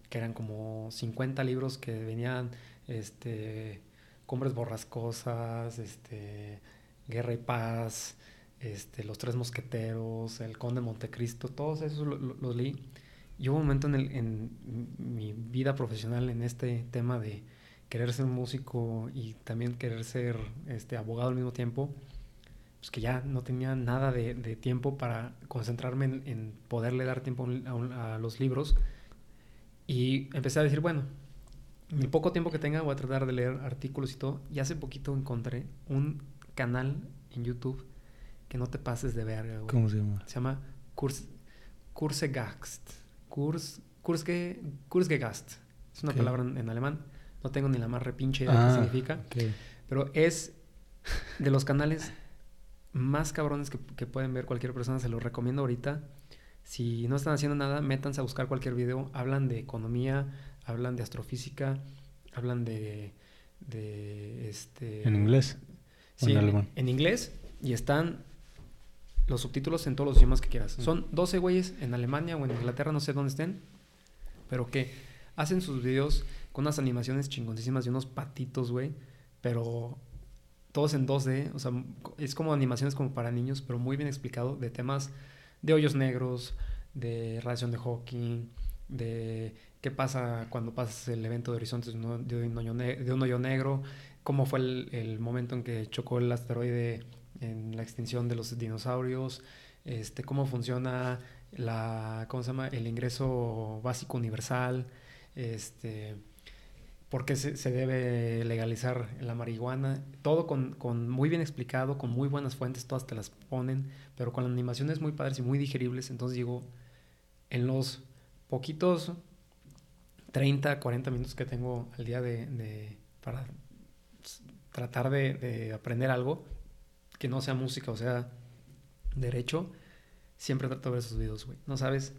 que eran como 50 libros que venían, este, Cumbres Borrascosas, este, Guerra y Paz, este, Los Tres Mosqueteros, El Conde de Montecristo, todos esos los leí. Y hubo un momento en, el, en mi vida profesional en este tema de querer ser músico y también querer ser este, abogado al mismo tiempo, pues que ya no tenía nada de, tiempo para concentrarme en, poderle dar tiempo a, los libros. Y empecé a decir, bueno, el poco tiempo que tenga voy a tratar de leer artículos y todo. Y hace poquito encontré un canal en YouTube que no te pases de verga, güey. ¿Cómo se llama? Se llama Kurs, Kursegast. Kurs, Kursgegast. Es una palabra en, alemán. No tengo ni la más repinche idea de qué ah, significa. Pero es de los canales más cabrones que, que, pueden ver cualquier persona. Se los recomiendo ahorita. Si no están haciendo nada, métanse a buscar cualquier video. Hablan de economía, hablan de astrofísica, hablan de... de este, ¿En inglés? Sí, en, alemán? en inglés. Y están los subtítulos en todos los idiomas que quieras. Son 12 güeyes en Alemania o en Inglaterra, no sé dónde estén, pero que hacen sus videos con unas animaciones chingoncísimas de unos patitos, güey, pero todos en 2D, o sea, es como animaciones como para niños, pero muy bien explicado de temas de hoyos negros, de radiación de Hawking, de qué pasa cuando pasas el evento de horizontes de un hoyo, negro, cómo fue el, el momento en que chocó el asteroide en la extinción de los dinosaurios, este, cómo funciona la, ¿cómo se llama? el ingreso básico universal, este, por qué se, debe legalizar la marihuana, todo con, con, muy bien explicado, con muy buenas fuentes, todas te las ponen, pero con animaciones muy padres y muy digeribles, entonces digo, en los poquitos 30, 40 minutos que tengo al día de, para tratar de, de aprender algo, que no sea música o sea derecho, siempre trato de ver esos videos, güey. No sabes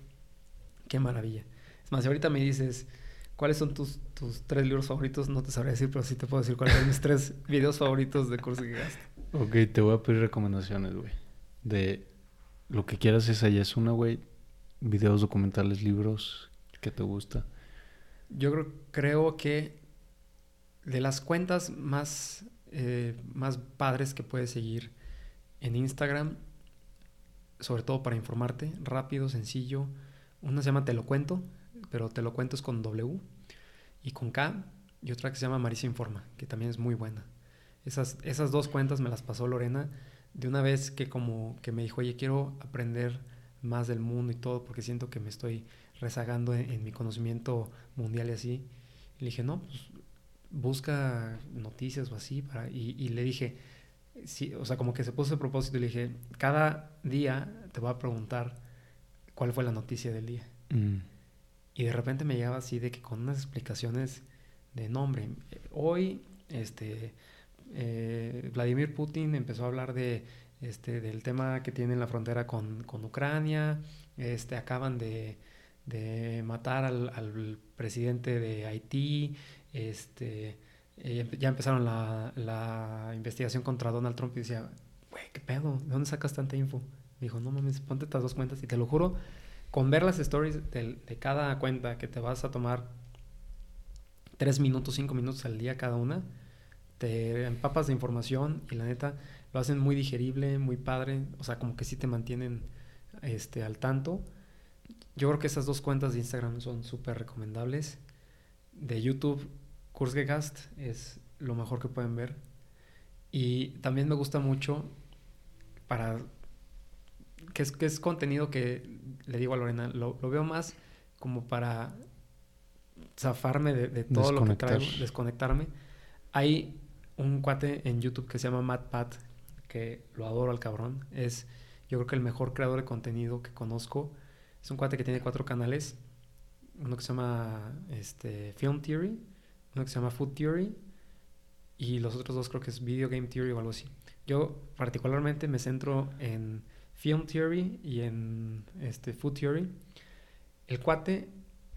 qué maravilla. Es más, si ahorita me dices, ¿cuáles son tus, tus tres libros favoritos? No te sabría decir, pero sí te puedo decir cuáles son mis tres videos favoritos de curso que gasto. Ok, te voy a pedir recomendaciones, güey. De lo que quieras, esa ya es una, güey. Videos documentales, libros que te gusta. Yo creo, creo que de las cuentas más eh, más padres que puedes seguir en Instagram, sobre todo para informarte, rápido, sencillo. Una se llama Te lo cuento, pero Te lo cuento es con W y con K, y otra que se llama Marisa Informa, que también es muy buena. Esas, esas dos cuentas me las pasó Lorena de una vez que como que me dijo, oye, quiero aprender más del mundo y todo, porque siento que me estoy rezagando en, mi conocimiento mundial y así. Y le dije, no, pues busca noticias o así, para, y, le dije, sí, o sea, como que se puso el propósito y le dije, cada día te voy a preguntar cuál fue la noticia del día. Mm. Y de repente me llegaba así de que con unas explicaciones de nombre. Hoy, este, eh, Vladimir Putin empezó a hablar de, este, del tema que tiene en la frontera con, con Ucrania, este, acaban de, de matar al, al, presidente de Haití, este, eh, ya empezaron la, la, investigación contra Donald Trump y decía, güey, ¿qué pedo? ¿De dónde sacas tanta info? Me dijo, no mames, ponte estas dos cuentas y te lo juro, con ver las stories de, cada cuenta que te vas a tomar tres minutos, cinco minutos al día cada una, te empapas de información y la neta lo hacen muy digerible, muy padre, o sea, como que sí te mantienen este, al tanto. Yo creo que esas dos cuentas de Instagram son súper recomendables. De YouTube Kurzgegast es lo mejor que pueden ver. Y también me gusta mucho para... que es, que es contenido que le digo a Lorena, lo, veo más como para zafarme de, todo lo que traigo, desconectarme. Hay un cuate en YouTube que se llama Matt Pat, que lo adoro al cabrón. Es, yo creo que el mejor creador de contenido que conozco. Es un cuate que tiene cuatro canales. Uno que se llama este, Film Theory, uno que se llama Food Theory y los otros dos creo que es Video Game Theory o algo así. Yo particularmente me centro en Film Theory y en este, Food Theory el cuate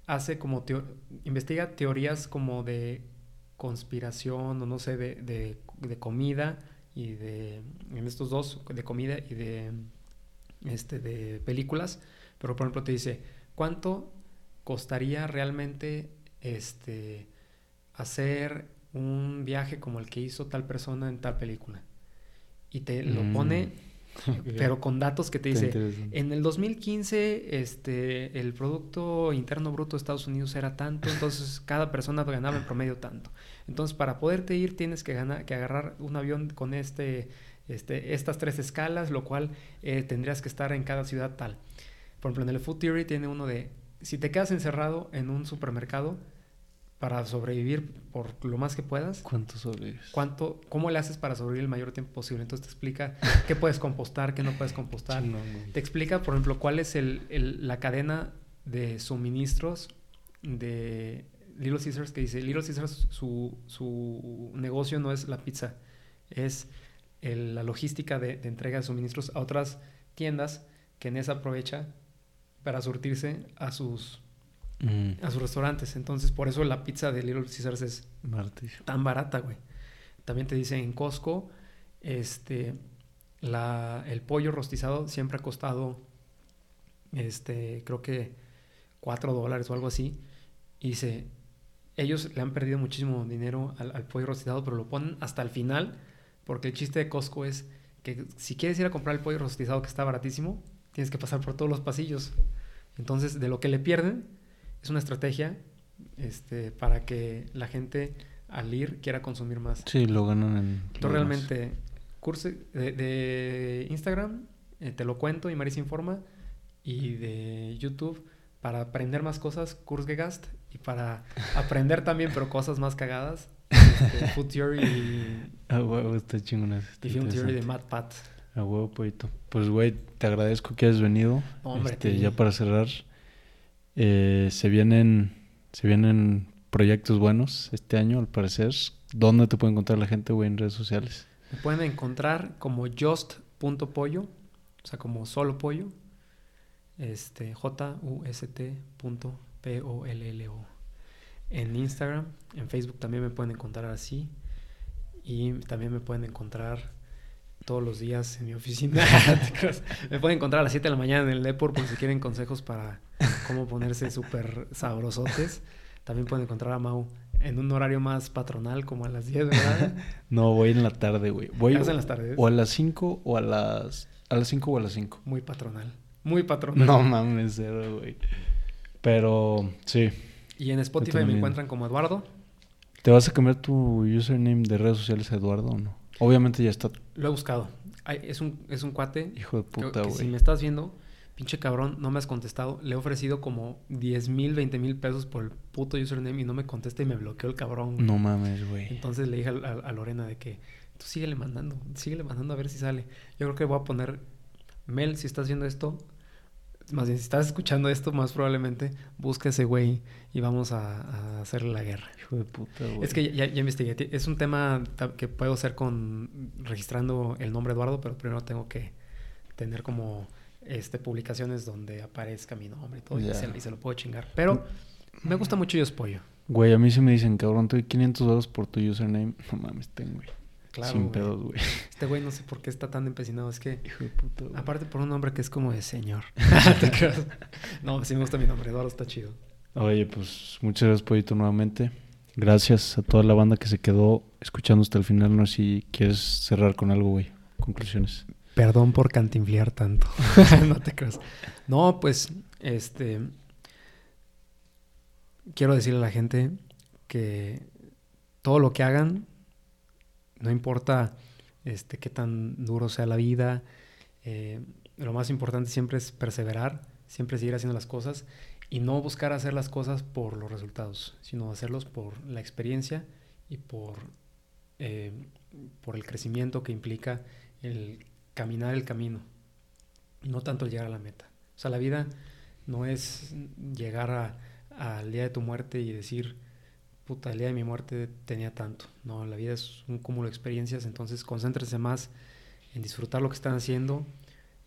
hace como, investiga teorías como de conspiración o no sé, de, de, de, comida y de, en estos dos, de comida y de, este, de películas, pero por ejemplo te dice, ¿cuánto costaría realmente este, hacer un viaje como el que hizo tal persona en tal película? Y te lo mm. pone pero con datos que te dice, en el 2015 este, el Producto Interno Bruto de Estados Unidos era tanto, entonces cada persona ganaba en promedio tanto. Entonces para poderte ir tienes que, ganar, que agarrar un avión con este, este, estas tres escalas, lo cual eh, tendrías que estar en cada ciudad tal. Por ejemplo, en el Food Theory tiene uno de, si te quedas encerrado en un supermercado, para sobrevivir por lo más que puedas. ¿Cuánto sobrevives? ¿Cuánto, ¿Cómo le haces para sobrevivir el mayor tiempo posible? Entonces te explica qué puedes compostar, qué no puedes compostar. Te explica, por ejemplo, cuál es el, la cadena de suministros de Little Caesars, que dice, Little Caesars, su, su negocio no es la pizza, es la logística de, de entrega de suministros a otras tiendas que en esa aprovecha para surtirse a sus a sus restaurantes. Entonces, por eso la pizza de Little Caesars es tan barata, güey. También te dice en Costco, este, la, el pollo rostizado siempre ha costado, este, creo que 4 dólares o algo así. Y dice, ellos le han perdido muchísimo dinero al, al pollo rostizado, pero lo ponen hasta el final, porque el chiste de Costco es que si quieres ir a comprar el pollo rostizado que está baratísimo, tienes que pasar por todos los pasillos. Entonces, de lo que le pierden, es una estrategia este, para que la gente al ir quiera consumir más. Sí, lo ganan en... Entonces realmente, curso de, Instagram, eh, te lo cuento y Marisa informa, y de YouTube, para aprender más cosas, Kurzgegast, y para aprender también, pero cosas más cagadas, este, Food Theory y... Ah, huevo, está chingón. Y Film Theory de Matt Pat. A huevo, poquito. Pues, güey, te agradezco que hayas venido. Hombre, este, ya para cerrar, eh, se vienen se vienen proyectos buenos este año, al parecer. ¿Dónde te puede encontrar la gente, güey, en redes sociales? Me pueden encontrar como just.pollo, o sea, como solo pollo. Este, J-U-S-T.P-O-L-L-O. En Instagram, en Facebook también me pueden encontrar así. Y también me pueden encontrar todos los días en mi oficina. me pueden encontrar a las 7 de la mañana en el Depor por si quieren consejos para cómo ponerse súper sabrosotes. También pueden encontrar a Mau en un horario más patronal, como a las 10, ¿verdad? no, voy en la tarde, güey. Voy en las tardes? O a las 5 o a las... A las 5 o a las 5. Muy patronal. Muy patronal. No mames, cero, güey. Pero, sí. Y en Spotify me encuentran como Eduardo. ¿Te vas a cambiar tu username de redes sociales a Eduardo o no? Obviamente ya está. Lo he buscado. es, un, es un cuate. Hijo de puta, güey. Si me estás viendo, pinche cabrón, no me has contestado. Le he ofrecido como 10 mil, 20 mil pesos por el puto username y no me contesta y me bloqueó el cabrón. No mames, güey. Entonces le dije a, Lorena de que tú síguele mandando, síguele mandando a ver si sale. Yo creo que voy a poner, Mel, si estás viendo esto, más bien si estás escuchando esto, más probablemente busca ese güey y vamos a, hacerle la guerra. Hijo de puta, güey. Es que ya, ya, investigué. Es un tema que puedo hacer con registrando el nombre Eduardo, pero primero tengo que tener como este, publicaciones donde aparezca mi nombre y todo, y, se, lo puedo chingar. Pero me gusta mucho yo Pollo. Güey, a mí se me dicen, cabrón, te doy 500 dólares por tu username. No mames, ten, güey. Claro, Sin pedos, güey. Este güey no sé por qué está tan empecinado. Es que. Hijo de puta, güey. Aparte por un nombre que es como de señor. no, sí me gusta mi nombre. Eduardo está chido. Oye, pues muchas gracias, Pollito, nuevamente. Gracias a toda la banda que se quedó escuchando hasta el final. No sé si quieres cerrar con algo, güey. Conclusiones. Perdón por cantinflear tanto. no te creas. No, pues, este. Quiero decirle a la gente que todo lo que hagan, no importa este, qué tan duro sea la vida, eh, lo más importante siempre es perseverar, siempre seguir haciendo las cosas y no buscar hacer las cosas por los resultados, sino hacerlos por la experiencia y por, eh, por el crecimiento que implica el caminar el camino, no tanto el llegar a la meta. O sea, la vida no es llegar al día de tu muerte y decir, puta, el día de mi muerte tenía tanto. No, la vida es un cúmulo de experiencias, entonces concéntrese más en disfrutar lo que están haciendo,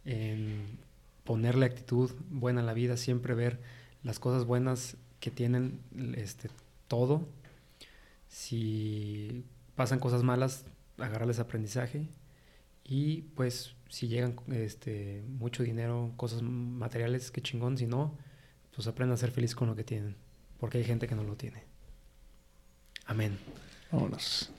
en ponerle actitud buena a la vida, siempre ver las cosas buenas que tienen este, todo. Si pasan cosas malas, agarrarles aprendizaje. Y pues si llegan este, mucho dinero, cosas materiales, qué chingón. Si no, pues aprendan a ser feliz con lo que tienen. Porque hay gente que no lo tiene. Amén. Vámonos.